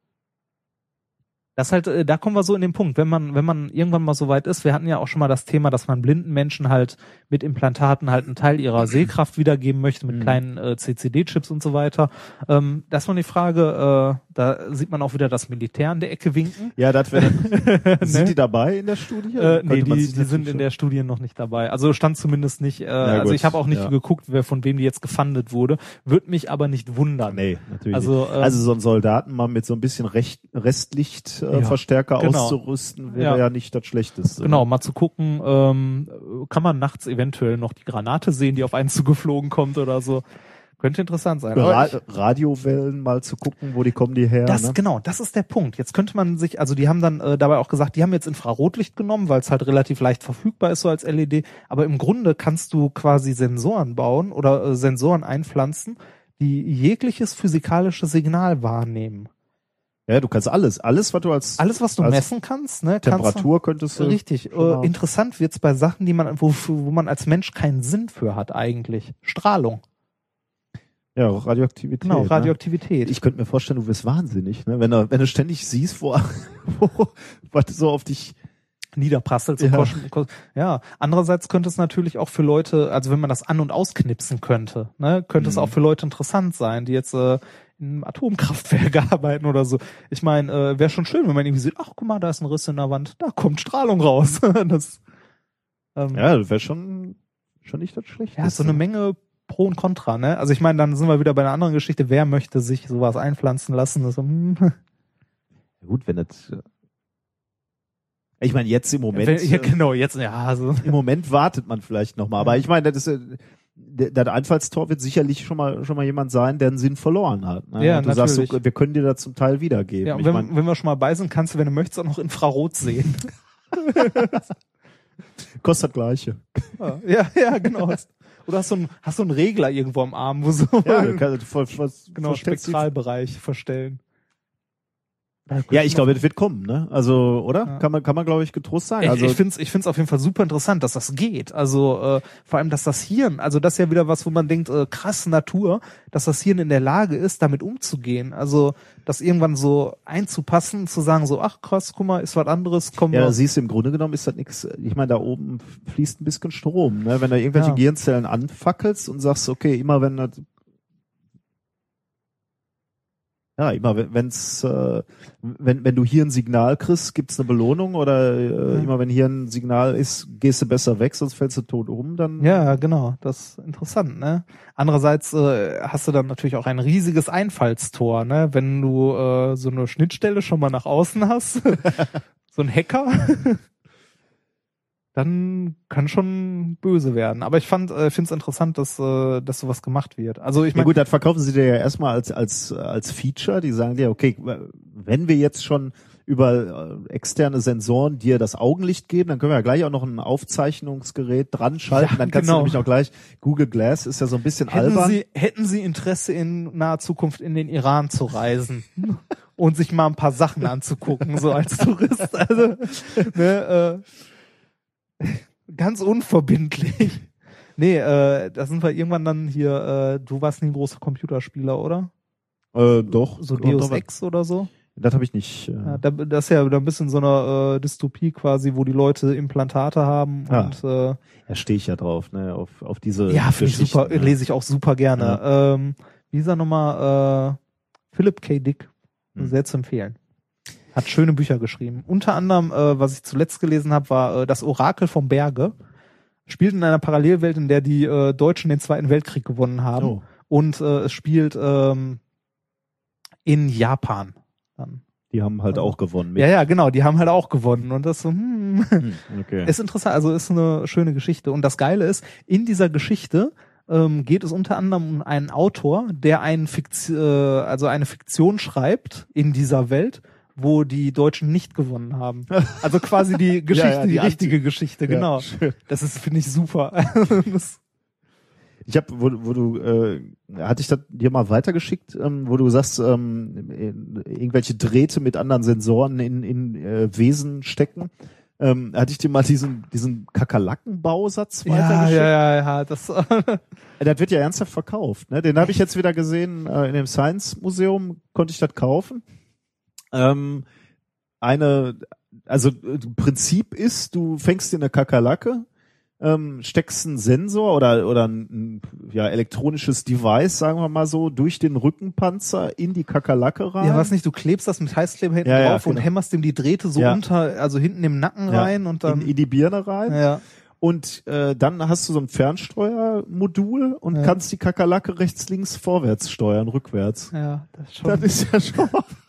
Das halt, äh, da kommen wir so in den Punkt, wenn man, wenn man irgendwann mal so weit ist, wir hatten ja auch schon mal das Thema, dass man blinden Menschen halt mit Implantaten halt einen Teil ihrer Sehkraft wiedergeben möchte, mit Mhm. kleinen äh, CCD-Chips und so weiter. Ähm, das war die Frage, äh, da sieht man auch wieder das Militär an der Ecke winken. Ja, das wäre. Sind Ne? die dabei in der Studie? Äh, nee, die, die sind in der Studie noch nicht dabei. Also stand zumindest nicht, äh, Ja, also ich habe auch nicht ja. geguckt, wer von wem die jetzt gefundet wurde. Würde mich aber nicht wundern. Nee, natürlich. Also, nicht. ähm, also so einen Soldaten mal mit so ein bisschen Recht, Restlichtverstärker äh, Ja, Verstärker genau. auszurüsten, wäre Ja. ja. nicht das Schlechteste. Genau, mal zu gucken, ähm, kann man nachts eventuell noch die Granate sehen, die auf einen zugeflogen kommt oder so. Könnte interessant sein. Ra ich- Radiowellen mal zu gucken, wo die kommen die her. Das ne? genau, das ist der Punkt. Jetzt könnte man sich, also die haben dann äh, dabei auch gesagt, die haben jetzt Infrarotlicht genommen, weil es halt relativ leicht verfügbar ist so als LED. Aber im Grunde kannst du quasi Sensoren bauen oder äh, Sensoren einpflanzen, die jegliches physikalisches Signal wahrnehmen. Ja, du kannst alles, alles, was du als Alles, was du messen kannst, ne, Temperatur könntest kannst du. du, richtig. Äh, interessant wird's bei Sachen, die man, wo, wo man als Mensch keinen Sinn für hat eigentlich. Strahlung, Ja, Radioaktivität. genau, Ne? Radioaktivität. Ich könnte mir vorstellen, du wirst wahnsinnig, ne? wenn, du, wenn du ständig siehst, wo, wo was so auf dich. niederprasselt. So Ja. ja, andererseits könnte es natürlich auch für Leute, also wenn man das an- und ausknipsen könnte, ne, könnte es Mhm. auch für Leute interessant sein, die jetzt äh, im Atomkraftwerk arbeiten oder so. Ich meine, äh, wäre schon schön, wenn man irgendwie sieht, ach guck mal, da ist ein Riss in der Wand, da kommt Strahlung raus. das, ähm, Ja, das wäre schon, schon nicht das Schlechteste. ja, so eine Menge Pro und Contra, ne? Also ich meine, dann sind wir wieder bei einer anderen Geschichte, wer möchte sich sowas einpflanzen lassen? Das, hm, Gut, wenn das. äh, Ich meine, jetzt im Moment. ja, äh, genau, jetzt, ja, also, Im Moment wartet man vielleicht noch mal, aber ich meine, das ist äh, das Einfallstor wird sicherlich schon mal schon mal jemand sein, der einen Sinn verloren hat. Ne? Ja, Und du sagst, so, natürlich. wir können dir das zum Teil wiedergeben. ja, und ich wenn, meine, wenn wir schon mal bei sind, kannst du, wenn du möchtest, auch noch Infrarot sehen. kostet das gleiche. Ja, ja, genau. Oder hast du einen, hast du einen Regler irgendwo am Arm, wo so Ja, du kannst, voll, was, genau Spektralbereich verstellen. Ja, ich glaube, das wird kommen, ne? Also, oder? Ja. Kann man, kann man, glaube ich, getrost sagen. Ich, also, ich finde es ich find's auf jeden Fall super interessant, dass das geht. Also äh, vor allem, dass das Hirn, also das ist ja wieder was, wo man denkt, äh, krass Natur, dass das Hirn in der Lage ist, damit umzugehen. Also das irgendwann so einzupassen, zu sagen so, ach krass, guck mal, ist was anderes, komm ja, siehst du, im Grunde genommen ist das nichts. Ich meine, da oben fließt ein bisschen Strom, ne? Wenn du irgendwelche Ja. Gehirnzellen anfackelst und sagst, okay, immer wenn das Ja, immer wenn- wenn's, äh, wenn, wenn du hier ein Signal kriegst, gibt's eine Belohnung oder äh, Ja. immer wenn hier ein Signal ist, gehst du besser weg, sonst fällst du tot um, dann Ja, genau. Das ist interessant, ne? Andererseits äh, hast du dann natürlich auch ein riesiges Einfallstor, ne? Wenn du äh, so eine Schnittstelle schon mal nach außen hast, so ein Hacker, dann kann schon böse werden. Aber ich fand, äh, finde es interessant, dass, äh, dass sowas gemacht wird. Also ich Ja meine, gut, das verkaufen sie dir ja erstmal als, als, als Feature. Die sagen dir, okay, wenn wir jetzt schon über äh, externe Sensoren dir das Augenlicht geben, dann können wir ja gleich auch noch ein Aufzeichnungsgerät dran schalten. Ja, dann kannst genau. du nämlich auch gleich, Google Glass ist ja so ein bisschen hätten albern. Sie, hätten Sie Interesse in naher Zukunft in den Iran zu reisen und sich mal ein paar Sachen anzugucken, so als Tourist. Also, ne, äh, ganz unverbindlich. Nee, äh, da sind wir irgendwann dann hier, äh, du warst nie ein großer Computerspieler, oder? äh, doch. So Deus an. Ex oder so? Das habe ich nicht. Äh, Ja, da, das ist ja da ein bisschen so eine äh, Dystopie quasi, wo die Leute Implantate haben Ah. und äh, da stehe ich ja drauf, ne, auf, auf diese ja, finde ich super, ja. lese ich auch super gerne. Ähm, wie ist er nochmal? Äh, Philip K. Dick, Hm. sehr zu empfehlen. Hat schöne Bücher geschrieben. Unter anderem, äh, was ich zuletzt gelesen habe, war äh, Das Orakel vom Berge. Spielt in einer Parallelwelt, in der die äh, Deutschen den Zweiten Weltkrieg gewonnen haben. Oh. Und äh, es spielt ähm, in Japan. Dann. Die haben halt auch gewonnen. Mit. Ja, ja, genau, die haben halt auch gewonnen. Und das so, hm, Hm, okay. ist interessant, also ist eine schöne Geschichte. Und das Geile ist, in dieser Geschichte ähm, geht es unter anderem um einen Autor, der einen Fikt äh, also eine Fiktion schreibt in dieser Welt, wo die Deutschen nicht gewonnen haben. Also quasi die Geschichte, Ja, ja, die die, richtige Geschichte, Ja, genau. schön. Das ist, finde ich, super. das, Ich habe, wo, wo du, äh, hatte ich das dir mal weitergeschickt, ähm, wo du sagst, ähm, irgendwelche Drähte mit anderen Sensoren in, in äh, Wesen stecken. Ähm, hatte ich dir mal diesen, diesen Kakerlakenbausatz ja, weitergeschickt? ja, ja, ja, das, Äh, Das wird ja ernsthaft verkauft. Ne? Den habe ich jetzt wieder gesehen äh, in dem Science Museum, konnte ich das kaufen. Ähm, eine, also äh, Prinzip ist, du fängst dir eine Kakerlake, ähm, steckst einen Sensor oder oder ein, ja, elektronisches Device, sagen wir mal so, durch den Rückenpanzer in die Kakerlake rein. ja, was nicht, du klebst das mit Heißkleber hinten Ja, ja, drauf und genau. hämmerst dem die Drähte so Ja. unter, also hinten im Nacken Ja, rein und dann, in, in die Birne rein. ja. Und äh, dann hast du so ein Fernsteuermodul und Ja. kannst die Kakerlake rechts, links, vorwärts steuern, rückwärts. Ja, das ist schon. Das ist ja schon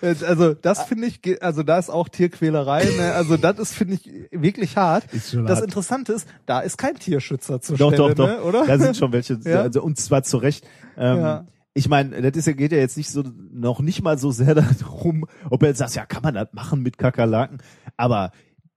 Also das finde ich, also da ist auch Tierquälerei. Ne? Also das ist finde ich wirklich hart. Das hart. Interessante ist, da ist kein Tierschützer zur Doch, Stelle, doch, doch. Ne? oder? Da sind schon welche, Ja. also, und zwar zu Recht. Ähm, Ja. Ich meine, das ist ja, geht ja jetzt nicht so, noch nicht mal so sehr darum, ob er jetzt sagt, ja, kann man das machen mit Kakerlaken, aber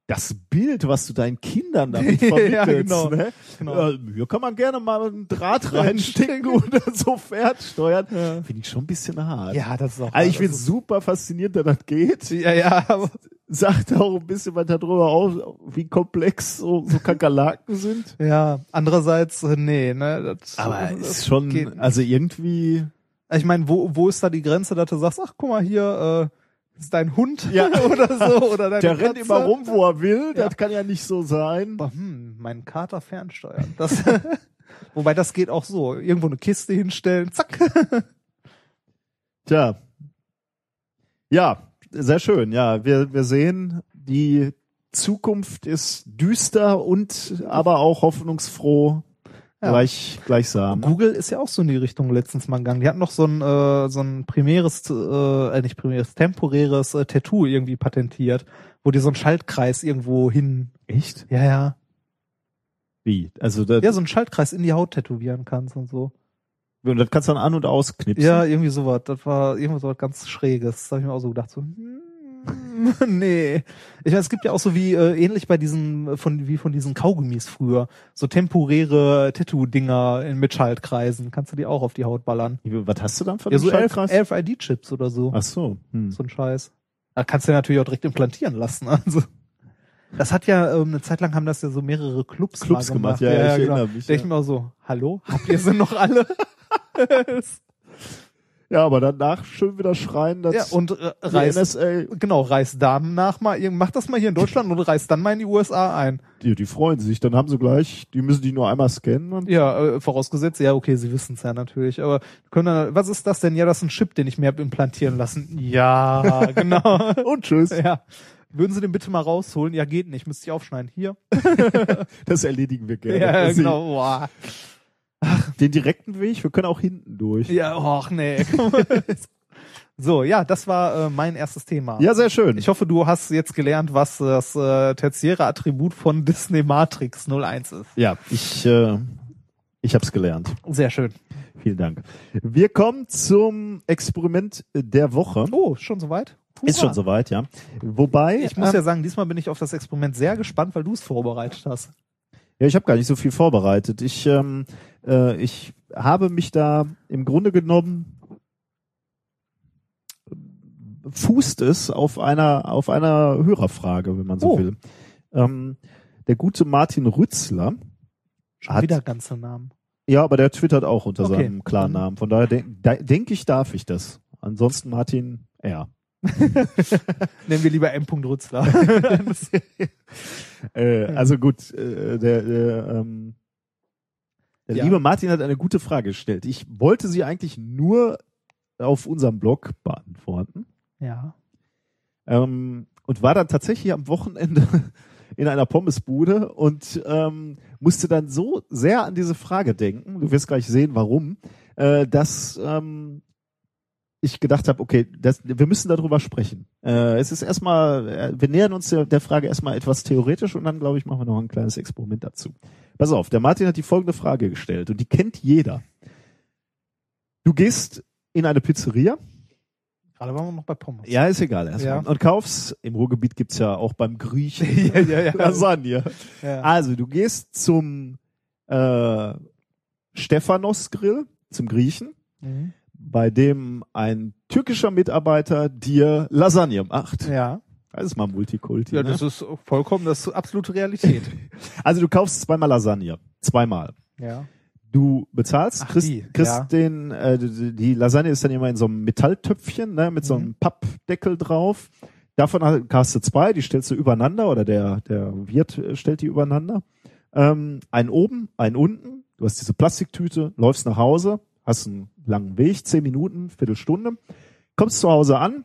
das Bild, was du deinen Kindern damit Ja, vermittelst, genau. ne? Genau. Äh, hier kann man gerne mal einen Draht reinstecken oder so fernsteuern. Finde ich schon ein bisschen hart. ja, das ist auch. Also ich finde ist- super faszinierend, dass das geht. Ja, ja, aber Sagt auch ein bisschen was darüber aus, wie komplex so, so Kakerlaken sind. ja. Andererseits, äh, nee, ne. Das, Aber das ist schon, also irgendwie, Ich meine, wo wo ist da die Grenze, dass du sagst, ach guck mal hier, äh, ist dein Hund Ja. oder so oder deine der rennt Katze? immer rum, wo er will, Ja. das kann ja nicht so sein. Aber, hm, meinen Kater fernsteuern. Das, wobei das geht auch so. Irgendwo eine Kiste hinstellen, zack. Tja. Ja, sehr schön. Ja, wir, wir sehen, die Zukunft ist düster und aber auch hoffnungsfroh Ja. gleich, gleichsam. Google ist ja auch so in die Richtung letztens mal gegangen. Die hatten noch so ein, äh, so ein primäres, äh, nicht primäres, temporäres äh, Tattoo irgendwie patentiert, wo die so einen Schaltkreis irgendwo hin. Echt? Ja, ja. Wie? Also das, Ja, so einen Schaltkreis in die Haut tätowieren kannst und so. und das kannst du dann an- und ausknipsen. Ja, irgendwie sowas. Das war irgendwas so was ganz Schräges. Das habe ich mir auch so gedacht, so, hm, nee. Ich meine, es gibt ja auch so wie, äh, ähnlich bei diesen, äh, von, wie von diesen Kaugummis früher, so temporäre Tattoo-Dinger in- mit Schaltkreisen. Kannst du die auch auf die Haut ballern. Was hast du dann von Ja, so elf ID-Chips oder so. Ach so. Hm. So ein Scheiß. Da kannst du ja natürlich auch direkt implantieren lassen. Also. Das hat ja, ähm, eine Zeit lang haben das ja so mehrere Clubs, Clubs gemacht, gemacht. ja, ja, ich genau. erinnere mich, Da denk ich ja. mir auch so, hallo, habt ihr sie noch alle? Ja, aber danach schön wieder schreien, dass Ja, und äh, die reist, NSA, genau, reist danach mal, irgend- mach das mal hier in Deutschland und reist dann mal in die USA ein. die, die freuen sich, dann haben sie gleich, die müssen die nur einmal scannen und Ja, äh, vorausgesetzt, ja, okay, sie wissen es ja natürlich, aber können dann, was ist das denn? Ja, das ist ein Chip, den ich mir hab implantieren lassen. Ja, genau. und tschüss. ja. Würden Sie den bitte mal rausholen? Ja, geht nicht, müsste ich aufschneiden. Hier. Das erledigen wir gerne. Ja, genau. Boah. Den direkten Weg, wir können auch hinten durch. Ja, och nee. so, ja, das war äh, mein erstes Thema. Ja, sehr schön. Ich hoffe, du hast jetzt gelernt, was das äh, tertiäre Attribut von Disney Matrix 01 ist. ja, ich, äh, ich habe es gelernt. Sehr schön. Vielen Dank. Wir kommen zum Experiment der Woche. Oh, schon soweit? Ist schon soweit, ja. Wobei, Ich muss ähm, ja sagen, diesmal bin ich auf das Experiment sehr gespannt, weil du es vorbereitet hast. Ja, ich habe gar nicht so viel vorbereitet. Ich, ähm, äh, ich habe mich da im Grunde genommen fußt es auf einer auf einer Hörerfrage, wenn man so Oh. will. Ähm, der gute Martin Rützler, Schon Hat- wieder ganze Namen. ja, aber der twittert auch unter Okay. seinem klaren Namen. Von daher denke de denk ich, darf ich das. Ansonsten Martin R. Nennen wir lieber M. Rützler. Äh, also gut, äh, der, der, ähm, der Ja. liebe Martin hat eine gute Frage gestellt. Ich wollte sie eigentlich nur auf unserem Blog beantworten ja. ähm, und war dann tatsächlich am Wochenende in einer Pommesbude und ähm, musste dann so sehr an diese Frage denken, du wirst gleich sehen, warum, äh, dass ähm, ich gedacht habe, okay, das, wir müssen darüber sprechen. Äh, es ist erstmal, äh, wir nähern uns der, der Frage erstmal etwas theoretisch und dann, glaube ich, machen wir noch ein kleines Experiment dazu. Pass auf, der Martin hat die folgende Frage gestellt und die kennt jeder. Du gehst in eine Pizzeria, Gerade waren wir noch bei Pommes. ja, ist egal erstmal, Ja. und kaufst, im Ruhrgebiet gibt's ja auch beim Griechen ja, ja, ja. Lasagne. ja. Also, du gehst zum äh, Stephanos Grill, zum Griechen, Mhm. Bei dem ein türkischer Mitarbeiter dir Lasagne macht. ja. Das ist mal Multikulti. Ja, ne? das ist vollkommen, das ist absolute Realität. Also du kaufst zweimal Lasagne. Zweimal. ja. Du bezahlst, Ach, kriegst, die, kriegst ja. den, äh, die Lasagne ist dann immer in so einem Metalltöpfchen, ne, mit so einem Mhm. Pappdeckel drauf. Davon ha- hast du zwei, die stellst du übereinander oder der, der Wirt äh, stellt die übereinander. Ähm, einen oben, einen unten. Du hast diese Plastiktüte, läufst nach Hause, hast einen langen Weg, zehn Minuten, Viertelstunde, kommst zu Hause an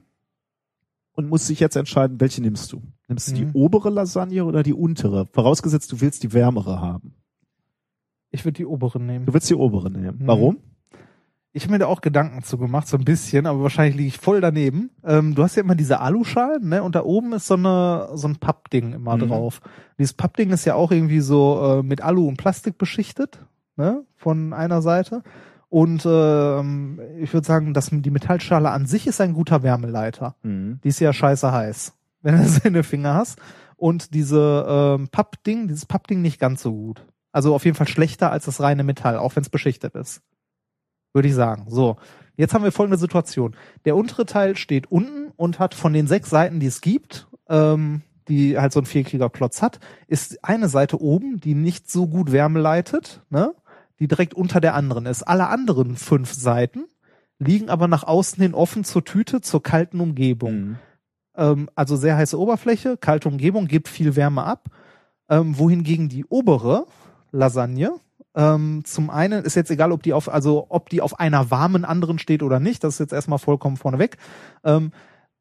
und musst dich jetzt entscheiden, welche nimmst du. Nimmst du die Mhm. obere Lasagne oder die untere? Vorausgesetzt, du willst die wärmere haben. Ich würde die oberen nehmen. Du willst die obere nehmen. Mhm. Warum? Ich habe mir da auch Gedanken zu gemacht, so ein bisschen, aber wahrscheinlich liege ich voll daneben. Ähm, du hast ja immer diese Aluschalen, ne? Und da oben ist so eine so ein Pappding immer Mhm. drauf. Dieses Pappding ist ja auch irgendwie so äh, mit Alu und Plastik beschichtet, ne? Von einer Seite. Und ähm, ich würde sagen, dass die Metallschale an sich ist ein guter Wärmeleiter. Mhm. Die ist ja scheiße heiß, wenn du sie in den Finger hast. Und diese ähm, Pappding, dieses Pappding nicht ganz so gut. Also auf jeden Fall schlechter als das reine Metall, auch wenn es beschichtet ist. Würde ich sagen. So, jetzt haben wir folgende Situation. Der untere Teil steht unten und hat von den sechs Seiten, die es gibt, ähm, die halt so ein viereckiger Klotz hat, ist eine Seite oben, die nicht so gut Wärme leitet, ne? Die direkt unter der anderen ist. Alle anderen fünf Seiten liegen aber nach außen hin offen zur Tüte, zur kalten Umgebung. Mhm. Ähm, also sehr heiße Oberfläche, kalte Umgebung, gibt viel Wärme ab. Ähm, wohingegen die obere Lasagne, ähm, zum einen ist jetzt egal, ob die auf, also ob die auf einer warmen anderen steht oder nicht, das ist jetzt erstmal vollkommen vorneweg. Ähm,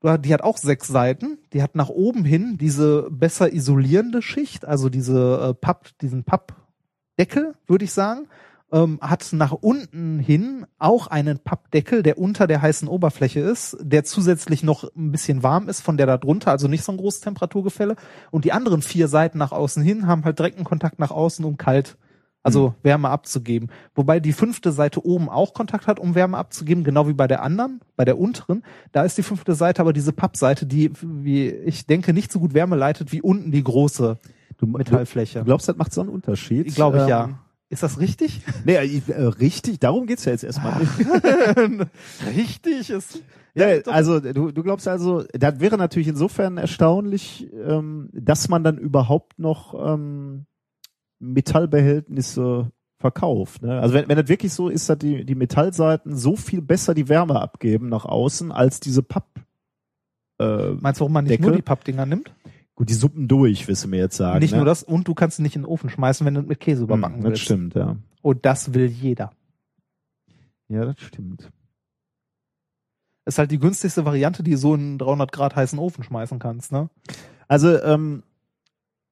die hat auch sechs Seiten, die hat nach oben hin diese besser isolierende Schicht, also diese äh, Papp, diesen Pappdeckel, würde ich sagen ähm, hat nach unten hin auch einen Pappdeckel, der unter der heißen Oberfläche ist, der zusätzlich noch ein bisschen warm ist von der da drunter, also nicht so ein großes Temperaturgefälle. Und die anderen vier Seiten nach außen hin haben halt direkten Kontakt nach außen, um kalt, also Wärme abzugeben. Wobei die fünfte Seite oben auch Kontakt hat, um Wärme abzugeben, genau wie bei der anderen, bei der unteren. Da ist die fünfte Seite aber diese Pappseite, die, wie ich denke, nicht so gut Wärme leitet wie unten die große Du, Metallfläche. Du glaubst, das macht so einen Unterschied? Glaube ich Ähm, ja. Ist das richtig? Nee, äh, richtig, darum geht's ja jetzt erstmal nicht. richtig ist. Ja, doch. also du, du glaubst also, das wäre natürlich insofern erstaunlich, ähm, dass man dann überhaupt noch ähm, Metallbehältnisse verkauft. Ne? Also wenn, wenn das wirklich so ist, dass die, die Metallseiten so viel besser die Wärme abgeben nach außen als diese Papp. Äh, Meinst du, warum man nicht Decke? nur die Pappdinger nimmt? Gut, die Suppen durch, wissen wir jetzt sagen. nicht ne? nur das, und du kannst sie nicht in den Ofen schmeißen, wenn du mit Käse überbacken Hm, das willst. stimmt, ja. Und das will jeder. Ja, das stimmt. Ist halt die günstigste Variante, die du so in einen 300 Grad heißen Ofen schmeißen kannst, ne? Also ähm,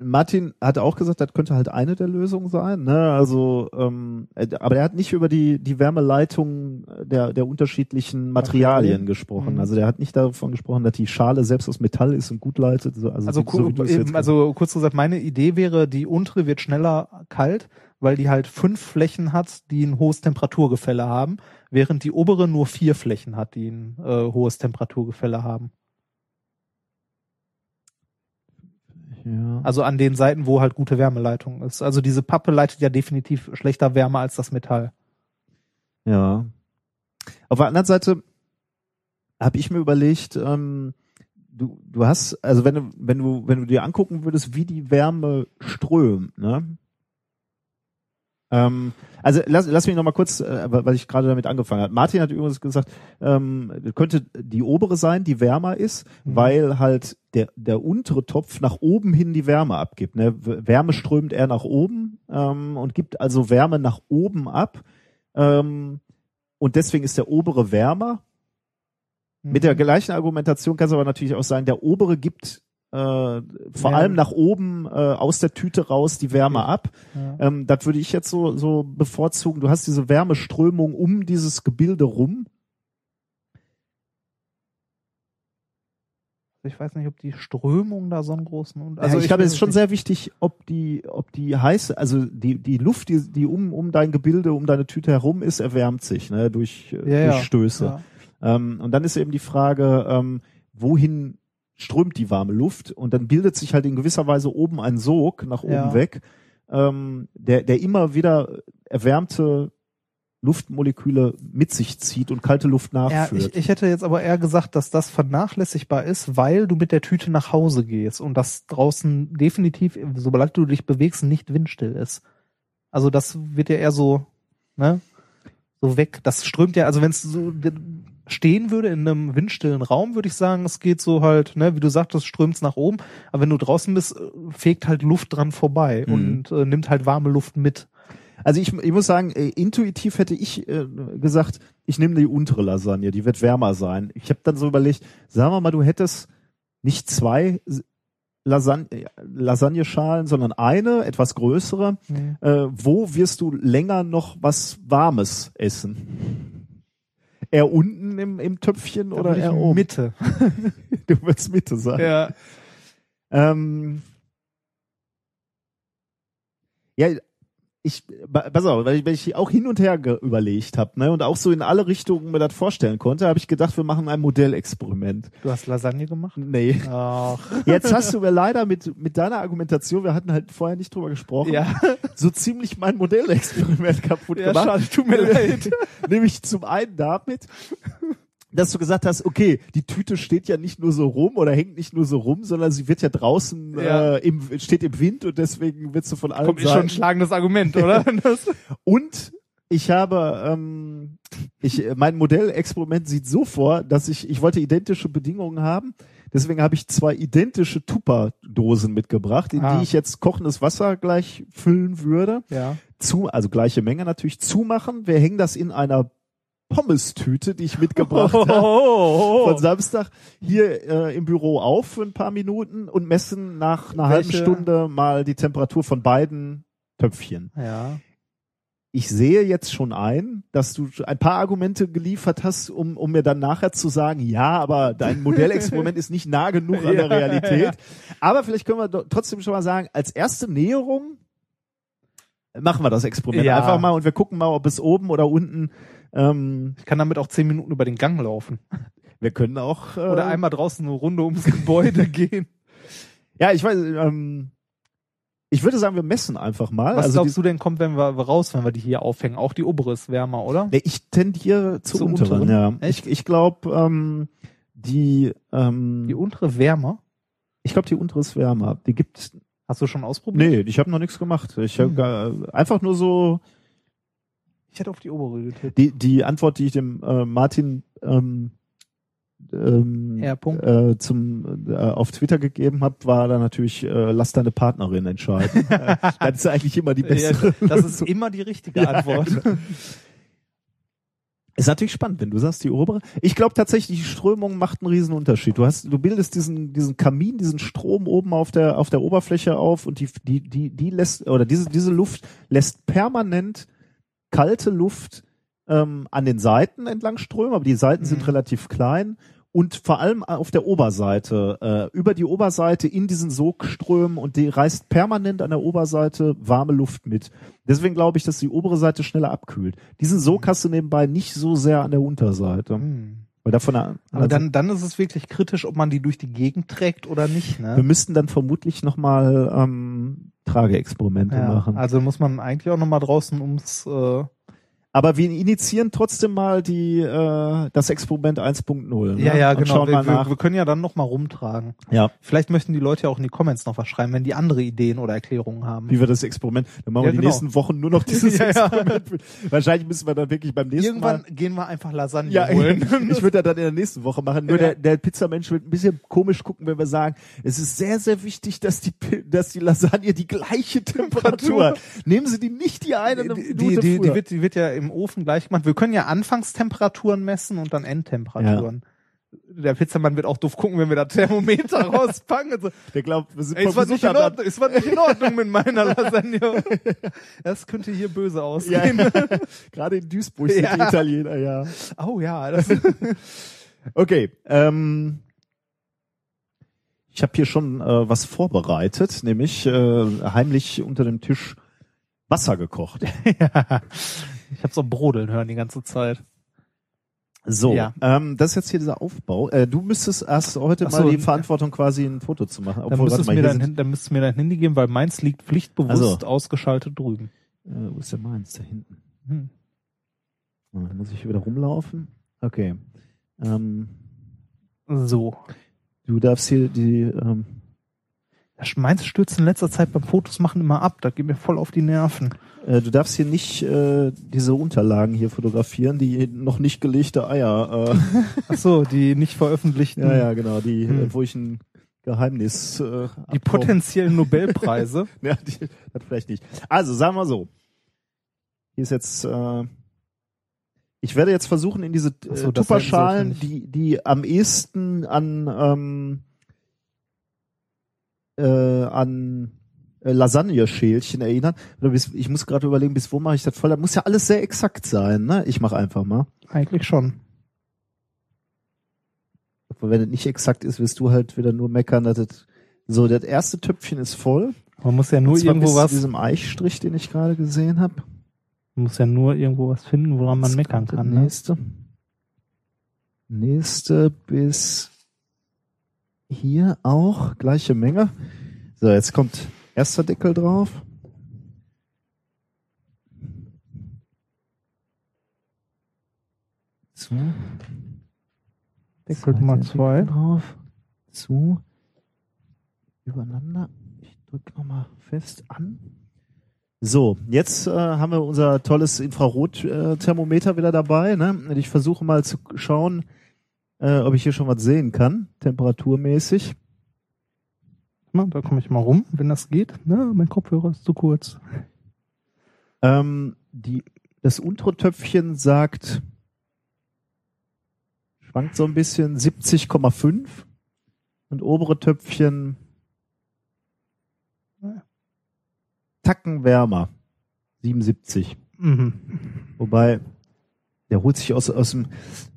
Martin hat auch gesagt, das könnte halt eine der Lösungen sein. Ne? Also, ähm, äh, aber er hat nicht über die die Wärmeleitung der der unterschiedlichen Materialien Materialien? gesprochen. Mhm. Also der hat nicht davon gesprochen, dass die Schale selbst aus Metall ist und gut leitet. So, also, Also, so, ku- wie du es jetzt eben, also kurz gesagt, meine Idee wäre, die untere wird schneller kalt, weil die halt fünf Flächen hat, die ein hohes Temperaturgefälle haben, während die obere nur vier Flächen hat, die ein äh, hohes Temperaturgefälle haben. Ja. Also an den Seiten, wo halt gute Wärmeleitung ist. Also diese Pappe leitet ja definitiv schlechter Wärme als das Metall. Ja. Auf der anderen Seite habe ich mir überlegt, ähm, du, du hast, also wenn du, wenn du, wenn du dir angucken würdest, wie die Wärme strömt, ne? Ähm, also lass, lass mich noch mal kurz, äh, weil ich gerade damit angefangen habe. Martin hat übrigens gesagt, ähm, könnte die obere sein, die wärmer ist, Mhm. weil halt der, der untere Topf nach oben hin die Wärme abgibt. Ne? Wärme strömt eher nach oben ähm, und gibt also Wärme nach oben ab. Ähm, und deswegen ist der obere wärmer. Mit Mhm. der gleichen Argumentation kannst du aber natürlich auch sagen, der obere gibt äh, vor Wärme. allem nach oben äh, aus der Tüte raus die Wärme ab. Ja. Ähm, das würde ich jetzt so, so bevorzugen. Du hast diese Wärmeströmung um dieses Gebilde rum. Ich weiß nicht, ob die Strömung da so einen großen und Also ich, glaube, es ist schon sehr wichtig, ob die, ob die heiße, also die, die Luft, die, die um, um dein Gebilde, um deine Tüte herum ist, erwärmt sich, ne, durch, äh, Ja, durch ja. Stöße. Ja. Ähm, und dann ist eben die Frage, ähm, wohin strömt die warme Luft? Und dann bildet sich halt in gewisser Weise oben ein Sog nach oben Ja. weg, ähm, der, der immer wieder erwärmte Luftmoleküle mit sich zieht und kalte Luft Ja, nachführt. ich, ich hätte jetzt aber eher gesagt, dass das vernachlässigbar ist, weil du mit der Tüte nach Hause gehst und das draußen definitiv, sobald du dich bewegst, nicht windstill ist. Also das wird ja eher so, ne, so weg. Das strömt ja, also wenn es so stehen würde in einem windstillen Raum, würde ich sagen, es geht so halt, ne, wie du sagtest, strömt's nach oben. Aber wenn du draußen bist, äh, fegt halt Luft dran vorbei Mhm. und äh, nimmt halt warme Luft mit. Also ich, ich muss sagen, äh, intuitiv hätte ich äh, gesagt, ich nehme die untere Lasagne, die wird wärmer sein. Ich habe dann so überlegt, sagen wir mal, du hättest nicht zwei Lasagne, äh, Lasagneschalen, sondern eine, etwas größere. Äh, wo wirst du länger noch was Warmes essen? Eher unten im, im Töpfchen oder eher oben? Mitte. Du willst Mitte sein. Ja. Ähm, ja, ich, pass auf, weil ich, weil ich auch hin und her überlegt habe, ne, und auch so in alle Richtungen mir das vorstellen konnte, habe ich gedacht, wir machen ein Modellexperiment. Du hast Lasagne gemacht? Nee. Ach. Jetzt hast du mir leider mit, mit deiner Argumentation, wir hatten halt vorher nicht drüber gesprochen, Ja. so ziemlich mein Modellexperiment kaputt Ja, gemacht. schade, tut mir leid. Nämlich zum einen damit, dass du gesagt hast, okay, die Tüte steht ja nicht nur so rum oder hängt nicht nur so rum, sondern sie wird ja draußen Ja. Äh, im, steht im Wind und deswegen wird sie von allen Kommt ist schon Seiten. ein schlagendes Argument, oder? Und ich habe, ähm, ich, mein Modellexperiment sieht so vor, dass ich, ich wollte identische Bedingungen haben. Deswegen habe ich zwei identische Tupperdosen mitgebracht, in Ah. die ich jetzt kochendes Wasser gleich füllen würde. ja. Zu, also gleiche Menge natürlich zumachen. Wir hängen das in einer Pommestüte, die ich mitgebracht habe Oh, von Samstag hier äh, im Büro auf für ein paar Minuten und messen nach einer halben Welche- Stunde mal die Temperatur von beiden Töpfchen. Ja. Ich sehe jetzt schon ein, dass du ein paar Argumente geliefert hast, um, um mir dann nachher zu sagen, ja, aber dein Modellexperiment ist nicht nah genug an der Realität. ja. Aber vielleicht können wir trotzdem schon mal sagen, als erste Näherung machen wir das Experiment Ja. einfach mal und wir gucken mal, ob es oben oder unten ähm, Ich kann damit auch zehn Minuten über den Gang laufen. wir können auch äh, Oder einmal draußen eine Runde ums Gebäude gehen. Ja, ich weiß, ähm, ich würde sagen, wir messen einfach mal. Was also glaubst du denn kommt, wenn wir raus, wenn wir die hier aufhängen? Auch die obere ist wärmer, oder? nee, ich tendiere zu Zur unteren. unteren? Ja. Ich, ich glaube, ähm, die, ähm, Die untere wärmer? ich glaube, die untere ist wärmer. Die gibt Hast du schon ausprobiert? nee, ich habe noch nichts gemacht. Ich habe Hm. einfach nur so Ich hätte auf die obere getippt. Die, die Antwort, die ich dem äh, Martin ähm, ähm, äh, zum äh, auf Twitter gegeben habe, war dann natürlich äh, lass deine Partnerin entscheiden. Das ist eigentlich immer die bessere. Ja, das ist immer die richtige Ja, Antwort. genau. Ist natürlich spannend, wenn du sagst, die obere. Ich glaube tatsächlich, die Strömung macht einen riesen Unterschied. Du hast, du bildest diesen, diesen Kamin, diesen Strom oben auf der, auf der Oberfläche auf und die, die, die, die lässt, oder diese, diese Luft lässt permanent kalte Luft ähm, an den Seiten entlang strömen, aber die Seiten sind Mhm. relativ klein und vor allem auf der Oberseite, äh, über die Oberseite in diesen Sog strömen und die reißt permanent an der Oberseite warme Luft mit. Deswegen glaube ich, dass die obere Seite schneller abkühlt. Diesen Sog hast du nebenbei nicht so sehr an der Unterseite. Hm. Weil davon Aber dann, dann ist es wirklich kritisch, ob man die durch die Gegend trägt oder nicht. wir Ne? müssten dann vermutlich nochmal ähm, Trageexperimente Ja, machen. also muss man eigentlich auch nochmal draußen ums äh, Aber wir initiieren trotzdem mal die äh, das Experiment 1.0. Ne? Ja, ja, Und genau. Wir, wir, wir können ja dann nochmal rumtragen. Ja, Vielleicht möchten die Leute ja auch in die Comments noch was schreiben, wenn die andere Ideen oder Erklärungen haben. wie wir das Experiment. Dann machen Ja, wir die genau. nächsten Wochen nur noch dieses Ja, ja. Experiment. Wahrscheinlich müssen wir dann wirklich beim nächsten Irgendwann Mal. gehen wir einfach Lasagne Ja, holen. ich würde das dann in der nächsten Woche machen. Nur Ja. der, der Pizzamensch wird ein bisschen komisch gucken, wenn wir sagen, es ist sehr, sehr wichtig, dass die, dass die Lasagne die gleiche Temperatur hat. Nehmen Sie die nicht die eine die, Minute die, die, die, wird, die wird ja im Ofen gleich gemacht. Wir können ja Anfangstemperaturen messen und dann Endtemperaturen. Der Pizzamann wird auch doof gucken, wenn wir das Thermometer rauspacken. Also, der glaubt, wir sind ey, vom was nicht in Ordnung, ist was nicht in Ordnung mit meiner Lasagne? Das könnte hier böse Ja, aussehen. gerade in Duisburg sind Ja. die Italiener, ja. Oh ja, das, Okay, ähm, ich habe hier schon äh, was vorbereitet, nämlich äh, heimlich unter dem Tisch Wasser gekocht. ja. Ich hab's auch brodeln hören die ganze Zeit. So, Ja. ähm, das ist jetzt hier dieser Aufbau. Äh, du müsstest erst heute so, mal die Verantwortung quasi ein Foto zu machen. Dann Obwohl, müsstest, du mal, mir dein, dann müsstest du mir dein Handy geben, weil meins liegt pflichtbewusst Also. ausgeschaltet drüben. äh, wo ist der meins? Da hinten. Hm. Ah, Dann muss ich wieder rumlaufen. Okay. Ähm, So. du darfst hier die, ähm, Meins stürzt in letzter Zeit beim Fotos machen immer ab. Das geht mir voll auf die Nerven. äh, du darfst hier nicht äh, diese Unterlagen hier fotografieren, die noch nicht gelegte Eier. Äh, Ach so, die nicht veröffentlichten, Ja, ja, genau, die, Hm. äh, wo ich ein Geheimnis äh, die potenziellen Nobelpreise. Ja, die, das vielleicht nicht. Also, sagen wir so. Hier ist jetzt, äh, ich werde jetzt versuchen, in diese so, äh, das Tupperschalen, die, die am ehesten an, ähm, äh, an äh, Lasagne-Schälchen erinnern. Ich muss gerade überlegen, bis wo mache ich das voll? Das muss ja alles sehr exakt sein, ne? Ich mache einfach mal. Eigentlich schon. Aber wenn es nicht exakt ist, wirst du halt wieder nur meckern, dass es so, das erste Töpfchen ist voll. Man muss ja nur irgendwo bis was, zu diesem Eichstrich, den ich gerade gesehen habe. man muss ja nur irgendwo was finden, woran man meckern kann. Ne? Nächste. Nächste bis hier auch gleiche Menge. So, jetzt kommt erster Deckel drauf. Zu. Deckel Nummer Zweiter zwei. Deckel drauf. Zu. Übereinander. Ich drücke nochmal fest an. So, jetzt äh, haben wir unser tolles Infrarotthermometer wieder dabei. Ne? Ich versuche mal zu schauen, äh, ob ich hier schon was sehen kann, temperaturmäßig. Na, da komme ich mal rum, wenn das geht. Na, mein Kopfhörer ist zu kurz. Ähm, die, das untere Töpfchen sagt, schwankt so ein bisschen 70,5 und obere Töpfchen Tacken wärmer, 77. Mhm. Wobei, der holt sich aus, aus dem,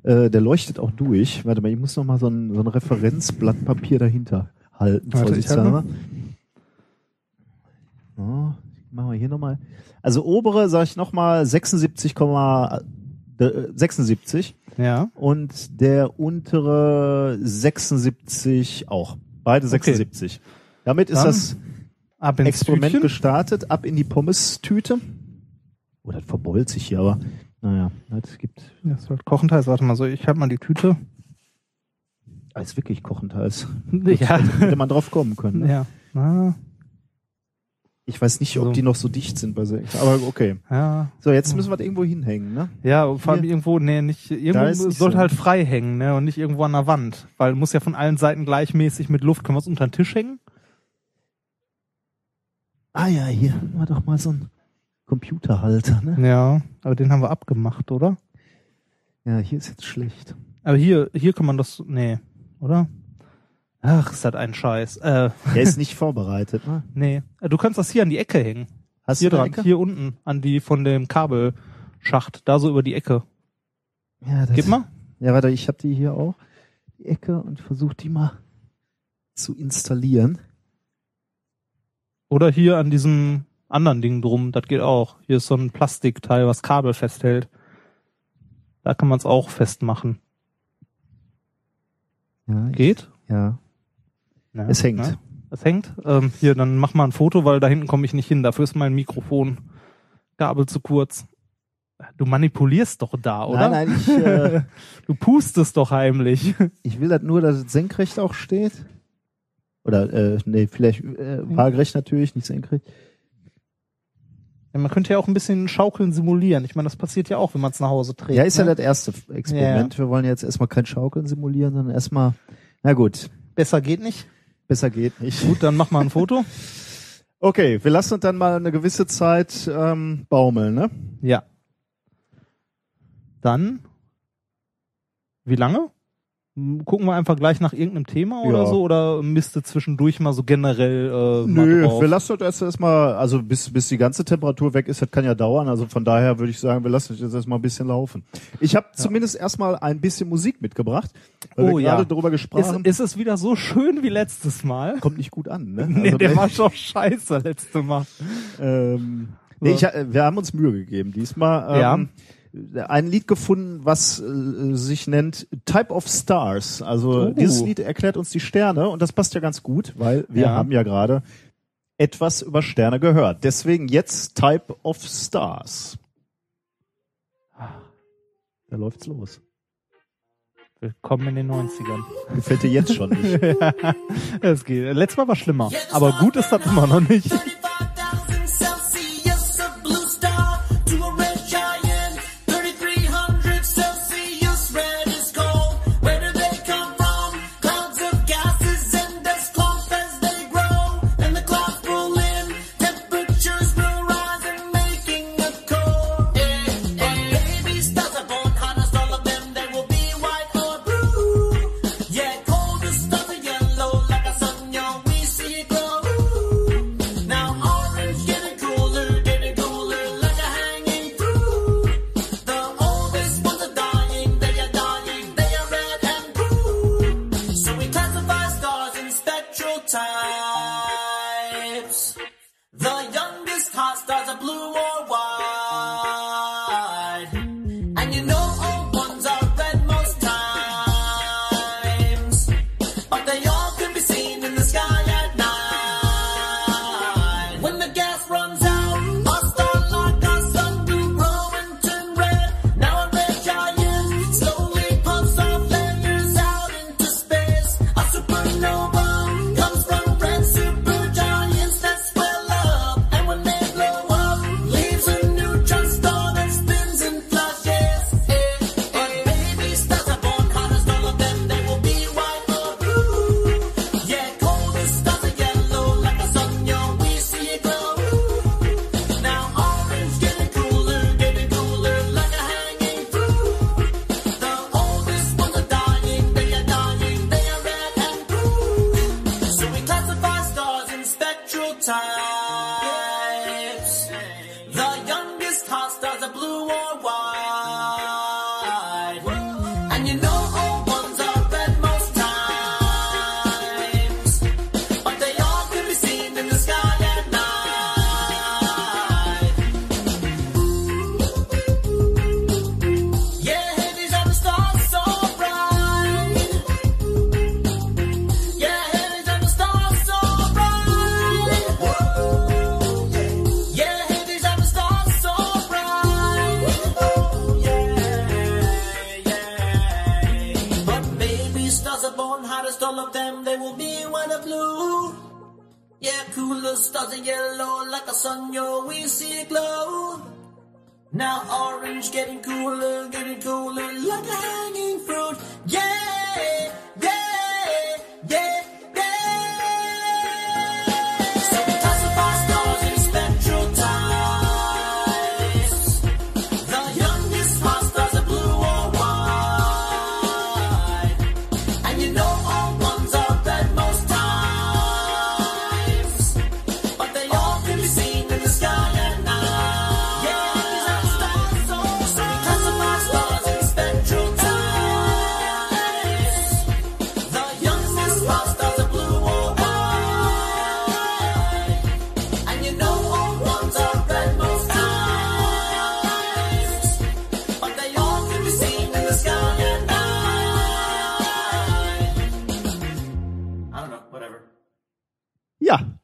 äh, der leuchtet auch durch. Warte mal, ich muss noch mal so ein, so ein Referenzblatt Papier dahinter halten, Warte, ich vorsichtshalber. So, machen wir hier nochmal. Also obere, sage ich nochmal, 76, äh, 76 Ja. und der untere 76 auch. Beide 76. Damit ist Dann das Experiment Tütchen. gestartet, ab in die Pommes-Tüte. Oh, das verbeult sich hier, aber naja, das gibt, Das wird kochend heiß. Warte mal so, ich halte mal die Tüte. ah, ist wirklich kochend heiß. Ja. Hätte man drauf kommen können. Ne? Ja. Na, Ich weiß nicht, ob So. die noch so dicht sind bei Sekt. Aber okay. Ja, So, jetzt müssen wir das irgendwo hinhängen, ne? ja, vor allem Hier. irgendwo, nee, nicht, irgendwo sollte so. halt frei hängen, ne, und nicht irgendwo an der Wand, weil muss ja von allen Seiten gleichmäßig mit Luft, können wir es unter den Tisch hängen? Ah ja, hier wir doch mal so einen Computerhalter, ne? Ja, aber den haben wir abgemacht, oder? Ja, hier ist jetzt schlecht. Aber hier, hier kann man das, nee, oder? Ach, ist das ein Scheiß. Äh, Der ist nicht vorbereitet, ne? nee. Du kannst das hier an die Ecke hängen. Hast Hier du dran, Ecke? hier unten, an die von dem Kabelschacht, da so über die Ecke. Ja, das, Gib mal. Ja, warte, ich habe die hier auch, die Ecke, und versuche die mal zu installieren. Oder hier an diesem anderen Ding drum, das geht auch. Hier ist so ein Plastikteil, was Kabel festhält. Da kann man es auch festmachen. Ja, ich, Geht? ja. Ja, Es hängt. Ne? Es hängt. Ähm, hier, dann mach mal ein Foto, weil da hinten komme ich nicht hin. Dafür ist mein Mikrofon Gabel zu kurz. Du manipulierst doch da, oder? Nein, nein, ich, äh, Du pustest doch heimlich. ich will das nur, dass es senkrecht auch steht. Oder, äh, nee, vielleicht äh, waagerecht natürlich, nicht senkrecht. Ja, man könnte ja auch ein bisschen Schaukeln simulieren. Ich meine, das passiert ja auch, wenn man es nach Hause trägt. Ja, ist ja ne? das erste Experiment. Wir wollen jetzt erstmal kein Schaukeln simulieren, sondern erstmal, na gut, Besser geht nicht. besser geht nicht. Gut, dann mach mal ein Foto. Okay, wir lassen uns dann mal eine gewisse Zeit ähm, baumeln, ne? Ja. Dann, wie lange? Gucken wir einfach gleich nach irgendeinem Thema oder Ja. so oder misste zwischendurch mal so generell äh, Nö, wir lassen uns erst erstmal, also bis, bis die ganze Temperatur weg ist, das kann ja dauern. Also von daher würde ich sagen, wir lassen uns jetzt erstmal ein bisschen laufen. Ich habe zumindest erstmal ein bisschen Musik mitgebracht, weil Oh, wir ja. gerade darüber ist, gesprochen haben. ist es wieder so schön wie letztes Mal? Kommt nicht gut an, ne? Nee, Also, der war schon scheiße letzte Mal. ähm, nee, ich, wir haben uns Mühe gegeben diesmal. Ähm, Ein Lied gefunden, was äh, sich nennt Type of Stars. Also Oh. dieses Lied erklärt uns die Sterne und das passt ja ganz gut, weil wir Ja. haben ja gerade etwas über Sterne gehört. Deswegen jetzt Type of Stars. Da läuft's los. Willkommen in den 90ern. Gefällt dir jetzt schon nicht. Es geht. Letztes Mal war schlimmer. Aber gut ist das immer noch nicht.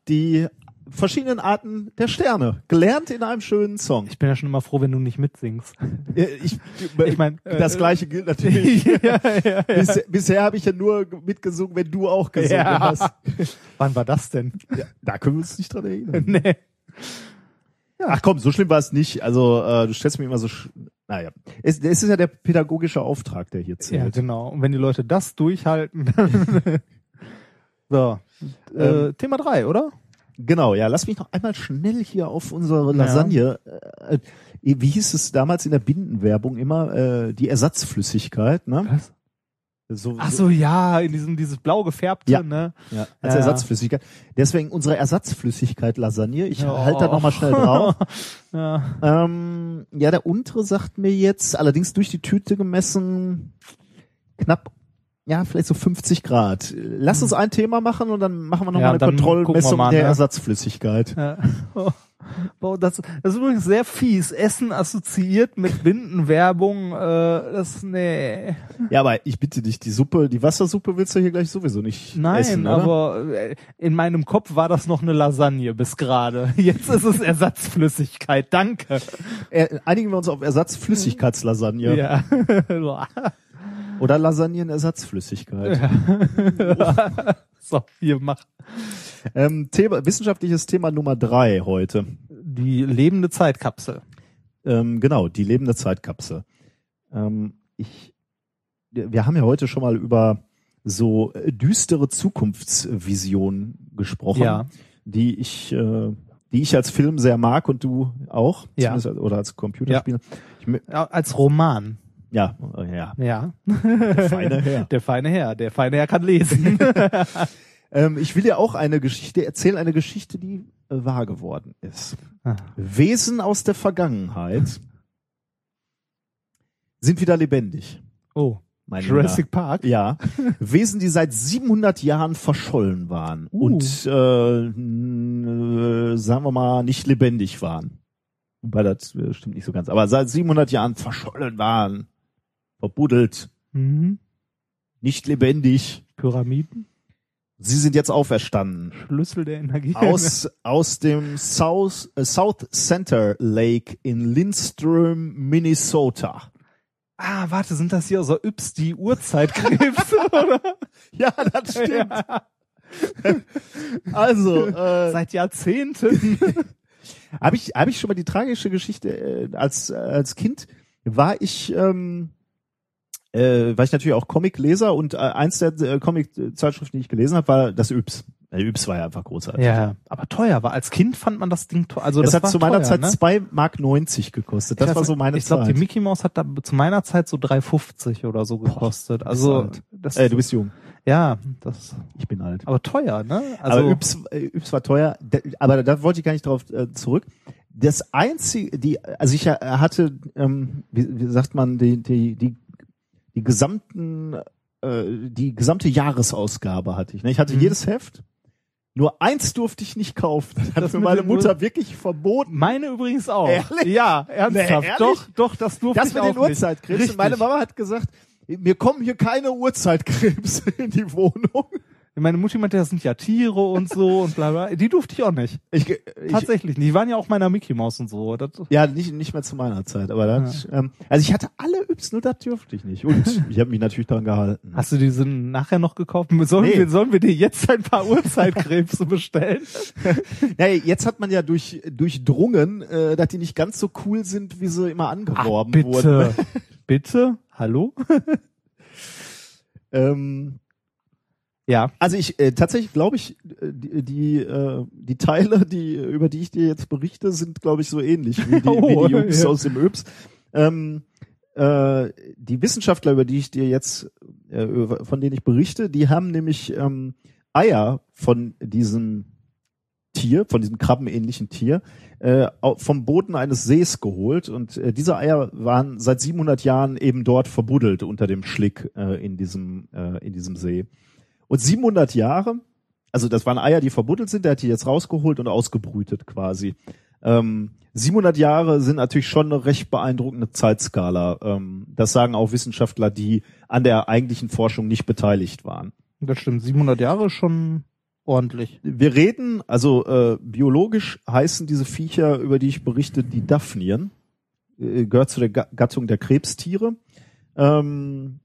die verschiedenen Arten der Sterne. Gelernt in einem schönen Song. Ich bin ja schon immer froh, wenn du nicht mitsingst. Äh, Ich, Ich mein, äh, das gleiche gilt natürlich. ja, ja, ja. Bis, bisher habe ich ja nur mitgesungen, wenn du auch gesungen Ja. hast. Wann war das denn? Ja, da können wir uns nicht dran erinnern. nee. Ach komm, so schlimm war es nicht. Also äh, du stellst mir immer so, naja, es, es ist ja der pädagogische Auftrag, der hier Ja, zählt. genau. Und wenn die Leute das durchhalten, dann so. Äh, Ähm, Thema drei, oder? Genau, ja, lass mich noch einmal schnell hier auf unsere Lasagne. Äh, wie hieß es damals in der Bindenwerbung immer? Äh, die Ersatzflüssigkeit, ne? Was? So, Ach so, ja, in diesem dieses blau gefärbte, Ja. ne? Ja, als Ja. Ersatzflüssigkeit. Deswegen unsere Ersatzflüssigkeit Lasagne. Ich Ja. halte da nochmal schnell drauf. ja. ähm, ja, der untere sagt mir jetzt, allerdings durch die Tüte gemessen, knapp, ja, vielleicht so 50 Grad. Lass uns ein Thema machen und dann machen wir nochmal Ja, eine Kontrollmessung mal, der ne? Ersatzflüssigkeit. Ja. Boah, das, das ist übrigens sehr fies. Essen assoziiert mit Bindenwerbung, äh, das, nee. Ja, aber ich bitte dich, die Suppe, die Wassersuppe willst du hier gleich sowieso nicht Nein, essen, oder? aber äh, in meinem Kopf war das noch eine Lasagne bis gerade. Jetzt ist es Ersatzflüssigkeit. Danke. Einigen wir uns auf Ersatzflüssigkeitslasagne Ja. oder Lasagnenersatzflüssigkeit. so, hier mach. Ähm, Thema, wissenschaftliches Thema Nummer drei heute. Die lebende Zeitkapsel. Ähm, genau, die lebende Zeitkapsel. Ähm, ich, wir haben ja heute schon mal über so düstere Zukunftsvisionen gesprochen, Ja. die ich, äh, die ich als Film sehr mag und du auch, Ja. als- oder als Computerspieler. Ich, mö- Ja, Als Roman. Ja, äh, ja, Ja. feine Herr. Der feine Herr. Der feine Herr kann lesen. Ähm, ich will dir auch eine Geschichte erzählen, eine Geschichte, die äh, wahr geworden ist. Ah. Wesen aus der Vergangenheit sind wieder lebendig. Oh. Mein Jurassic Park. Ja, Wesen, die seit 700 Jahren verschollen waren Uh. und äh, äh, sagen wir mal nicht lebendig waren. Wobei das stimmt nicht so ganz. Aber seit 700 Jahren verschollen waren, verbuddelt, Mhm. nicht lebendig. Pyramiden. Sie sind jetzt auferstanden. Schlüssel der Energie. Aus, aus dem South, äh, South Center Lake in Lindström, Minnesota. Ah, warte, sind das hier so Yps, die Uhrzeitkrebse, oder? Ja, das stimmt. Also, äh, Seit Jahrzehnten. Habe ich, hab ich schon mal die tragische Geschichte äh, als, äh, als Kind war ich, ähm, äh, war ich natürlich auch Comicleser und äh, eins der äh, Comic-Zeitschriften, die ich gelesen habe, war das Yps. Der Yps war ja einfach großartig. ja, aber teuer war. Als Kind fand man das Ding teuer. Also das, das, hat zu meiner teuer, Zeit ne? zwei Mark 90 gekostet. Das Ich war weiß so meine Ich glaube, Zeit. die Mickey Mouse hat da zu meiner Zeit so 3,50 oder so gekostet. also alt. das, äh, du bist jung. ja, das, Ich bin alt. aber teuer, ne? Also aber Yps, äh, Yps war teuer. Aber da wollte ich gar nicht drauf äh, zurück. Das einzige, die, also ich äh, hatte, ähm, wie, wie sagt man, die, die, die, die gesamten, äh, die gesamte Jahresausgabe hatte ich. Ne? Ich hatte Mhm. jedes Heft. Nur eins durfte ich nicht kaufen. Das hat Das mir mit meine den Mutter wirklich verboten. meine übrigens auch. Ehrlich? Ja, ernsthaft. Nee? Doch, doch, das durfte Das ich mit auch den nicht. Urzeitkrebsen. Richtig. Meine Mama hat gesagt, mir kommen hier keine Urzeitkrebse in die Wohnung. Meine Mutti meinte, das sind ja Tiere und so und bla bla. Die durfte ich auch nicht. Ich, ich, Tatsächlich nicht. Die waren ja auch meiner Mickey Maus und so. Das, ja, nicht, nicht mehr zu meiner Zeit, aber das, ähm, also ich hatte alle Yps, nur das dürfte ich nicht. Und ich habe mich natürlich daran gehalten. hast du die sind nachher noch gekauft? Sollen, Nee. wir, sollen wir dir jetzt ein paar Urzeitkrebse bestellen? Naja, jetzt hat man ja durch, durchdrungen, äh, dass die nicht ganz so cool sind, wie sie immer angeworben bitte. wurden. Bitte? Hallo? Ähm, Ja. Also ich äh, tatsächlich glaube ich äh, die die, äh, die Teile, die über die ich dir jetzt berichte, sind glaube ich so ähnlich wie die, Oh, wie die Jungs ja. aus dem Öps. Ähm, äh, die Wissenschaftler, über die ich dir jetzt äh, von denen ich berichte, die haben nämlich ähm, Eier von diesem Tier, von diesem krabbenähnlichen Tier, äh, vom Boden eines Sees geholt und äh, diese Eier waren seit 700 Jahren eben dort verbuddelt unter dem Schlick äh, in diesem äh, in diesem See. Und 700 Jahre, also das waren Eier, die verbuddelt sind, der hat die jetzt rausgeholt und ausgebrütet quasi. Ähm, 700 Jahre sind natürlich schon eine recht beeindruckende Zeitskala. Ähm, das sagen auch Wissenschaftler, die an der eigentlichen Forschung nicht beteiligt waren. Das stimmt. 700 Jahre ist schon ordentlich. Wir reden, also äh, biologisch heißen diese Viecher, über die ich berichte, die Daphnien. Äh, gehört zu der Ga- Gattung der Krebstiere. Ähm,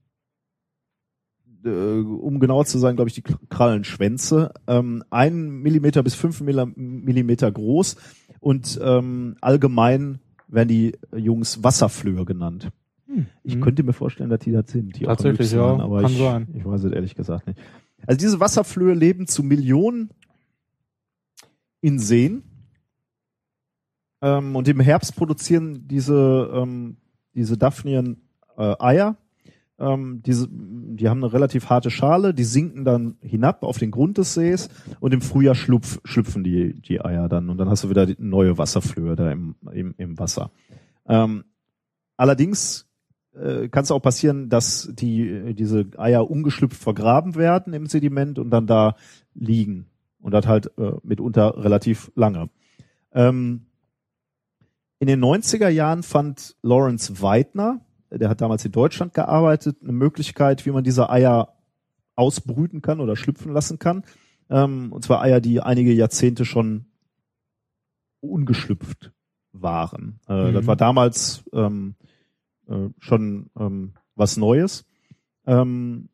äh, um genauer zu sein, glaube ich, die Krallenschwänze. Ähm, ein Millimeter bis fünf Millimeter groß und ähm, allgemein werden die Jungs Wasserflöhe genannt. Ich Mhm. könnte mir vorstellen, dass die das sind. Die Tatsächlich, ja. aber Kann ich, sein. ich weiß es ehrlich gesagt nicht. Also diese Wasserflöhe leben zu Millionen in Seen. Ähm, und im Herbst produzieren diese, ähm, diese Daphnien äh, Eier. Ähm, diese, die haben eine relativ harte Schale, die sinken dann hinab auf den Grund des Sees und im Frühjahr schlupf, schlüpfen die, die Eier dann und dann hast du wieder neue Wasserflöhe da im, im, im Wasser. Ähm, allerdings äh, kann es auch passieren, dass die diese Eier ungeschlüpft vergraben werden im Sediment und dann da liegen und das halt äh, mitunter relativ lange. Ähm, in den 90er Jahren fand Lawrence Weidner, der hat damals in Deutschland gearbeitet, eine Möglichkeit, wie man diese Eier ausbrüten kann oder schlüpfen lassen kann. Ähm, und zwar Eier, die einige Jahrzehnte schon ungeschlüpft waren. Äh, Mhm. Das war damals ähm, äh, schon ähm, was Neues. Ähm,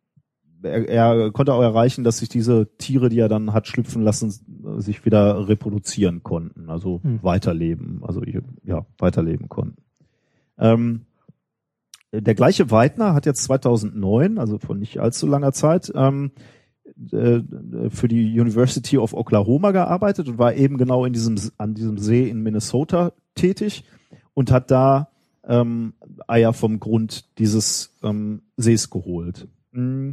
er, er konnte auch erreichen, dass sich diese Tiere, die er dann hat schlüpfen lassen, äh, sich wieder reproduzieren konnten, also Hm. weiterleben, also ja, weiterleben konnten. Ähm, der gleiche Weidner hat jetzt 2009, also von nicht allzu langer Zeit, ähm, äh, für die University of Oklahoma gearbeitet und war eben genau in diesem an diesem See in Minnesota tätig und hat da ähm, Eier vom Grund dieses ähm, Sees geholt. Mm.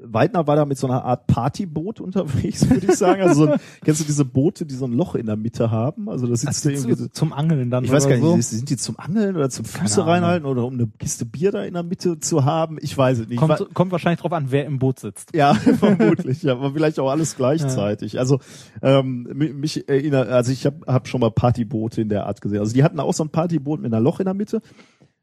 Weidner war da mit so einer Art Partyboot unterwegs, würde ich sagen. Also so ein, kennst du diese Boote, die so ein Loch in der Mitte haben? Also das sitzt da irgendwie so, zu, zum Angeln dann ich weiß gar nicht, so. sind die zum Angeln oder zum Füße reinhalten oder um eine Kiste Bier da in der Mitte zu haben? Ich weiß es nicht. Kommt, kommt wahrscheinlich drauf an, wer im Boot sitzt. ja, vermutlich, ja, aber vielleicht auch alles gleichzeitig. Also ähm, mi- mich erinnert, also ich habe hab schon mal Partyboote in der Art gesehen. Also die hatten auch so ein Partyboot mit einer Loch in der Mitte.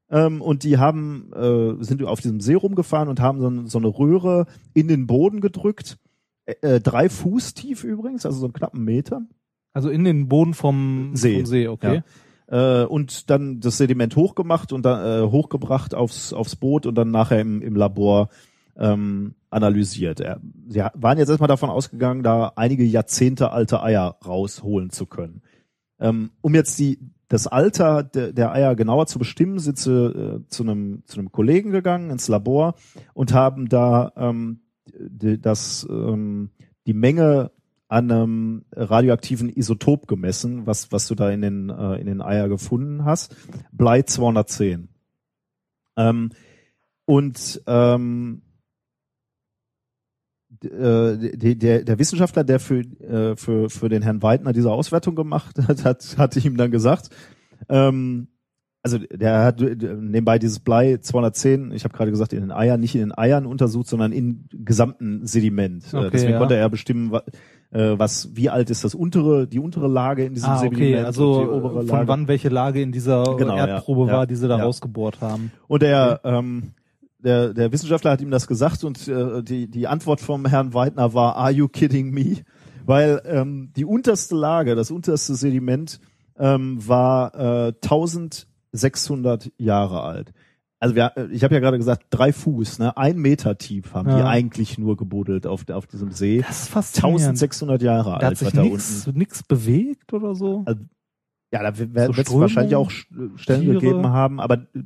Ähm, und die haben äh, sind auf diesem See rumgefahren und haben so, so eine Röhre in den Boden gedrückt. Äh, drei Fuß tief übrigens, also so einen knappen Meter. Also in den Boden vom See. Vom See okay. Äh, und dann das Sediment hochgemacht und dann äh, hochgebracht aufs, aufs Boot und dann nachher im, im Labor ähm, analysiert. Er, sie waren jetzt erstmal davon ausgegangen, da einige Jahrzehnte alte Eier rausholen zu können. Ähm, um jetzt die das Alter der, der Eier genauer zu bestimmen, sind sie äh, zu einem zu einem Kollegen gegangen ins Labor und haben da ähm, die, das ähm, die Menge an einem radioaktiven Isotop gemessen, was was du da in den äh, in den Eier gefunden hast, Blei 210. Ähm, und ähm, äh, die- der, der Wissenschaftler, der für, äh, für, für den Herrn Weidner diese Auswertung gemacht hat, hat, hatte ihm dann gesagt, ähm, also der hat äh, nebenbei dieses Blei 210, ich habe gerade gesagt, in den Eiern, nicht in den Eiern untersucht, sondern im gesamten Sediment. Äh, Okay, Deswegen ja. konnte er bestimmen, wa- äh, was, wie alt ist das untere, die untere Lage in diesem Ah, Sediment okay, und die also obere von Lage. wann welche Lage in dieser Genau, ja. Erdprobe Ja. war, die sie da Ja. rausgebohrt haben. Und er, ähm, der, der Wissenschaftler hat ihm das gesagt und äh, die, die Antwort vom Herrn Weidner war, are you kidding me? Weil ähm, die unterste Lage, das unterste Sediment ähm, war äh, 1600 Jahre alt. Also wir, äh, ich habe ja gerade gesagt, drei Fuß, ne, ein Meter tief haben die Ja. eigentlich nur gebuddelt auf, auf diesem See. Das ist faszinierend. 1600 Jahre Da hat alt sich war da nichts nix bewegt oder so. Also, Ja, da wird es wahrscheinlich auch Stellen Tiere. gegeben haben, aber äh,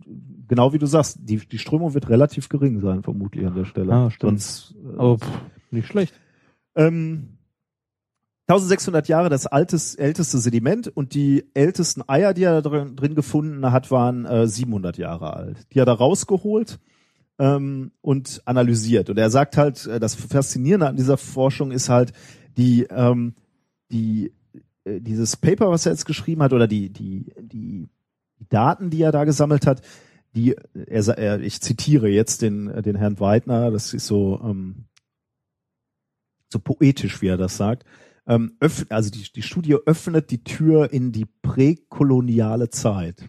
genau wie du sagst, die, die Strömung wird relativ gering sein, vermutlich an der Stelle. Ah, stimmt. Sonst, äh, Aber pff, nicht schlecht. ähm, 1600 Jahre das altes, älteste Sediment und die ältesten Eier, die er da drin, drin gefunden hat, waren äh, 700 Jahre alt. Die hat er rausgeholt ähm, und analysiert. Und er sagt halt, äh, das Faszinierende an dieser Forschung ist halt die, ähm, die äh, dieses Paper, was er jetzt geschrieben hat, oder die, die, die Daten, die er da gesammelt hat, die, er, er ich zitiere jetzt den, den Herrn Weidner, das ist so, ähm, so poetisch, wie er das sagt. Ähm, öff, also die, die Studie öffnet die Tür in die präkoloniale Zeit.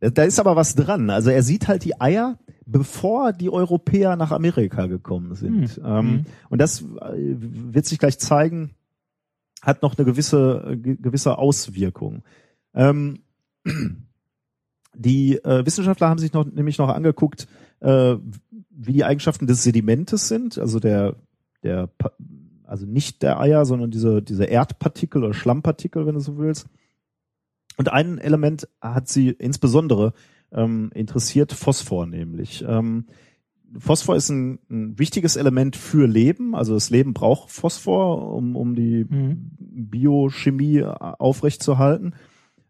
Da- Da ist aber was dran. Also er sieht halt die Eier, bevor die Europäer nach Amerika gekommen sind. Hm. Ähm, Hm. Und das äh, wird sich gleich zeigen, hat noch eine gewisse, äh, ge- gewisse Auswirkung. Ähm, die äh, Wissenschaftler haben sich noch, nämlich noch angeguckt, äh, wie die Eigenschaften des Sedimentes sind, also der, der, also nicht der Eier, sondern diese, diese Erdpartikel oder Schlammpartikel, wenn du so willst. Und ein Element hat sie insbesondere ähm, interessiert, Phosphor nämlich. Ähm, Phosphor ist ein, ein wichtiges Element für Leben. Also das Leben braucht Phosphor, um, um die Mhm. Biochemie aufrechtzuerhalten.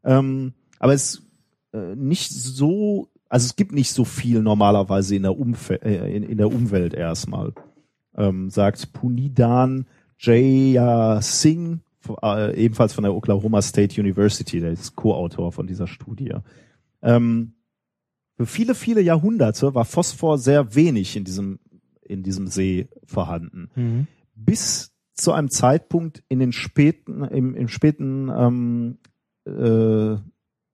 Ähm, aber es nicht so, also es gibt nicht so viel normalerweise in der, Umfe äh, in, in der Umwelt erstmal, ähm, sagt Punidan Jaya Singh, äh, ebenfalls von der Oklahoma State University, der ist Co-Autor von dieser Studie. Ähm, für viele, viele Jahrhunderte war Phosphor sehr wenig in diesem, in diesem See vorhanden Mhm. bis zu einem Zeitpunkt in den späten, im, im späten ähm, äh,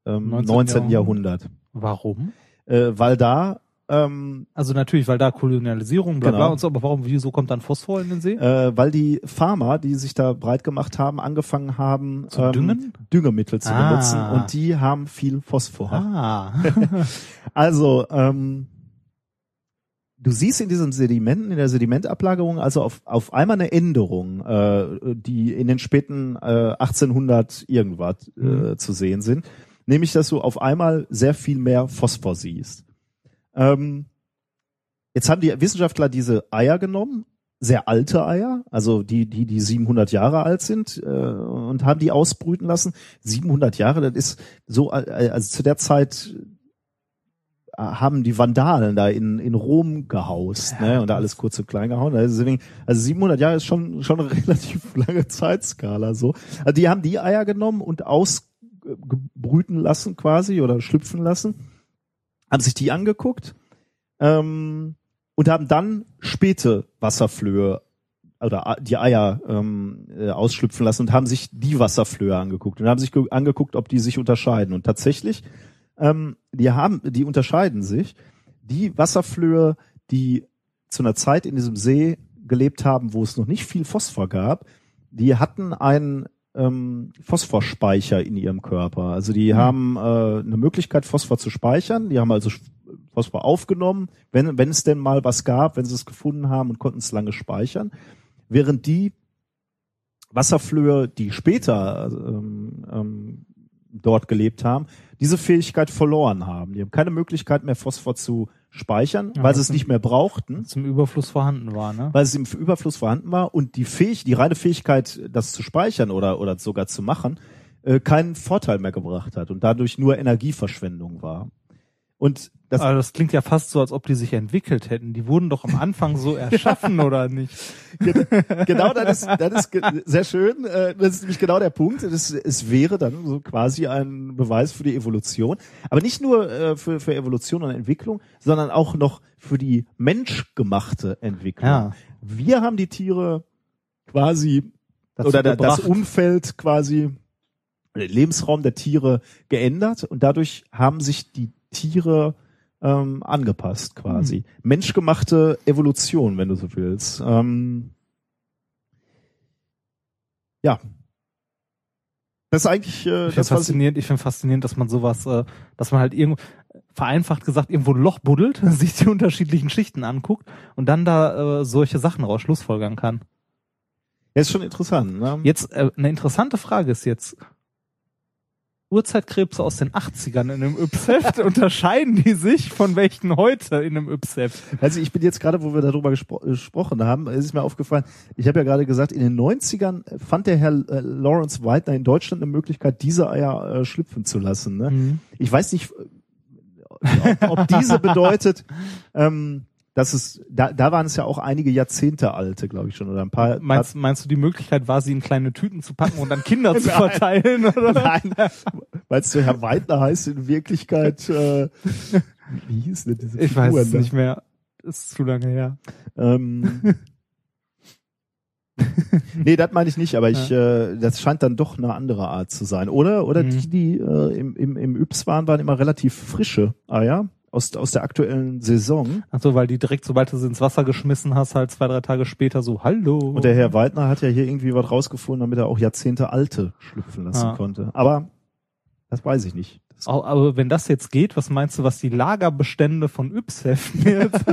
ähm, 19. 19. Jahrhundert. Warum? Äh, weil da ähm, Also natürlich, weil da Kolonialisierung, bla bla Genau. und so, aber warum, wieso kommt dann Phosphor in den See? äh, weil die Farmer, die sich da breit gemacht haben, angefangen haben, Zu düngen? Düngemittel zu Ah. benutzen und die haben viel Phosphor. Ah. Also, ähm, du siehst in diesen Sedimenten, in der Sedimentablagerung, also auf, auf einmal eine Änderung, äh, die in den späten äh, 1800 irgendwas äh, Mhm. zu sehen sind. Nämlich, dass du auf einmal sehr viel mehr Phosphor siehst. Ähm, jetzt haben die Wissenschaftler diese Eier genommen, sehr alte Eier, also die, die, die 700 Jahre alt sind, äh, und haben die ausbrüten lassen. 700 Jahre, das ist so, äh, also zu der Zeit äh, haben die Vandalen da in, in Rom gehaust, ne, und da alles kurz und klein gehauen. Also, deswegen, also 700 Jahre ist schon, schon eine relativ lange Zeitskala, so. Also die haben die Eier genommen und ausgebrüten lassen quasi oder schlüpfen lassen, haben sich die angeguckt, ähm, und haben dann späte Wasserflöhe oder die Eier ähm, äh, ausschlüpfen lassen und haben sich die Wasserflöhe angeguckt und haben sich ge- angeguckt, ob die sich unterscheiden. Und tatsächlich, ähm, die haben, die unterscheiden sich. Die Wasserflöhe, die zu einer Zeit in diesem See gelebt haben, wo es noch nicht viel Phosphor gab, die hatten einen ähm, Phosphorspeicher in ihrem Körper. Also die haben äh, eine Möglichkeit, Phosphor zu speichern. Die haben also Phosphor aufgenommen, wenn, wenn es denn mal was gab, wenn sie es gefunden haben und konnten es lange speichern. Während die Wasserflöhe, die später ähm, ähm, dort gelebt haben, diese Fähigkeit verloren haben. Die haben keine Möglichkeit mehr, Phosphor zu speichern, Ja, weil sie es nicht mehr brauchten Zum Überfluss vorhanden war, ne? weil es im Überfluss vorhanden war und die Fähig, die reine Fähigkeit, das zu speichern oder, oder sogar zu machen, äh, keinen Vorteil mehr gebracht hat und dadurch nur Energieverschwendung war. Und das, Aber das klingt ja fast so, als ob die sich entwickelt hätten. Die wurden doch am Anfang so erschaffen, oder nicht? genau, das ist, das ist sehr schön. Äh, Das ist nämlich genau der Punkt. Das, es wäre dann so quasi ein Beweis für die Evolution. Aber nicht nur äh, für, für Evolution und Entwicklung, sondern auch noch für die menschgemachte Entwicklung. Ja. Wir haben die Tiere quasi Dazu oder da- das gebracht. Umfeld quasi, den Lebensraum der Tiere geändert und dadurch haben sich die Tiere ähm, angepasst quasi. Hm. Menschgemachte Evolution, wenn du so willst. Ähm, ja. Das ist eigentlich äh, Ich das, faszinierend, ich finde faszinierend, dass man sowas, äh, dass man halt irgendwo, vereinfacht gesagt, irgendwo ein Loch buddelt, sich die unterschiedlichen Schichten anguckt und dann da äh, solche Sachen raus schlussfolgern kann. ja, ist schon interessant. Ne? Jetzt, äh, eine interessante Frage ist jetzt, Urzeitkrebse aus den 80ern in einem Yps-Heft, unterscheiden die sich von welchen heute in einem Yps-Heft? Also ich bin jetzt gerade, wo wir darüber gespro gesprochen haben, es ist mir aufgefallen, ich habe ja gerade gesagt, in den 90ern fand der Herr äh, Lawrence Weidner in Deutschland eine Möglichkeit, diese Eier äh, schlüpfen zu lassen. Ne? Mhm. Ich weiß nicht, ob, ob diese bedeutet, ähm, dass es, da, da waren es ja auch einige Jahrzehnte alte, glaube ich schon, oder ein paar. Meinst, meinst du, die Möglichkeit war, sie in kleine Tüten zu packen und dann Kinder zu verteilen? Oder? Nein, meinst du, Herr Weidner heißt in Wirklichkeit, äh, wie hieß denn diese Ich weiß es nicht mehr. Ist zu lange her. Ähm, nee, das meine ich nicht, aber ich, äh, das scheint dann doch eine andere Art zu sein. Oder, oder Mhm. die, die äh, im, im, im Yps waren, waren immer relativ frische Eier aus, aus der aktuellen Saison. Ach so, weil die direkt, sobald du sie ins Wasser geschmissen hast, halt zwei, drei Tage später so, hallo. Und der Herr Weidner hat ja hier irgendwie was rausgefunden, damit er auch Jahrzehnte alte schlüpfen lassen Ah. konnte. Aber das weiß ich nicht. Das, Au- Aber wenn das jetzt geht, was meinst du, was die Lagerbestände von Yps-Heften jetzt?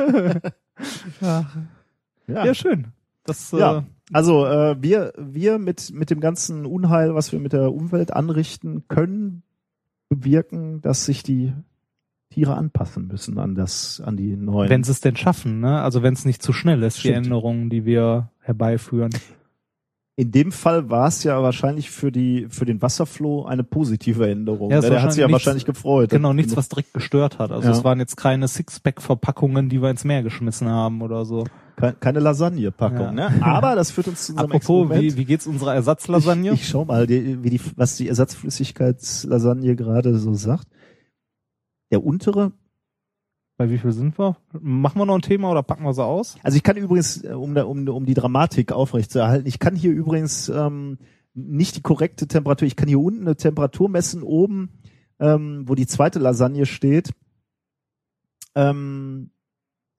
ja. ja. ja, schön. Das, Ja. Äh, Also äh, wir, wir mit, mit dem ganzen Unheil, was wir mit der Umwelt anrichten, können bewirken, dass sich die Tiere anpassen müssen an das, an die neuen. wenn sie es denn schaffen, ne? Also wenn es nicht zu schnell ist, die Stimmt. Änderungen, die wir herbeiführen. In dem Fall war es ja wahrscheinlich für die für den Wasserfloh eine positive Änderung. Ja, es der hat sich ja nichts- wahrscheinlich gefreut. Genau, nichts, was direkt gestört hat. Also Ja. es waren jetzt keine Sixpack-Verpackungen, die wir ins Meer geschmissen haben oder so. Keine, keine Lasagne-Packung. Ja. Ne? Aber das führt uns zu unserem Apropos, Experiment. wie, wie geht's unserer Ersatzlasagne? Ich, ich schau mal, die, wie die, was die Ersatzflüssigkeitslasagne gerade so sagt. Der untere, Bei wie viel sind wir? Machen wir noch ein Thema oder packen wir sie aus? also ich kann übrigens, äh, um, da- um, um die Dramatik aufrechtzuerhalten, ich kann hier übrigens ähm, nicht die korrekte Temperatur, ich kann hier unten eine Temperatur messen, oben, ähm, wo die zweite Lasagne steht, ähm,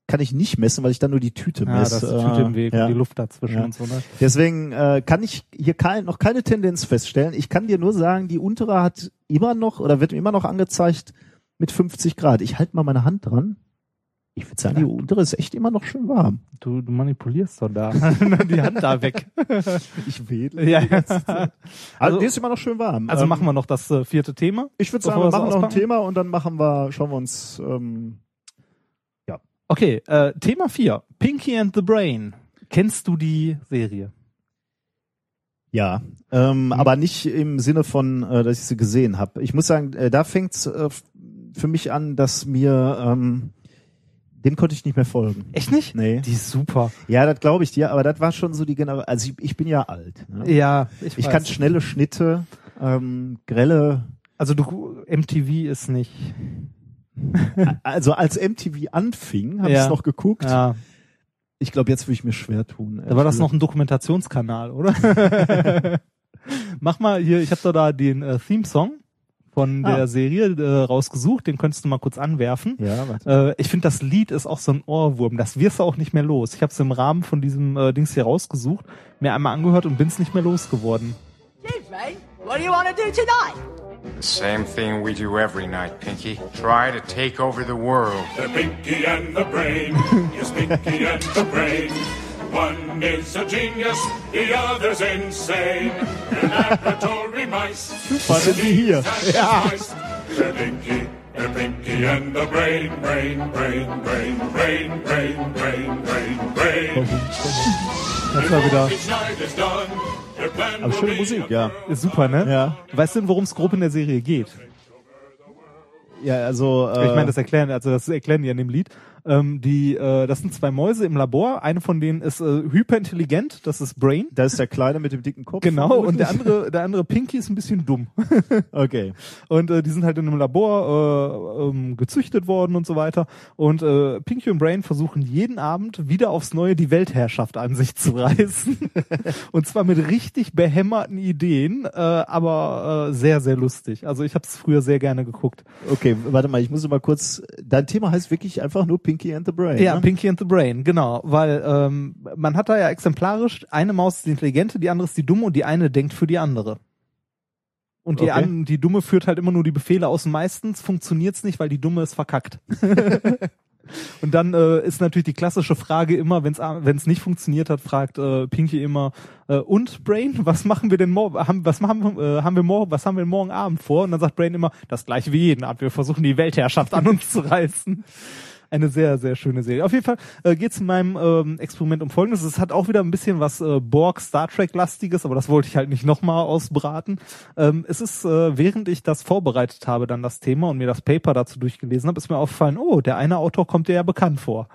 kann ich nicht messen, weil ich dann nur die Tüte Ja, messe. das ist die Tüte im Weg ja. und die Luft dazwischen Ja. und so, ne? Deswegen äh, kann ich hier kein, noch keine Tendenz feststellen. Ich kann dir nur sagen, die untere hat immer noch oder wird immer noch angezeigt mit 50 Grad. Ich halte mal meine Hand dran. Ich würde sagen, die untere ist echt immer noch schön warm. Du, du manipulierst doch da. die Hand da weg. Ich wedle. ja. Also, Also, die ist immer noch schön warm. also Ähm, machen wir noch das äh, vierte Thema. Ich würde sagen, wir machen noch ein? Thema und dann machen wir, schauen wir uns. Ähm, Okay, äh, Thema 4. Pinky and the Brain. Kennst du die Serie? ja, ähm, Mhm. aber nicht im Sinne von, äh, dass ich sie gesehen habe. Ich muss sagen, äh, da fängt's äh, für mich an, dass mir ähm, dem konnte ich nicht mehr folgen. Echt nicht? Nee. Die ist super. Ja, das glaube ich dir, aber das war schon so die Generation. Also ich, ich bin ja alt. Ne? Ja, ich, Ich weiß. kann schnelle Schnitte, ähm, grelle. Also du, MTV ist nicht. Also als MTV anfing, habe Ja. ich noch geguckt. Ja, Ich glaube, jetzt würde ich mir schwer tun. da war das noch ein Dokumentationskanal, oder? Mach mal hier, ich habe da, da den äh, Theme-Song von Ah. der Serie äh, rausgesucht, den könntest du mal kurz anwerfen. Ja, warte. Äh, ich finde, das Lied ist auch so ein Ohrwurm. Das wirst du auch nicht mehr los. Ich habe es im Rahmen von diesem äh, Dings hier rausgesucht, mir einmal angehört und bin's nicht mehr losgeworden. Mate. What do you want to do tonight? The same thing we do every night, Pinky. Try to take over the world. The Pinky and the Brain. Yes, Pinky and the Brain. One is a genius, the other's insane. They're laboratory mice. Was sind die hier? Ja. They're Pinky, they're Pinky and the Brain, Brain, Brain, Brain, Brain, Brain, Brain, Brain, Brain. Das war wieder Aber schöne Musik, ja. ist super, ne? Ja. Weißt du, worum es grob in der Serie geht? Ja, also. Äh, ich meine, das erklären, also das erklären die an dem Lied. Ähm, die, äh, das sind zwei Mäuse im Labor. Eine von denen ist äh, hyperintelligent, das ist Brain. Da ist der Kleine mit dem dicken Kopf. Genau, und der andere, der andere Pinky ist ein bisschen dumm. Okay. Und äh, die sind halt in einem Labor äh, ähm, gezüchtet worden und so weiter. Und äh, Pinky und Brain versuchen jeden Abend wieder aufs Neue die Weltherrschaft an sich zu reißen. und zwar mit richtig behämmerten Ideen, äh, aber äh, sehr, sehr lustig. Also ich habe es früher sehr gerne geguckt. Okay, warte mal, ich muss mal kurz. Dein Thema heißt wirklich einfach nur Pinky and the Brain. Ja, ne? Pinky and the Brain, genau. Weil ähm, man hat da ja exemplarisch, eine Maus ist die intelligente, die andere ist die dumme und die eine denkt für die andere. Und die, Okay. an, die Dumme führt halt immer nur die Befehle aus. Meistens funktioniert's nicht, weil die Dumme ist verkackt. und dann äh, ist natürlich die klassische Frage immer, wenn es nicht funktioniert hat, fragt äh, Pinky immer, äh, und Brain, was machen wir denn morgen, haben, was machen, äh, haben wir morgen, was haben wir morgen Abend vor? Und dann sagt Brain immer, das gleiche wie jeden Abend, wir versuchen die Weltherrschaft an uns zu reißen. Eine sehr, sehr schöne Serie. Auf jeden Fall äh, geht es in meinem ähm, Experiment um Folgendes. Es hat auch wieder ein bisschen was äh, Borg Star Trek-lastiges, aber das wollte ich halt nicht nochmal ausbraten. Ähm, es ist, äh, während ich das vorbereitet habe, dann das Thema und mir das Paper dazu durchgelesen habe, ist mir aufgefallen, oh, der eine Autor kommt dir ja bekannt vor.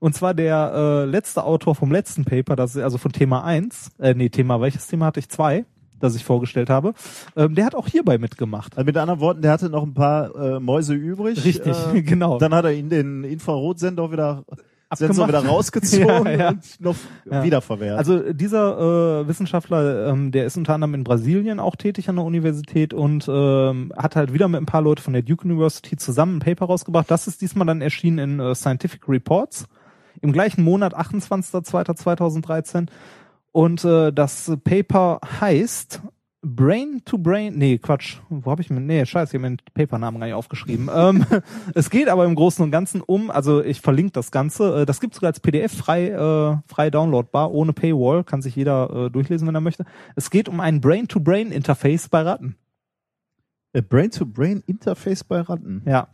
Und zwar der äh, letzte Autor vom letzten Paper, das ist also von Thema 1, äh, nee, Thema, welches Thema hatte ich? Zwei, das ich vorgestellt habe. Ähm, der hat auch hierbei mitgemacht. Also mit anderen Worten, der hatte noch ein paar äh, Mäuse übrig. Richtig, Äh, genau. Dann hat er ihn den Infrarotsender wieder, Sensor wieder rausgezogen Ja, ja. und noch Ja. wiederverwertet. Also dieser äh, Wissenschaftler, ähm, der ist unter anderem in Brasilien auch tätig an der Universität und ähm, hat halt wieder mit ein paar Leuten von der Duke University zusammen ein Paper rausgebracht. Das ist diesmal dann erschienen in äh, Scientific Reports im gleichen Monat, 28.02.2013. Und äh, das Paper heißt Brain to Brain, nee, Quatsch, wo habe ich mir, nee, scheiße, ich habe mir den Papernamen gar nicht aufgeschrieben. ähm, es geht aber im Großen und Ganzen um, also ich verlinke das Ganze, äh, das gibt's sogar als PDF frei, äh, frei downloadbar, ohne Paywall, kann sich jeder äh, durchlesen, wenn er möchte. Es geht um ein Brain-to-Brain-Interface bei Ratten. Äh, Brain-to-Brain-Interface bei Ratten. Ja.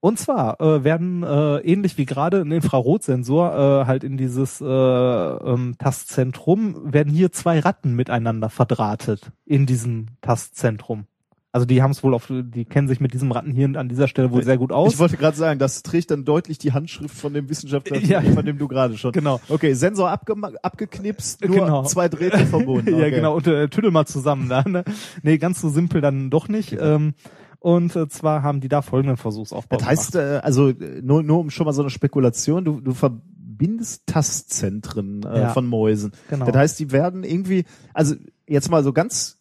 Und zwar äh, werden äh, ähnlich wie gerade ein Infrarotsensor äh, halt in dieses äh, ähm, Tastzentrum werden hier zwei Ratten miteinander verdrahtet in diesem Tastzentrum. Also die haben es wohl auf, die kennen sich mit diesem Ratten hier an dieser Stelle wohl sehr gut aus. Ich wollte gerade sagen, das trägt dann deutlich die Handschrift von dem Wissenschaftler, Ja. von dem du gerade schon. Genau. Okay, Sensor abgema- abgeknipst, nur Genau. zwei Drähte verbunden. ja, Okay. genau, und äh, tüdel mal zusammen da. Ne? Nee, ganz so simpel dann doch nicht. Ähm, und äh, zwar haben die da folgenden Versuchsaufbau Das heißt, äh, also äh, nur, nur um schon mal so eine Spekulation, du, du verbindest Tastzentren äh, Ja. von Mäusen. Genau. Das heißt, die werden irgendwie, also jetzt mal so ganz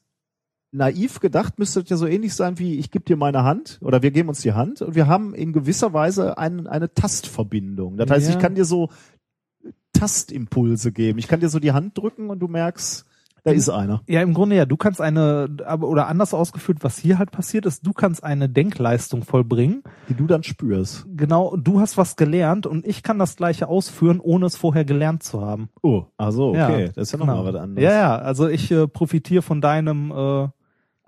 naiv gedacht, müsste das ja so ähnlich sein wie ich gebe dir meine Hand oder wir geben uns die Hand und wir haben in gewisser Weise ein, eine Tastverbindung. Das heißt, Ja. ich kann dir so Tastimpulse geben. Ich kann dir so die Hand drücken und du merkst, da ist einer. Ja, im Grunde ja. Du kannst eine, aber oder anders ausgeführt, was hier halt passiert ist, du kannst eine Denkleistung vollbringen. Die du dann spürst. Genau, du hast was gelernt und ich kann das gleiche ausführen, ohne es vorher gelernt zu haben. Oh, also okay, Ja, das ist ja genau. nochmal was anderes. Ja, ja, also ich äh, profitiere von deinem, äh,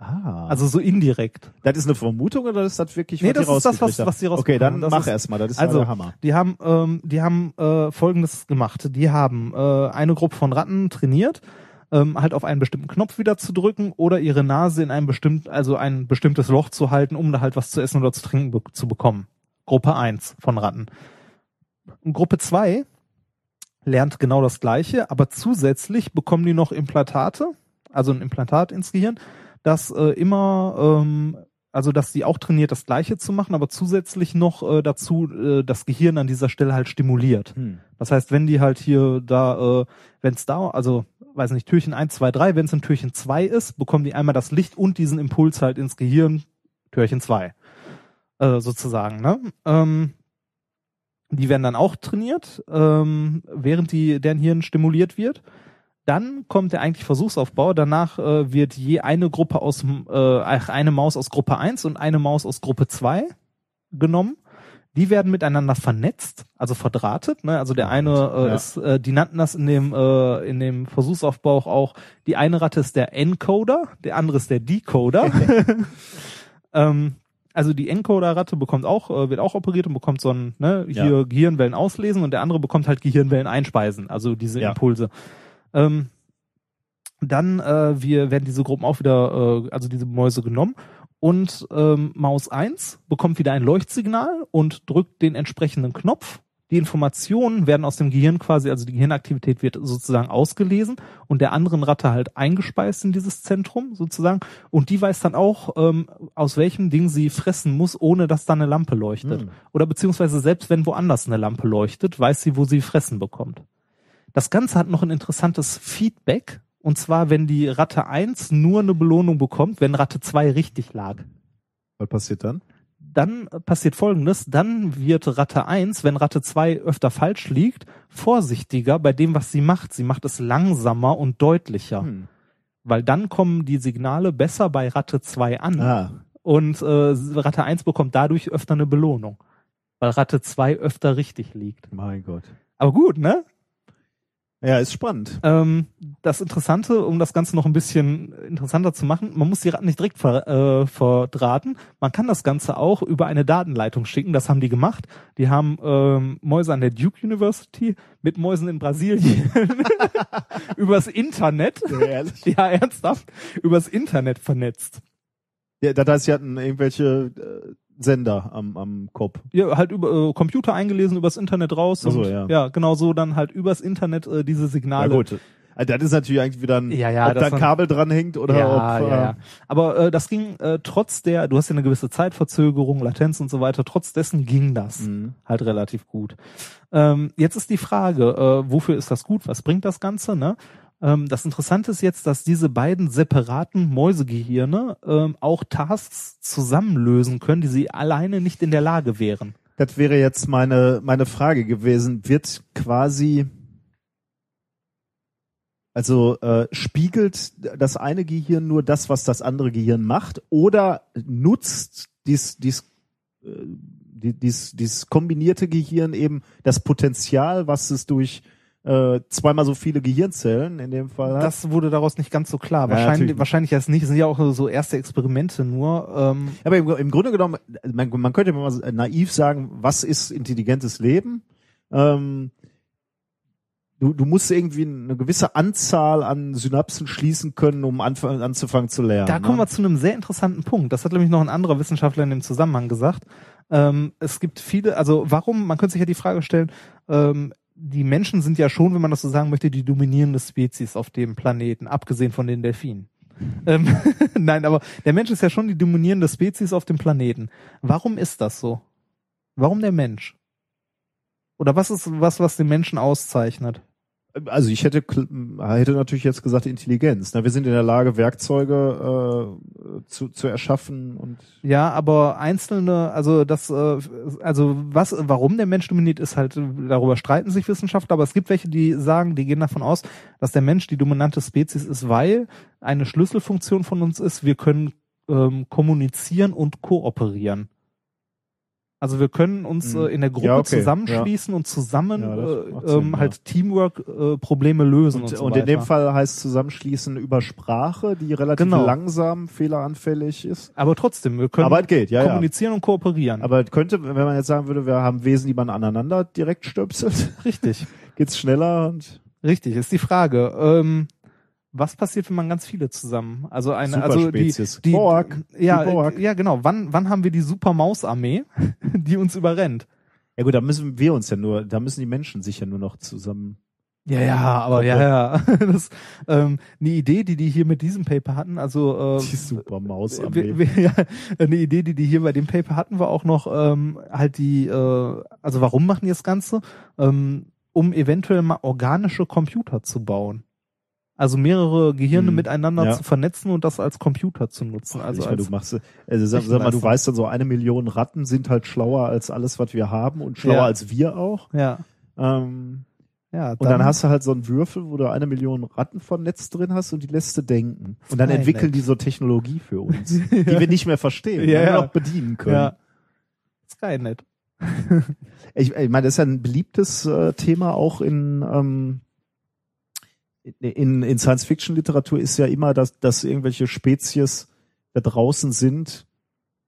Ah. also so indirekt. Das ist eine Vermutung oder ist das wirklich, Nee, was das die ist das, was, was sie rausbekommen Okay, dann. Das mach erst mal, das ist also, der Hammer. Die haben, ähm, die haben äh, Folgendes gemacht. Die haben äh, eine Gruppe von Ratten trainiert, ähm, halt auf einen bestimmten Knopf wieder zu drücken oder ihre Nase in ein bestimmt, also ein bestimmtes Loch zu halten, um da halt was zu essen oder zu trinken be zu bekommen. Gruppe 1 von Ratten. Und Gruppe 2 lernt genau das Gleiche, aber zusätzlich bekommen die noch Implantate, also ein Implantat ins Gehirn, das äh, immer, ähm, also dass die auch trainiert, das Gleiche zu machen, aber zusätzlich noch äh, dazu äh, das Gehirn an dieser Stelle halt stimuliert. Hm. Das heißt, wenn die halt hier da, äh, wenn es da, also weiß nicht, Türchen 1, 2, 3, wenn es in Türchen 2 ist, bekommen die einmal das Licht und diesen Impuls halt ins Gehirn, Türchen 2. Äh, sozusagen, ne? Ähm, die werden dann auch trainiert, ähm, während die, deren Hirn stimuliert wird. Dann kommt der eigentlich Versuchsaufbau. Danach äh, wird je eine Gruppe aus, äh, eine Maus aus Gruppe 1 und eine Maus aus Gruppe 2 genommen. Die werden miteinander vernetzt, also verdrahtet. Ne? Also der eine äh, Ja. ist, äh, die nannten das in dem äh, in dem Versuchsaufbau auch. Die eine Ratte ist der Encoder, der andere ist der Decoder. ähm, also die Encoder-Ratte bekommt auch, äh, wird auch operiert und bekommt so ein, ne, hier Ja. Gehirnwellen auslesen und der andere bekommt halt Gehirnwellen einspeisen, also diese Ja. Impulse. Ähm, dann äh, wir werden diese Gruppen auch wieder, äh, also diese Mäuse genommen und ähm, Maus 1 bekommt wieder ein Leuchtsignal und drückt den entsprechenden Knopf Die Informationen werden aus dem Gehirn quasi, also die Gehirnaktivität wird sozusagen ausgelesen und der anderen Ratte halt eingespeist in dieses Zentrum sozusagen. Und die weiß dann auch, ähm, aus welchem Ding sie fressen muss, ohne dass da eine Lampe leuchtet. Hm. Oder beziehungsweise selbst wenn woanders eine Lampe leuchtet, weiß sie, wo sie fressen bekommt. Das Ganze hat noch ein interessantes Feedback. Und zwar, wenn die Ratte 1 nur eine Belohnung bekommt, wenn Ratte 2 richtig lag Was passiert dann? dann passiert folgendes, dann wird Ratte 1, wenn Ratte 2 öfter falsch liegt, vorsichtiger bei dem, was sie macht. Sie macht es langsamer und deutlicher. Hm. Weil dann kommen die Signale besser bei Ratte 2 an Ah, und äh, Ratte 1 bekommt dadurch öfter eine Belohnung. Weil Ratte 2 öfter richtig liegt. mein Gott. Aber gut, ne? Ja, ist spannend. Ähm, das Interessante, um das Ganze noch ein bisschen interessanter zu machen, man muss die Ratten nicht direkt ver, äh, verdrahten. Man kann das Ganze auch über eine Datenleitung schicken. Das haben die gemacht. Die haben ähm, Mäuse an der Duke University mit Mäusen in Brasilien übers Internet, Ehrlich? ja ernsthaft, übers Internet vernetzt. Ja, das heißt, sie hatten irgendwelche äh, Sender am, am Kopf. Ja, halt über äh, Computer eingelesen, übers Internet raus. Ach so, und, ja. ja, genau so dann halt übers Internet äh, diese Ja, Signale. gut. Also das ist natürlich eigentlich wieder ein, Ja, ja, ob da ein Kabel dran hängt oder ja, ob. ja, ja. Aber äh, das ging äh, trotz der, du hast ja eine gewisse Zeitverzögerung, Latenz und so weiter, trotz dessen ging das Mhm. halt relativ gut. Ähm, jetzt ist die Frage, äh, wofür ist das gut? Was bringt das Ganze? Ne? Ähm, das Interessante ist jetzt, dass diese beiden separaten Mäusegehirne ähm, auch Tasks zusammenlösen können, die sie alleine nicht in der Lage wären. Das wäre jetzt meine, meine Frage gewesen. Wird quasi, also äh, spiegelt das eine Gehirn nur das, was das andere Gehirn macht, oder nutzt dies, dies, äh, die- dies, dies kombinierte Gehirn eben das Potenzial, was es durch äh, zweimal so viele Gehirnzellen in dem Fall hat? Das wurde daraus nicht ganz so klar. Ja, wahrscheinlich, wahrscheinlich erst nicht. Das sind ja auch so erste Experimente nur. Ähm, Aber im, im Grunde genommen, man, man könnte mal naiv sagen, was ist intelligentes Leben? Ähm, du, du musst irgendwie eine gewisse Anzahl an Synapsen schließen können, um anfangen, anzufangen zu lernen. Da kommen ne? wir zu einem sehr interessanten Punkt. Das hat nämlich noch ein anderer Wissenschaftler in dem Zusammenhang gesagt. Ähm, es gibt viele, also warum, man könnte sich ja die Frage stellen, ähm, die Menschen sind ja schon, wenn man das so sagen möchte, die dominierende Spezies auf dem Planeten, abgesehen von den Delfinen. Ähm, Nein, aber der Mensch ist ja schon die dominierende Spezies auf dem Planeten. Warum ist das so? Warum der Mensch? Oder was ist was, was den Menschen auszeichnet? Also ich hätte, hätte natürlich jetzt gesagt Intelligenz. Na, wir sind in der Lage, Werkzeuge äh, zu, zu erschaffen und Ja, aber einzelne, also das, äh, also was, warum der Mensch dominiert, ist halt, darüber streiten sich Wissenschaftler, aber es gibt welche, die sagen, die gehen davon aus, dass der Mensch die dominante Spezies ist, weil eine Schlüsselfunktion von uns ist, wir können ähm, kommunizieren und kooperieren. Also wir können uns Mhm. äh, in der Gruppe Ja, okay. zusammenschließen und zusammen Ja, äh, Sinn, ähm, ja. halt Teamwork äh, Probleme lösen und, Und, so und in dem Fall heißt zusammenschließen über Sprache, die relativ Genau. langsam, fehleranfällig ist. aber trotzdem, wir können Aber geht, ja, ja. kommunizieren und kooperieren. Aber es könnte, wenn man jetzt sagen würde, wir haben Wesen, die man aneinander direkt stöpselt, Richtig. geht's schneller und Richtig, ist die Frage. Ähm, was passiert, wenn man ganz viele zusammen? Also eine, also die, die Borg, ja, die Borg. ja genau. Wann, wann haben wir die Supermaus-Armee, die uns überrennt? ja gut, da müssen wir uns ja nur, da müssen die Menschen sich ja nur noch zusammen. Ja, ja, aber ja, ja. Das, ähm, eine Idee, die die hier mit diesem Paper hatten, also äh, Die Supermaus wir- wir- ja, eine Idee, die die hier bei dem Paper hatten, war auch noch ähm, halt die, äh, also warum machen die das Ganze? Ähm, um eventuell mal organische Computer zu bauen. Also mehrere Gehirne Hm, miteinander ja. zu vernetzen und das als Computer zu nutzen. Also ich meine, als, du machst, also sag, sag mal, du weißt dann so, eine Million Ratten sind halt schlauer als alles, was wir haben und schlauer Ja. als wir auch. ja, Ähm, ja. und dann, hast du halt so einen Würfel, wo du eine Million Ratten vernetzt drin hast und die lässt du denken. Und dann entwickeln die so Technologie für uns, die wir nicht mehr verstehen, die Ja, wir ja. noch bedienen können. ja. Skynet. Ich, ich meine, das ist ja ein beliebtes äh, Thema auch in, ähm, in, in Science-Fiction-Literatur ist ja immer, dass, dass irgendwelche Spezies da draußen sind,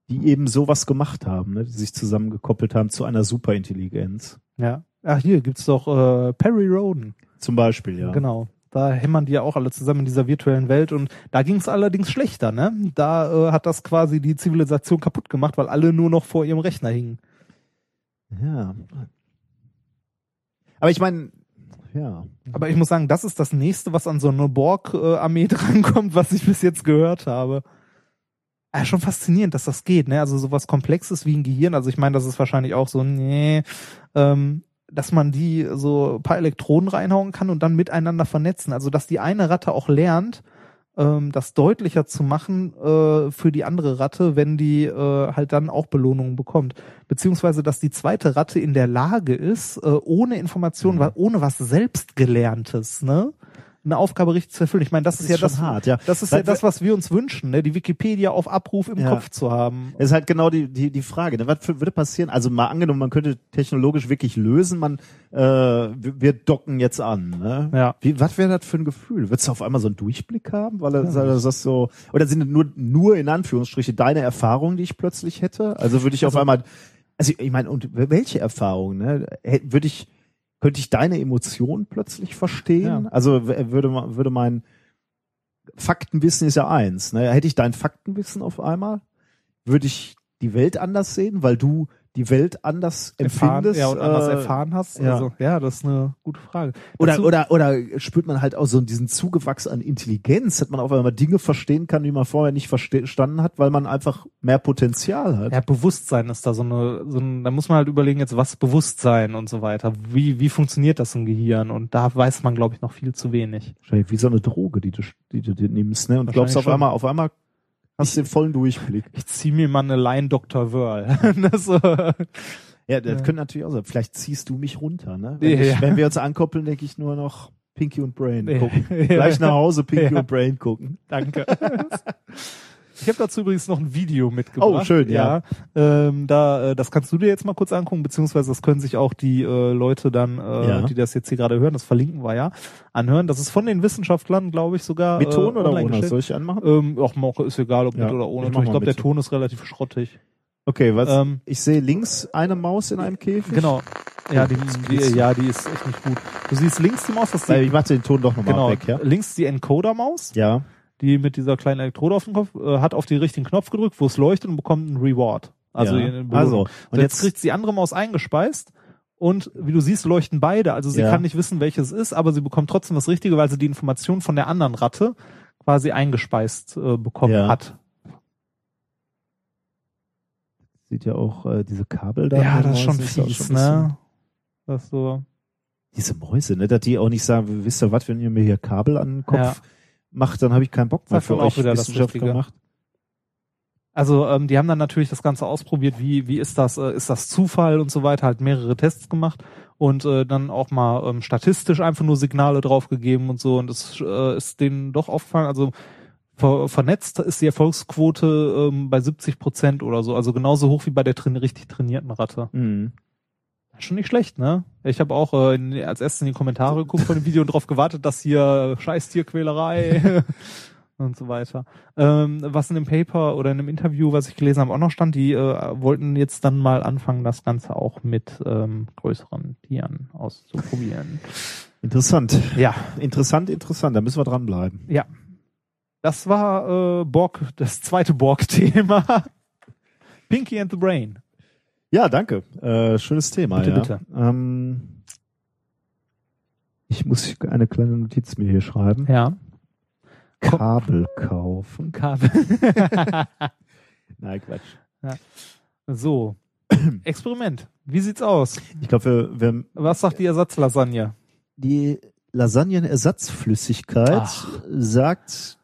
die eben sowas gemacht haben, ne? die sich zusammengekoppelt haben zu einer Superintelligenz. Ja. Ach, hier gibt's doch äh, Perry Roden. Zum Beispiel, ja. Genau. Da hämmern die ja auch alle zusammen in dieser virtuellen Welt und da ging es allerdings schlechter, ne? Da äh, hat das quasi die Zivilisation kaputt gemacht, weil alle nur noch vor ihrem Rechner hingen. Ja. Aber ich meine, ja. Aber ich muss sagen, das ist das nächste, was an so eine Borg-Armee drankommt, was ich bis jetzt gehört habe. Ja, schon faszinierend, dass das geht, ne? Also sowas Komplexes wie ein Gehirn. Also ich meine, das ist wahrscheinlich auch so, nee, ähm, dass man die so paar Elektronen reinhauen kann und dann miteinander vernetzen. Also dass die eine Ratte auch lernt, ähm, das deutlicher zu machen äh, für die andere Ratte, wenn die äh, halt dann auch Belohnungen bekommt. Beziehungsweise, dass die zweite Ratte in der Lage ist, äh, ohne Information, wa- ohne was selbstgelerntes, ne? Eine Aufgabe richtig zu erfüllen. Ich meine, das, ist, ja schon das, hart, ja. das ist ja Weil- das, was wir uns wünschen, ne? die Wikipedia auf Abruf im Ja. Kopf zu haben. Das ist halt genau die, die, die Frage. Ne? Was würde passieren? Also mal angenommen, man könnte technologisch wirklich lösen, man äh, wir docken jetzt an. Ne? Ja. Wie, was wäre das für ein Gefühl? Würdest du auf einmal so einen Durchblick haben? Weil er ja. das so oder sind nur nur in Anführungsstriche deine Erfahrungen, die ich plötzlich hätte? Also würde ich auf einmal also ich meine und welche Erfahrungen? Ne? Würde ich könnte ich deine Emotionen plötzlich verstehen? Ja. Also würde würde mein Faktenwissen ist ja eins. Ne? Hätte ich dein Faktenwissen auf einmal, würde ich die Welt anders sehen, weil du die Welt anders Erfahren, empfindest. ja, und anders äh, erfahren hast. ja. Also, ja, das ist eine gute Frage. Oder, Dazu- oder, oder spürt man halt auch so diesen Zugewachs an Intelligenz, dass man auf einmal Dinge verstehen kann, die man vorher nicht verstanden hat, weil man einfach mehr Potenzial hat. Ja, Bewusstsein ist da so eine, so ein, da muss man halt überlegen jetzt, was Bewusstsein und so weiter. Wie, wie funktioniert das im Gehirn? Und da weiß man, glaube ich, noch viel zu wenig. Wie so eine Droge, die du, die du dir nimmst, ne? Und glaubst auf Wahrscheinlich einmal, auf einmal hast den vollen Durchblick. Ich zieh mir mal eine Line Dr. Whirl. das, so, Ja, das Ja. könnte natürlich auch sein. Vielleicht ziehst du mich runter, ne? Ja. Wenn, ich, wenn wir uns ankoppeln, denke ich nur noch Pinky und Brain Ja. gucken. Ja. Gleich nach Hause Pinky Ja. und Brain gucken. danke. Ich habe dazu übrigens noch ein Video mitgebracht. Oh, schön, ja. Ähm, da, äh, das kannst du dir jetzt mal kurz angucken, beziehungsweise das können sich auch die äh, Leute dann, äh, Ja. die das jetzt hier gerade hören, das verlinken wir ja, anhören. Das ist von den Wissenschaftlern, glaube ich, sogar. Mit Ton äh, oder ohne? gestellt. Soll ich anmachen? Ähm, auch mal, ist egal, ob Ja, mit oder ohne. ich Ich, mach glaube, der. Ton ist relativ schrottig. Okay, was? Ähm, ich sehe links eine Maus in einem Käfig. Genau. Ja, die, die, ja, die ist echt nicht gut. Du siehst links die Maus, das ist die, ich mache den Ton doch nochmal genau, weg, ja? links die Encoder-Maus, Ja. Die mit dieser kleinen Elektrode auf dem Kopf, äh, hat auf den richtigen Knopf gedrückt, wo es leuchtet und bekommt einen Reward. Also, Ja. Also, und jetzt, jetzt- kriegt die andere Maus eingespeist und wie du siehst, leuchten beide. Also sie Ja. kann nicht wissen, welches ist, aber sie bekommt trotzdem das Richtige, weil sie die Information von der anderen Ratte quasi eingespeist äh, bekommen Ja. hat. Sieht ja auch äh, diese Kabel da. Ja, das ist schon fies, ein bisschen- ne? Das ist so. Diese Mäuse, ne? Dass die auch nicht sagen, wisst ihr was, wenn ihr mir hier Kabel an den Kopf Ja. Macht, dann habe ich keinen Bock mehr für euch wieder das Wissenschaft gemacht. Also ähm, die haben dann natürlich das Ganze ausprobiert, wie wie ist das, äh, ist das Zufall und so weiter, halt mehrere Tests gemacht und äh, dann auch mal ähm, statistisch einfach nur Signale draufgegeben und so und es äh, ist denen doch aufgefallen, also ver vernetzt ist die Erfolgsquote ähm, bei 70 Prozent oder so, also genauso hoch wie bei der train richtig trainierten Ratte. Mhm. Schon nicht schlecht, ne? Ich habe auch äh, in, als erstes in die Kommentare geguckt von dem Video und darauf gewartet, dass hier scheiß Tierquälerei und so weiter. Ähm, was in dem Paper oder in dem Interview, was ich gelesen habe, auch noch stand, die äh, wollten jetzt dann mal anfangen, das Ganze auch mit ähm, größeren Tieren auszuprobieren. Interessant. Ja, Interessant, interessant. Da müssen wir dranbleiben. ja. Das war äh, Borg, das zweite Borg-Thema. Pinky and the Brain. Ja, danke. Äh, schönes Thema. Bitte, ja. bitte. Ähm, ich muss eine kleine Notiz mir hier schreiben. Ja. Kabel kaufen. Kabel. Nein, Quatsch. so. Experiment. Wie sieht's aus? Ich glaube, wir, wir Was sagt die Ersatzlasagne? die Lasagnenersatzflüssigkeit sagt,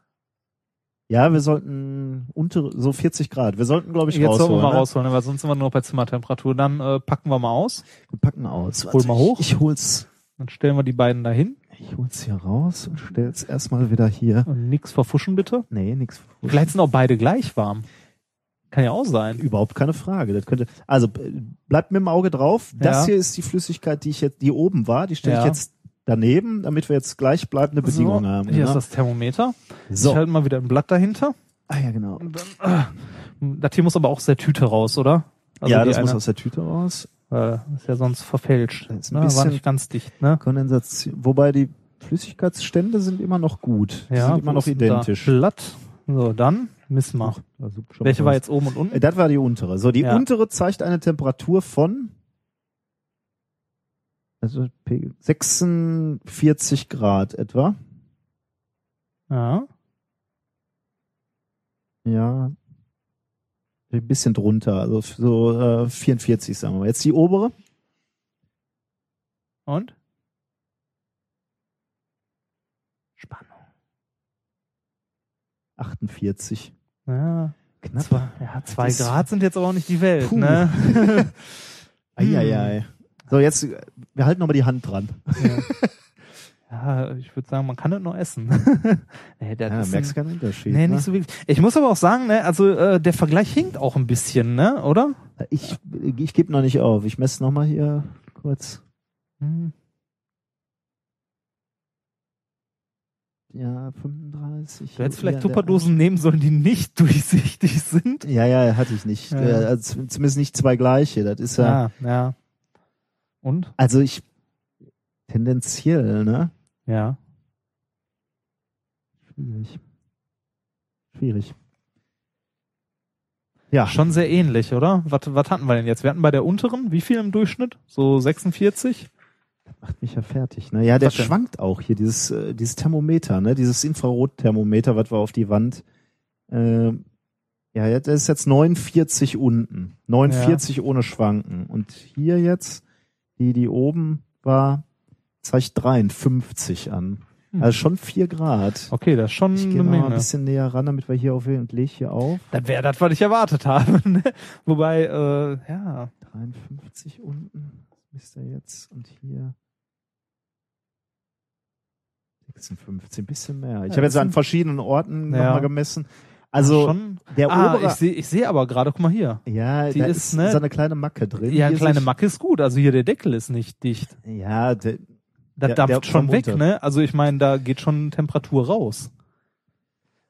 ja, wir sollten unter so 40 Grad. Wir sollten, glaube ich, Jetzt sollen wir rausholen. mal ne? rausholen, weil sonst sind wir nur noch bei Zimmertemperatur. Dann äh, packen wir mal aus. Wir packen aus. Hol mal hoch. Ich, ich hol's, Dann stellen wir die beiden dahin. ich hol's hier raus und stell's erstmal wieder hier. Und nix verfuschen bitte. Nee, nix. Vielleicht sind auch beide gleich warm. Kann ja auch sein. Überhaupt keine Frage. Das könnte, also bleibt mit dem Auge drauf. Das Ja. hier ist die Flüssigkeit, die ich jetzt, die oben war. Die stelle Ja. ich jetzt daneben, damit wir jetzt gleichbleibende Bedingungen so, haben. Hier ne? ist das Thermometer. so. Ich halte mal wieder ein Blatt dahinter. ah, ja, genau. Und dann, äh, das hier muss aber auch aus der Tüte raus, oder? Also ja, das muss eine- aus der Tüte raus. äh, ist ja sonst verfälscht. Jetzt ein Ne, war nicht ganz dicht, ne? Kondensation. Wobei die Flüssigkeitsstände sind immer noch gut. Die Ja, sind immer noch ist identisch. Blatt. So, dann missen wir. Welche war jetzt oben und unten? Äh, Das war die untere. So, die Ja. untere zeigt eine Temperatur von Also Pegel 46 Grad etwa. Ja. Ja. Ein bisschen drunter, also so äh, 44 sagen wir mal. Jetzt die obere. Und? Spannung. 48. Ja. Knapp. Zwei, ja, zwei Grad sind jetzt aber auch nicht die Welt, Puh. ne? Eieiei. So, jetzt, wir halten nochmal die Hand dran. Ja, ich würde sagen, man kann das nur essen. nee, das Ja, ist merkst ein, keinen Unterschied. nee, ne? nicht so wirklich. Ich muss aber auch sagen, ne, also äh, der Vergleich hinkt auch ein bisschen, ne, oder? Ich, ich gebe noch nicht auf. Ich messe nochmal hier kurz. Hm. Ja, 35. Du hättest vielleicht Ja, Tupperdosen nehmen sollen, die nicht durchsichtig sind. Ja, ja, hatte ich nicht. Ja. Äh, Also zumindest nicht zwei gleiche. Das ist ja, Ja, ja. Und? also ich tendenziell, ne? Ja. Schwierig. Schwierig. Ja, Schon sehr ähnlich, oder? Was, was hatten wir denn jetzt? Wir hatten bei der unteren, wie viel im Durchschnitt? So 46? macht mich ja fertig. Ne? Ja, der Was denn? schwankt auch hier, dieses, äh, dieses Thermometer, ne? Dieses Infrarotthermometer, was wir auf die Wand. Äh, ja, jetzt ist jetzt 49 unten. 49 ohne Schwanken. Und hier jetzt, die, die oben war, zeigt 53 an. Hm. Also schon 4 Grad. Okay, das ist schon Ich eine gehe noch mal ein Menge. bisschen näher ran, damit wir hier auf und lege hier auf. Das wäre das, was ich erwartet habe. ne? Wobei, äh, ja. 53 unten. Ist der jetzt? Und hier 56, ein bisschen mehr. Ich Ja, habe jetzt an verschiedenen Orten Ja. nochmal gemessen. Also schon. der Ah, obere, ich sehe ich seh aber gerade, guck mal hier. ja, die da ist, ist, ne- so eine kleine Macke drin. Ja, Hier kleine Macke ist gut. Also hier der Deckel ist nicht dicht. Ja, der, Das Der- dampft der schon weg, ne? Also ich meine, da geht schon Temperatur raus.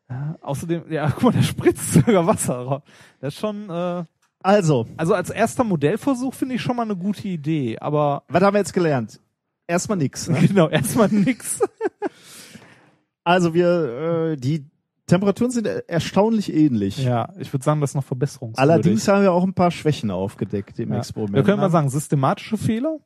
Ja, außerdem, ja, guck mal, da spritzt sogar Wasser raus. Das ist schon, äh, also, also als erster Modellversuch finde ich schon mal eine gute Idee, aber was haben wir jetzt gelernt? Erstmal nix. Ne? genau, erstmal nix. Also wir, äh, die Temperaturen sind erstaunlich ähnlich. Ja, ich würde sagen, das ist noch verbesserungswürdig. Allerdings haben wir auch ein paar Schwächen aufgedeckt im Ja. Experiment. Wir können mal ne? sagen, systematische Fehler.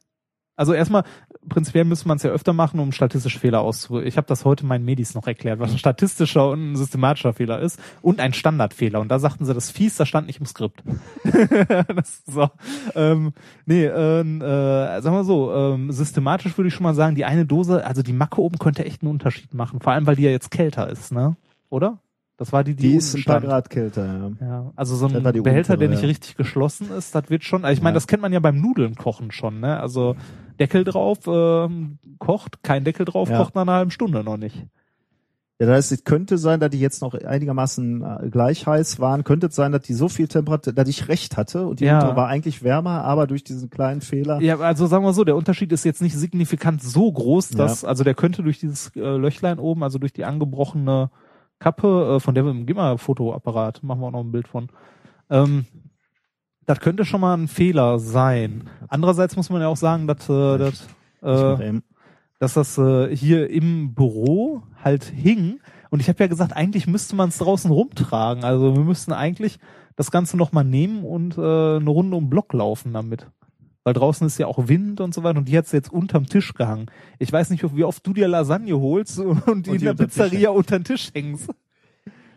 Also erstmal, prinzipiell müsste man es ja öfter machen, um statistische Fehler auszu. Ich habe das heute meinen Medis noch erklärt, was ein statistischer und ein systematischer Fehler ist und ein Standardfehler. Und da sagten sie, das fies, das stand nicht im Skript. das, so. ähm, nee, äh, äh, sagen wir so, ähm, systematisch würde ich schon mal sagen, die eine Dose, also die Macke oben könnte echt einen Unterschied machen. Vor allem, weil die ja jetzt kälter ist, ne? Oder? Das war die, die, Die ist ein paar. Grad kälter, ja. Ja, also so ein Behälter, untere, der nicht ja. richtig geschlossen ist, das wird schon, also ich meine, Ja. das kennt man ja beim Nudeln kochen schon, ne? Also Deckel drauf, ähm, kocht, kein Deckel drauf, Ja. kocht nach einer halben Stunde noch nicht. Ja, das heißt, es könnte sein, dass die jetzt noch einigermaßen äh, gleich heiß waren. Könnte es sein, dass die so viel Temperatur, dass ich recht hatte und die Ja. untere war eigentlich wärmer, aber durch diesen kleinen Fehler. Ja, also sagen wir so, der Unterschied ist jetzt nicht signifikant so groß, dass, also der könnte durch dieses äh, Löchlein oben, also durch die angebrochene Kappe, äh, von der wir, gib mal Fotoapparat, machen wir auch noch ein Bild von. Ähm, das könnte schon mal ein Fehler sein. Andererseits muss man ja auch sagen, dass, äh, dass äh, dass das äh, hier im Büro halt hing. Und ich habe ja gesagt, eigentlich müsste man es draußen rumtragen. Also wir müssten eigentlich das Ganze nochmal nehmen und äh, eine Runde um den Block laufen damit. Weil draußen ist ja auch Wind und so weiter und die hat's jetzt unterm Tisch gehangen. Ich weiß nicht, wie oft du dir Lasagne holst und, und die in der Pizzeria unter den Tisch hängst.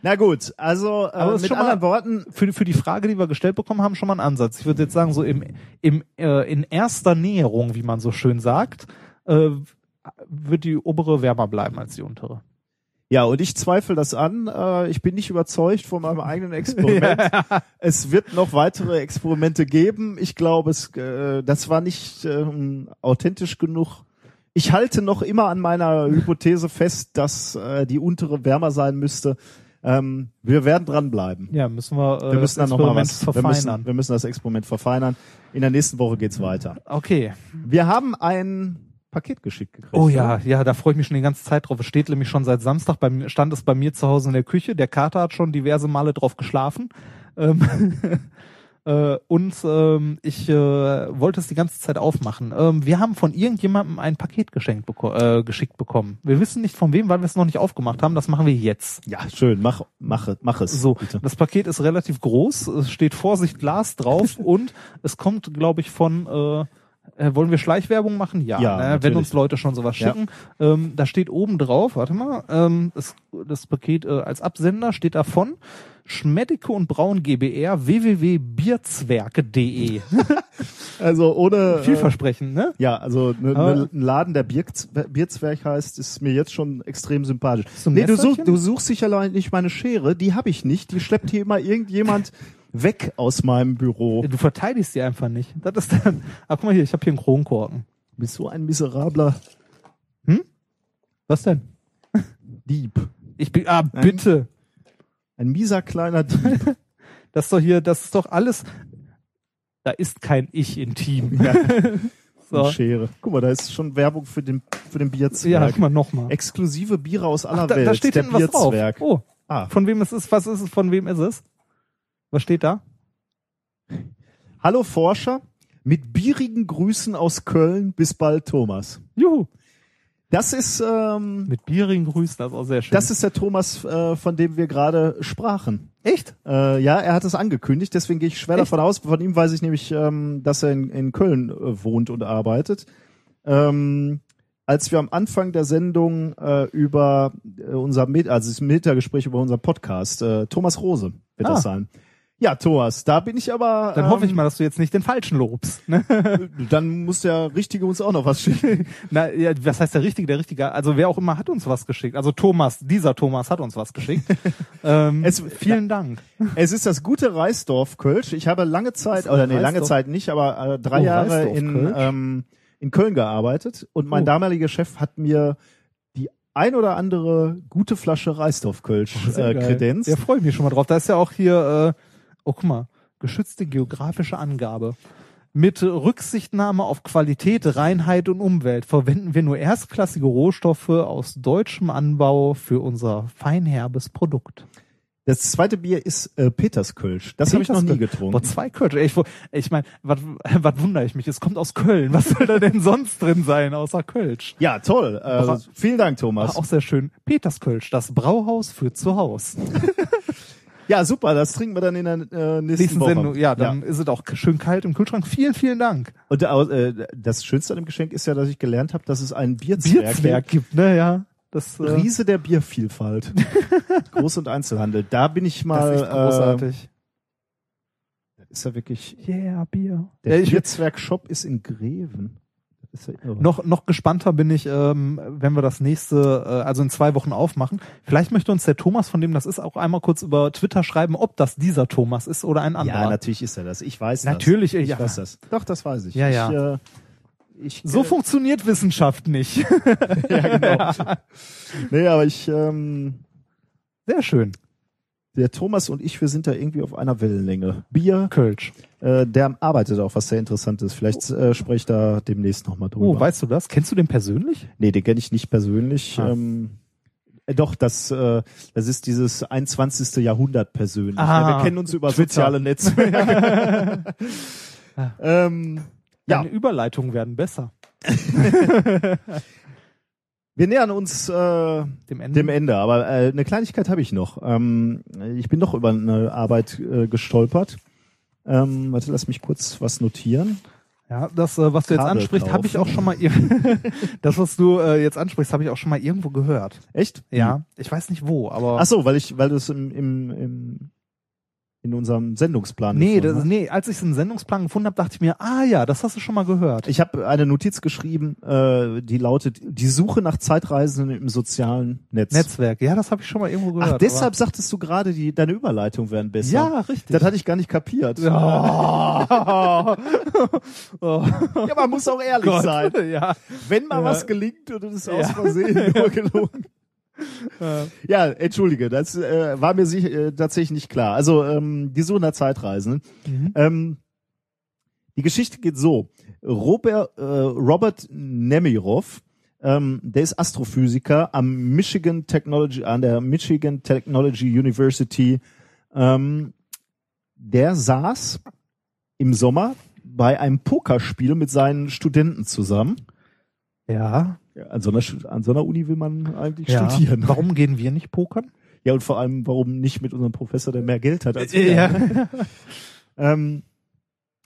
Na gut, also äh, mit schon mal- anderen Worten, Für, für die Frage, die wir gestellt bekommen haben, schon mal ein Ansatz. Ich würde jetzt sagen, so im, im, äh, in erster Näherung, wie man so schön sagt, äh, wird die obere wärmer bleiben als die untere. Ja, und ich zweifle das an. Äh, ich bin nicht überzeugt von meinem eigenen Experiment. Es wird noch weitere Experimente geben. Ich glaube, es, äh, das war nicht ähm, authentisch genug. Ich halte noch immer an meiner Hypothese fest, dass äh, die untere wärmer sein müsste. Ähm, wir werden dranbleiben. Ja, müssen wir, äh, Wir müssen das Experiment was. Wir verfeinern. müssen, wir müssen das Experiment verfeinern. In der nächsten Woche geht's weiter. okay. Wir haben ein Paket geschickt gekriegt. Oh ja, oder? ja, da freue ich mich schon die ganze Zeit drauf. Es steht nämlich schon seit Samstag, bei mir, stand es bei mir zu Hause in der Küche. Der Kater hat schon diverse Male drauf geschlafen. Ähm, äh, und ähm, ich äh, wollte es die ganze Zeit aufmachen. Ähm, wir haben von irgendjemandem ein Paket geschenkt beko äh, geschickt bekommen. Wir wissen nicht von wem, weil wir es noch nicht aufgemacht haben. Das machen wir jetzt. Ja, schön. Mach, mach, mach es. So, bitte. das Paket ist relativ groß. Es steht Vorsicht Glas drauf und es kommt, glaube ich, von äh, Äh, wollen wir Schleichwerbung machen? Ja, Ja, ne? wenn uns Leute schon sowas Ja. schicken. Ähm, da steht oben drauf, warte mal, ähm, das, das Paket äh, als Absender steht davon Schmeddicke und Braun GBR www.bierzwerke.de. Also ohne. Äh, Vielversprechend, ne? ja, also ne, ne, ein Laden, der Bierz- Bierzwerg heißt, ist mir jetzt schon extrem sympathisch. Nee, du, such, Messerchen? du suchst sicher nicht meine Schere, die habe ich nicht. Die schleppt hier immer irgendjemand weg aus meinem Büro. Du verteidigst die einfach nicht. Das ist dann. Ach guck mal hier, ich habe hier einen Kronkorken. Du bist so ein miserabler Was denn? Dieb. Ich bin. Ah, bitte. Ein mieser kleiner Dieb. Das ist doch hier, das ist doch alles. Da ist kein Ich in Team. Ja. so. Schere. Guck mal, da ist schon Werbung für den, für den Ja, Bierzwerg. guck mal nochmal. Exklusive Biere aus aller Da, Welt. da steht der hinten was drauf. Bierzwerg. Oh, Ah. von wem es ist, was ist es, von wem ist es? Was steht da? Hallo Forscher, mit bierigen Grüßen aus Köln. Bis bald, Thomas. Juhu. Das ist, ähm, Mit bierigen Grüßen, das ist auch sehr schön. das ist der Thomas, äh, von dem wir gerade sprachen. echt? Äh, ja, er hat es angekündigt, deswegen gehe ich schwer Echt? davon aus. Von ihm weiß ich nämlich, ähm, dass er in, in Köln äh, wohnt und arbeitet. Ähm, als wir am Anfang der Sendung äh, über äh, unser Met also das Metagespräch über unser Podcast, äh, Thomas Rose wird Ah. das sein. Ja, Thomas, da bin ich aber. Dann ähm, hoffe ich mal, dass du jetzt nicht den falschen lobst. Ne? Dann muss der Richtige uns auch noch was schicken. Na, ja, was heißt der Richtige? Der Richtige, also wer auch immer hat uns was geschickt. Also Thomas, dieser Thomas hat uns was geschickt. ähm, Es- vielen Dank. Es ist das gute Reisdorf Kölsch. Ich habe lange Zeit, oder nee, lange? Zeit nicht, aber äh, drei Oh, Jahre in, ähm, in Köln gearbeitet und mein Oh. damaliger Chef hat mir die ein oder andere gute Flasche Reisdorf Kölsch Sehr äh, kredenzt. Ja, freue ich mich schon mal drauf. Da ist ja auch hier, äh, oh guck mal, geschützte geografische Angabe. Mit Rücksichtnahme auf Qualität, Reinheit und Umwelt verwenden wir nur erstklassige Rohstoffe aus deutschem Anbau für unser feinherbes Produkt. Das zweite Bier ist äh, Peterskölsch. Das habe ich noch nie getrunken. Boah, zwei Kölsch. Ich, ich meine, was wundere ich mich? Es kommt aus Köln. Was soll da denn sonst drin sein, außer Kölsch? Ja, toll. Äh, vielen Dank, Thomas. Auch sehr schön. Peterskölsch, das Brauhaus für zu Haus. Ja, super. Das trinken wir dann in der äh, nächsten Nächsten Woche. Sendung, ja, dann ist es auch schön kalt im Kühlschrank. Vielen, vielen Dank. Und äh, das Schönste an dem Geschenk ist ja, dass ich gelernt habe, dass es einen Bierzwerg, Bierzwerg gibt, ne, ja. Das, äh, Riese der Biervielfalt. Groß- und Einzelhandel. Da bin ich mal. das ist echt großartig. Äh, ist ja wirklich. yeah, Bier. Der Ja, ich, Bierzwerg-Shop ist in Greven. Noch, noch gespannter bin ich, ähm, wenn wir das nächste, äh, also in zwei Wochen aufmachen. Vielleicht möchte uns der Thomas, von dem das ist, auch einmal kurz über Twitter schreiben, ob das dieser Thomas ist oder ein anderer. Ja, natürlich ist er das. Ich weiß Natürlich, das. Ich ja. weiß das. Doch, das weiß ich. Ja, ich, ja. Äh, ich, So äh, funktioniert Wissenschaft nicht. ja, genau. Nee, aber ich, ähm, Sehr schön. Der Thomas und ich, wir sind da irgendwie auf einer Wellenlänge. Bier, Kölsch. äh, der arbeitet auch, was sehr interessant ist. Vielleicht äh, spreche ich da demnächst nochmal drüber. Oh, weißt du das? Kennst du den persönlich? Nee, den kenne ich nicht persönlich. Ah. Ähm, äh, doch, das, äh, das ist dieses 21. Jahrhundert persönlich. Ah, ja, wir kennen uns über Twitter. soziale Netzwerke. ähm, ja, Deine Überleitungen werden besser. wir nähern uns äh, Dem Ende. dem Ende, aber äh, eine Kleinigkeit habe ich noch. Ähm, ich bin noch über eine Arbeit äh, gestolpert. Ähm, warte, lass mich kurz was notieren. Ja, das, äh, was du jetzt Kabel ansprichst, habe ich auch schon mal. das, was du äh, jetzt ansprichst, habe ich auch schon mal irgendwo gehört. Echt? Ja, ich weiß nicht wo, aber. Ach so, weil ich, weil du es im, im, im in unserem Sendungsplan nee, das, hast. nee, als ich den Sendungsplan gefunden habe, dachte ich mir, ah ja, das hast du schon mal gehört. Ich habe eine Notiz geschrieben, äh, die lautet die Suche nach Zeitreisenden im sozialen Netz. Netzwerk, ja, das habe ich schon mal irgendwo gehört. Ach, deshalb sagtest du gerade, die deine Überleitung wären besser. ja, richtig. Das hatte ich gar nicht kapiert. Ja. oh, Ja, man muss auch ehrlich Gott. sein. Ja. Wenn mal Ja. was gelingt und es ist aus Ja. Versehen nur gelungen. Ja, entschuldige, das äh, war mir sich, äh, tatsächlich nicht klar. Also ähm, die Suche nach Zeitreisenden. Mhm. Ähm, die Geschichte geht so. Robert, äh, Robert Nemirov, ähm, der ist Astrophysiker am Michigan Technology, an der Michigan Technology University. Ähm, der saß im Sommer bei einem Pokerspiel mit seinen Studenten zusammen. Ja. Ja, an, so einer, an so einer Uni will man eigentlich ja. studieren. Warum gehen wir nicht pokern? Ja, und vor allem, warum nicht mit unserem Professor, der mehr Geld hat als wir? Ja. Ähm,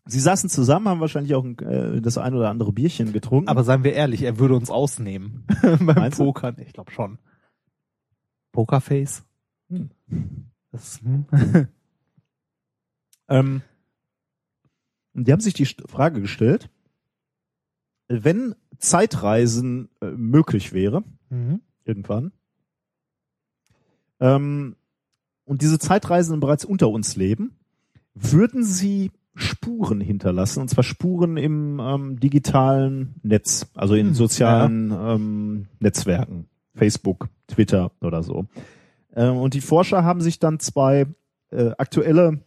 Sie saßen zusammen, haben wahrscheinlich auch äh, das ein oder andere Bierchen getrunken. Aber seien wir ehrlich, er würde uns ausnehmen beim Meinst du? Pokern. Ich glaube schon. Pokerface. Hm. Das, hm. Ähm, die haben sich die Frage gestellt, wenn Zeitreisen äh, möglich wäre, Mhm. irgendwann, ähm, und diese Zeitreisenden bereits unter uns leben, würden sie Spuren hinterlassen, und zwar Spuren im ähm, digitalen Netz, also in Hm, sozialen ähm, Netzwerken, Facebook, Twitter oder so. Ähm, und die Forscher haben sich dann zwei äh, aktuelle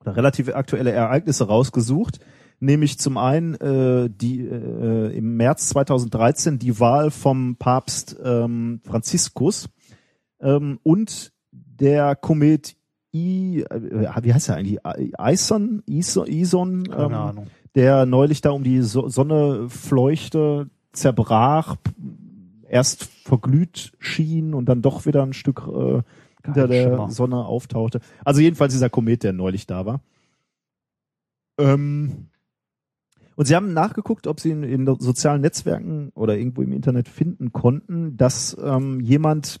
oder relativ aktuelle Ereignisse rausgesucht, nämlich zum einen äh, die äh, im März 2013 die Wahl vom Papst ähm, Franziskus ähm, und der Komet I, äh, wie heißt er eigentlich? Ison, Ison, Ison Keine ähm, Ahnung. der neulich da um die so Sonne fleuchte, zerbrach, erst verglüht schien und dann doch wieder ein Stück äh, hinter der Schimmer. Sonne auftauchte. Also jedenfalls dieser Komet, der neulich da war. Ähm, und sie haben nachgeguckt, ob sie in, in sozialen Netzwerken oder irgendwo im Internet finden konnten, dass ähm, jemand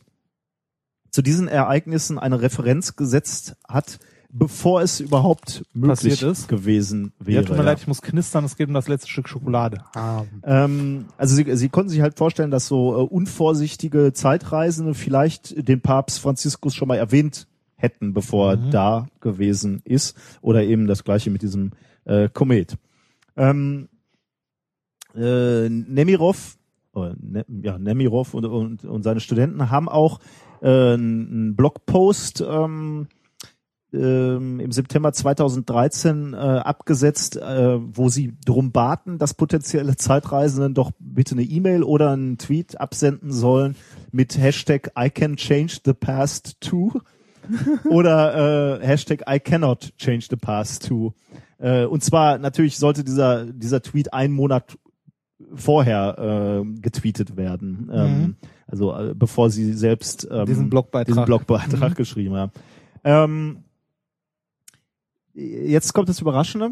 zu diesen Ereignissen eine Referenz gesetzt hat, bevor es überhaupt möglich Passiert ist? gewesen wäre. Ja, tut mir ja. leid, ich muss knistern, es geht um das letzte Stück Schokolade. Ah. Ähm, also sie, sie konnten sich halt vorstellen, dass so äh, unvorsichtige Zeitreisende vielleicht den Papst Franziskus schon mal erwähnt hätten, bevor er Mhm. da gewesen ist. Oder eben das gleiche mit diesem äh, Komet. Ähm, äh, Nemirov, oder ne, ja, Nemirov und, und, und seine Studenten haben auch äh, einen Blogpost ähm, ähm, im September 2013 äh, abgesetzt, äh, wo sie drum baten, dass potenzielle Zeitreisenden doch bitte eine E-Mail oder einen Tweet absenden sollen mit Hashtag I can change the past too oder äh, Hashtag I cannot change the past too. Äh, und zwar natürlich sollte dieser dieser Tweet einen Monat vorher äh, getweetet werden, ähm, Mhm. also äh, bevor sie selbst ähm, Diesen Blogbeitrag. diesen Blogbeitrag Mhm. geschrieben haben. Ähm, jetzt kommt das Überraschende.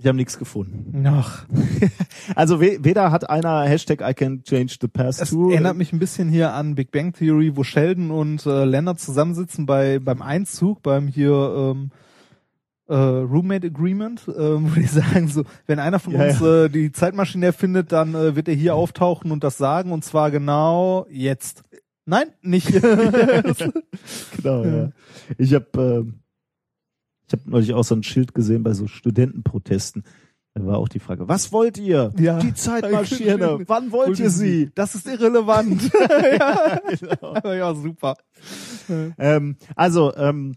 Wir haben nichts gefunden. Ach, Also we weder hat einer Hashtag I can change the past es to. erinnert mich ein bisschen hier an Big Bang Theory, wo Sheldon und äh, Leonard zusammensitzen bei beim Einzug, beim hier ähm, äh, Roommate Agreement, ähm, wo die sagen so, wenn einer von Ja, uns ja. Äh, die Zeitmaschine erfindet, dann äh, wird er hier auftauchen und das sagen und zwar genau jetzt. Nein, nicht. genau, ja. Ich habe ähm, ich habe neulich auch so ein Schild gesehen bei so Studentenprotesten. Da war auch die Frage, was wollt ihr? Ja. Die Zeitmaschine. Wann wollt ihr sie? Das ist irrelevant. ja. Genau. ja, super. Ähm, also, ähm,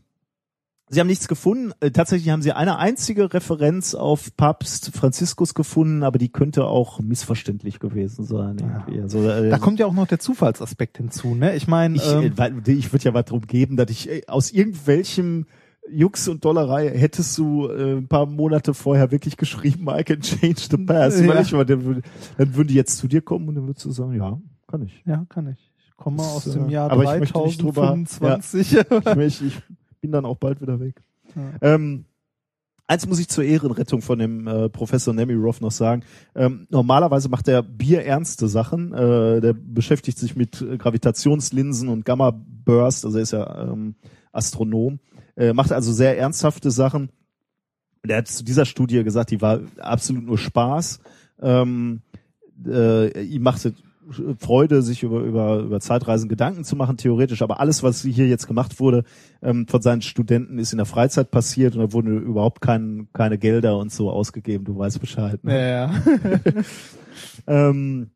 sie haben nichts gefunden. Äh, tatsächlich haben sie eine einzige Referenz auf Papst Franziskus gefunden, aber die könnte auch missverständlich gewesen sein. Irgendwie. Also, äh, Da kommt ja auch noch der Zufallsaspekt hinzu, ne? Ich meine, ich, ähm, äh, ich würde ja was drum geben, dass ich äh, aus irgendwelchem Jux und Dollerei hättest du äh, ein paar Monate vorher wirklich geschrieben, I can change the past. Ja. Ich, dann, würd- dann würden die jetzt zu dir kommen und dann würdest du sagen, ja, kann ich. ja, kann ich. Ich komme aus dem Jahr aber ich möchte nicht drüber- 3025. ich, ich bin dann auch bald wieder weg. Ähm, eins muss ich zur Ehrenrettung von dem äh, Professor Nemirov noch sagen. Ähm, normalerweise macht er bierernste Sachen. Äh, der beschäftigt sich mit äh, Gravitationslinsen und Gamma-Burst, also er ist ja ähm, Astronom. Äh, macht also sehr ernsthafte Sachen. Der hat zu dieser Studie gesagt, die war absolut nur Spaß. Ähm, äh, ihm machte Freude, sich über, über, über Zeitreisen Gedanken zu machen, theoretisch. Aber alles, was hier jetzt gemacht wurde ähm, von seinen Studenten, ist in der Freizeit passiert und da wurden überhaupt kein, keine Gelder und so ausgegeben. Du weißt Bescheid. Ne? Ja, ja. Ähm,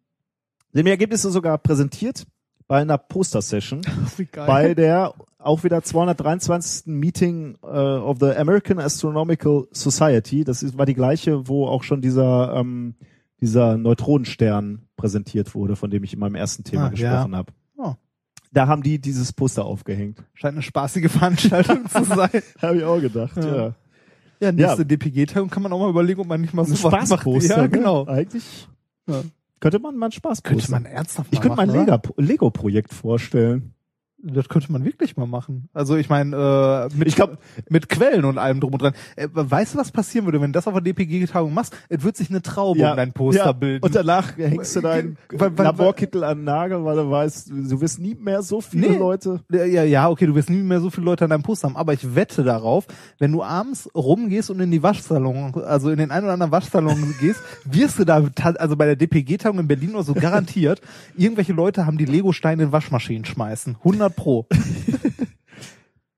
dem Ergebnisse sogar präsentiert bei einer Poster-Session bei der auch wieder 223. Meeting äh, of the American Astronomical Society. Das ist, war die gleiche, wo auch schon dieser ähm, dieser Neutronenstern präsentiert wurde, von dem ich in meinem ersten Thema Ah, gesprochen ja. habe. Oh. Da haben die dieses Poster aufgehängt. Scheint eine spaßige Veranstaltung zu sein. Habe ich auch gedacht, Ja. ja. Ja, nächste DPG-Teilung kann man auch mal überlegen, ob man nicht mal Ein so was macht. Ja, ne? genau. Eigentlich Ja. könnte man mal ein Spaßposter. Könnte man ernsthaft ich mal könnte mein machen, oder? Lego- Lego-Projekt vorstellen. Das könnte man wirklich mal machen. Also ich meine, äh, mit, Ich glaub- mit Quellen und allem drum und dran. Äh, weißt du, was passieren würde, wenn du das auf der DPG-Tagung machst? Es wird sich eine Traube um dein Poster ja. bilden. Und danach hängst du deinen Weil- weil- Laborkittel an den Nagel, weil du weißt, du wirst nie mehr so viele Nee. Leute. Ja, ja, okay, du wirst nie mehr so viele Leute an deinem Poster haben, aber ich wette darauf, wenn du abends rumgehst und in die Waschsalon, also in den einen oder anderen Waschsalon gehst, wirst du da, also bei der DPG-Tagung in Berlin oder so garantiert, irgendwelche Leute haben die Lego-Steine in Waschmaschinen schmeißen. 100 pro.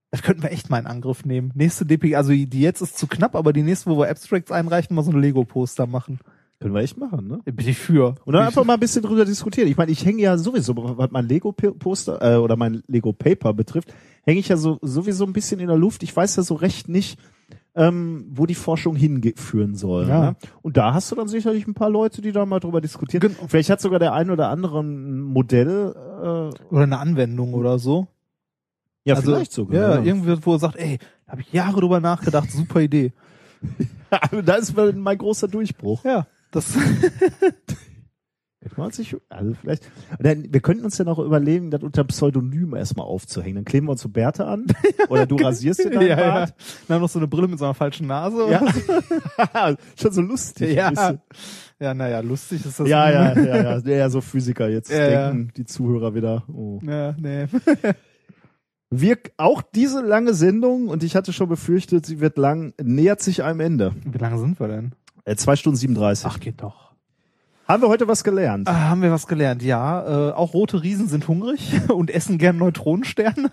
Das könnten wir echt mal in Angriff nehmen. Nächste DPG, also die jetzt ist zu knapp, aber die nächste, wo wir Abstracts einreichen, mal so ein Lego-Poster machen. Können wir echt machen, ne? Bin ich für. Und dann einfach mal ein bisschen drüber diskutieren. Ich meine, ich hänge ja sowieso, was mein Lego-Poster äh, oder mein Lego-Paper betrifft, hänge ich ja so sowieso ein bisschen in der Luft. Ich weiß ja so recht nicht, ähm, wo die Forschung hinführen soll. Ja. Ne? Und da hast du dann sicherlich ein paar Leute, die da mal drüber diskutieren. Vielleicht hat sogar der ein oder andere ein Modell. Äh, Oder eine Anwendung oder so. ja, also, vielleicht sogar. Ja, irgendwie, wo er sagt, ey, da habe ich Jahre drüber nachgedacht, super Idee. da ist mein großer Durchbruch. Ja, das Könnte man sich, also vielleicht, dann, wir könnten uns ja noch überlegen, das unter Pseudonym erstmal aufzuhängen. Dann kleben wir uns so Bärte an. Oder du rasierst dir deinen ja, ja. Bart. Dann noch so eine Brille mit so einer falschen Nase. Ja. Schon so lustig. ja. Ja, naja, lustig ist das. Ja, ja, ja, ja. Ja, so Physiker. Jetzt Ja, ja. denken die Zuhörer wieder. Oh. Ja, nee. Wir, auch diese lange Sendung, und ich hatte schon befürchtet, sie wird lang, nähert sich einem Ende. Wie lange sind wir denn? Äh, zwei Stunden 37. Ach, geht doch. Haben wir heute was gelernt? Ah, haben wir was gelernt? Ja, äh, auch rote Riesen sind hungrig und essen gern Neutronensterne.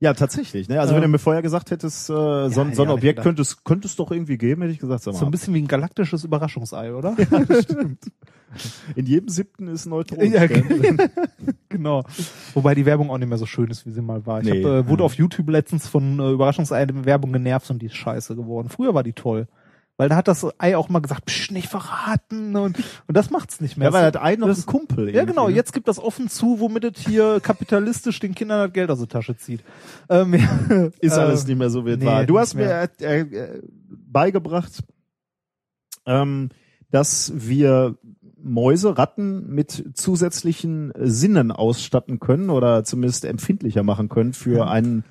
Ja, tatsächlich. Ne? Also Ja. wenn du mir vorher gesagt hättest, äh, hätte so ein ich auch nicht Objekt gedacht. könnte es, könnte es doch irgendwie geben, hätte ich gesagt, sag mal. So ein bisschen wie ein galaktisches Überraschungsei, oder? In jedem siebten ist ein Neutron. Ja, genau. Wobei die Werbung auch nicht mehr so schön ist, wie sie mal war. Ich Nee. hab, äh, wurde auf YouTube letztens von äh, Überraschungsei-Werbung genervt und die ist scheiße geworden. Früher war die toll. Weil da hat das Ei auch mal gesagt, Psch, nicht verraten und, und das macht's nicht mehr. Ja, weil hat ein noch Das- ein Kumpel. Ja, genau. ne? Jetzt gibt das offen zu, womit es hier kapitalistisch den Kindern das Geld aus der Tasche zieht. Ähm, ja, Ist äh, alles nicht mehr so, wie es nee, war. Du hast mir äh, äh, beigebracht, ähm, dass wir Mäuse, Ratten mit zusätzlichen Sinnen ausstatten können oder zumindest empfindlicher machen können für einen,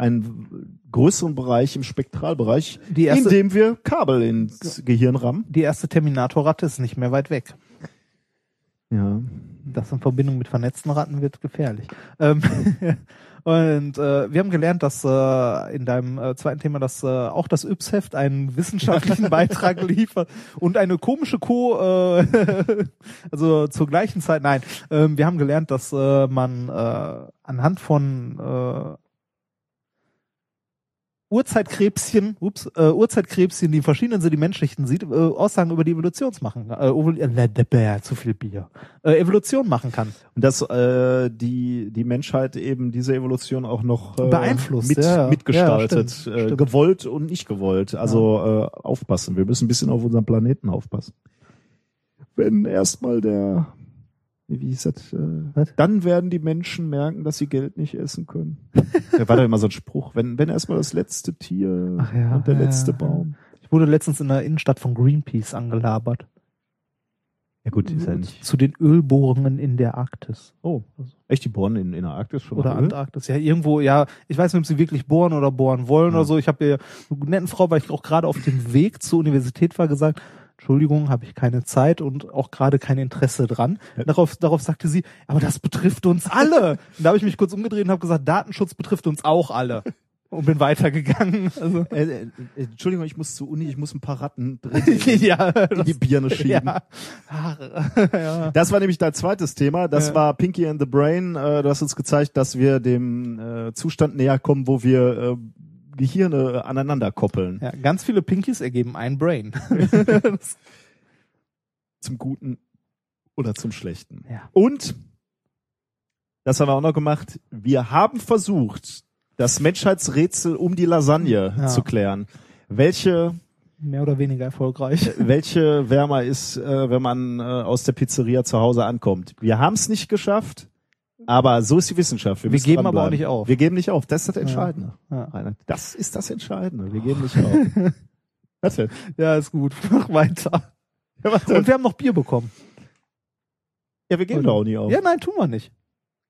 einen größeren Bereich im Spektralbereich, erste- indem wir Kabel ins Gehirn rammen. Die erste Terminator-Ratte ist nicht mehr weit weg. Ja. Das in Verbindung mit vernetzten Ratten wird gefährlich. Ähm, und äh, wir haben gelernt, dass äh, in deinem äh, zweiten Thema, dass äh, auch das Yps-Heft einen wissenschaftlichen Beitrag liefert und eine komische Co. Äh, also zur gleichen Zeit. Nein, ähm, wir haben gelernt, dass äh, man äh, anhand von äh, Urzeitkrebschen, ups, äh, Urzeitkrebschen, die in verschiedenen Sedimentschichten sieht, äh, Aussagen über die Evolution machen, äh, äh, äh, zu viel Bier, äh, Evolution machen kann. Und dass äh, die, die Menschheit eben diese Evolution auch noch äh, Beeinflusst, mit, ja. mitgestaltet, Ja, stimmt, äh, stimmt. gewollt und nicht gewollt. Also äh, aufpassen. Wir müssen ein bisschen auf unseren Planeten aufpassen. Wenn erstmal der, wie hieß das, äh, Was? dann werden die Menschen merken, dass sie Geld nicht essen können. da war doch immer so ein Spruch, wenn, wenn erstmal das letzte Tier Ach ja, und der ja, letzte ja. Baum. Ich wurde letztens in der Innenstadt von Greenpeace angelabert. Ja gut, ist ja nicht. Zu den Ölbohrungen in der Arktis. Oh, echt die bohren in, in der Arktis schon Oder? Antarktis. Ja, irgendwo, ja, ich weiß nicht, ob sie wirklich bohren oder bohren wollen oder so. Ich habe eine netten Frau, weil ich auch gerade auf dem Weg zur Universität war, gesagt, Entschuldigung, habe ich keine Zeit und auch gerade kein Interesse dran. Darauf, darauf sagte sie, aber das betrifft uns alle. Und da habe ich mich kurz umgedreht und habe gesagt, Datenschutz betrifft uns auch alle. Und bin weitergegangen. Also, Äh, äh, Entschuldigung, ich muss zur Uni, ich muss ein paar Ratten drin in ja, die Birne schieben. ja. Ja. Das war nämlich dein zweites Thema. Das Ja. war Pinky and the Brain. Äh, du hast uns gezeigt, dass wir dem äh, Zustand näher kommen, wo wir äh, Gehirne aneinander koppeln. ja, ganz viele Pinkies ergeben ein Brain. Zum Guten oder zum Schlechten. Ja. Und, das haben wir auch noch gemacht, wir haben versucht, das Menschheitsrätsel um die Lasagne Ja. zu klären. Welche Mehr oder weniger erfolgreich. welche wärmer ist, äh, wenn man äh, aus der Pizzeria zu Hause ankommt. Wir haben es nicht geschafft, aber so ist die Wissenschaft. Wir müssen geben aber auch nicht auf. Wir geben nicht auf. Das ist das Entscheidende. Ja. Rainer. Das ist das Entscheidende. Wir geben nicht auf. Was denn? Ja, ist gut. Mach weiter. Ja? Und wir haben noch Bier bekommen. ja wir geben doch auch nie auf. Ja, nein, tun wir nicht.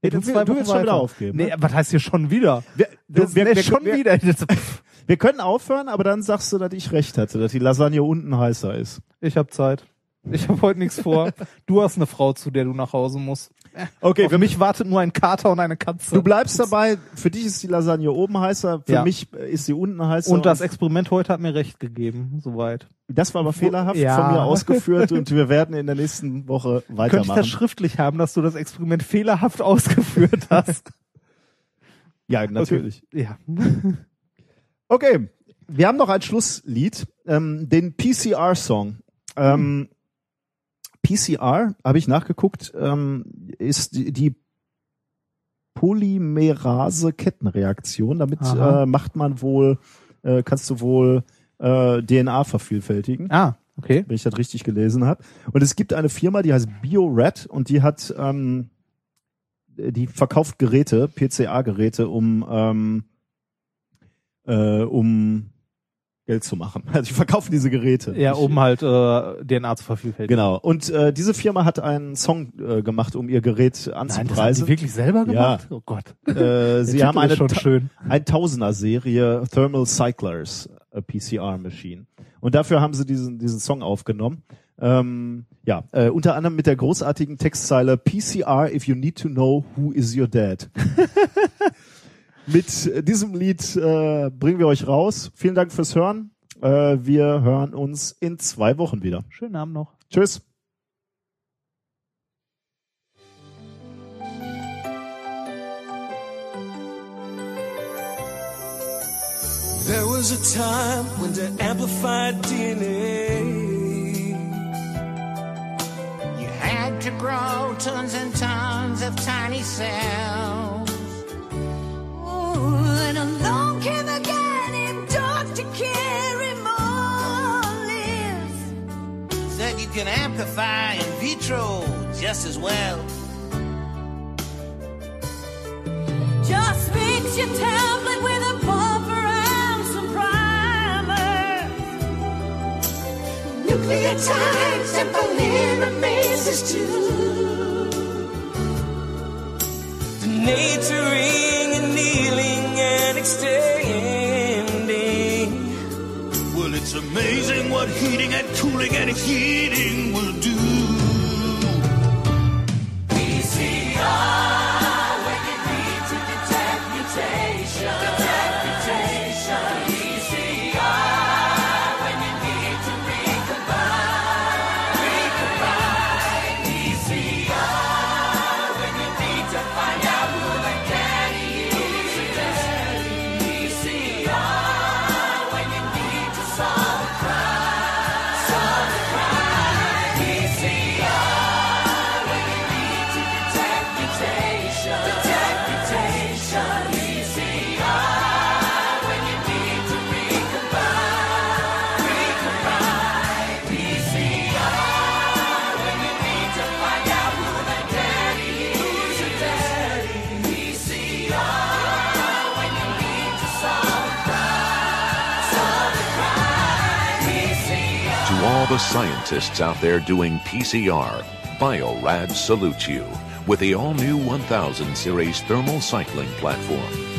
In du, zwei du willst schon wieder aufgeben. Nee, ne? was heißt hier schon wieder? Wir, Das wir, nee, wir, schon wir, wieder. Wir können aufhören, aber dann sagst du, dass ich recht hatte, dass die Lasagne unten heißer ist. Ich hab Zeit. Ich habe heute nichts vor. Du hast eine Frau, zu der du nach Hause musst. Okay, Für mich wartet nur ein Kater und eine Katze. du bleibst dabei. Für dich ist die Lasagne oben heißer, für Ja. mich ist sie unten heißer. und das Experiment heute hat mir recht gegeben, soweit. das war aber fehlerhaft Ja. von mir ausgeführt und wir werden in der nächsten Woche Könnte ich weitermachen. das schriftlich haben, dass du das Experiment fehlerhaft ausgeführt hast? ja, natürlich. ja. Okay, wir haben noch ein Schlusslied, ähm, den PCR-Song. Ähm, PCR, habe ich nachgeguckt, ähm, ist die, die Polymerase-Kettenreaktion. Damit äh, macht man wohl, äh, kannst du wohl äh, DNA vervielfältigen. Ah, okay. wenn ich das richtig gelesen habe. Und es gibt eine Firma, die heißt BioRed und die hat, ähm, die verkauft Geräte, PCA-Geräte, um, ähm, äh, um Geld zu machen. Also die verkaufen diese Geräte. Ja, um halt äh, DNA zu vervielfältigen. Genau. Und äh, diese Firma hat einen Song äh, gemacht, um ihr Gerät Nein, das haben anzupreisen. sie wirklich selber gemacht? Oh Gott. äh, sie Titel haben eine schön. ein Tausender-Serie Thermal Cyclers a PCR Machine. Und dafür haben sie diesen, diesen Song aufgenommen. Ähm, ja, äh, unter anderem mit der großartigen Textzeile PCR if you need to know who is your dad. mit diesem Lied äh, bringen wir euch raus. Vielen Dank fürs Hören. Äh, wir hören uns in zwei Wochen wieder. Schönen Abend noch. Tschüss. There was a time when to amplify DNA, You had to grow tons and tons of tiny cells. And along came a guy named Dr. Kerry Mullins. Said you can amplify in vitro just as well. Just mix your tablet with a buffer and some primer. Nucleotides and polymerases too. Denaturing, annealing, and extending. Well, it's amazing what heating and cooling and heating will do. The scientists out there doing PCR, Biorad salutes you with the all new 1000 series thermal cycling platform.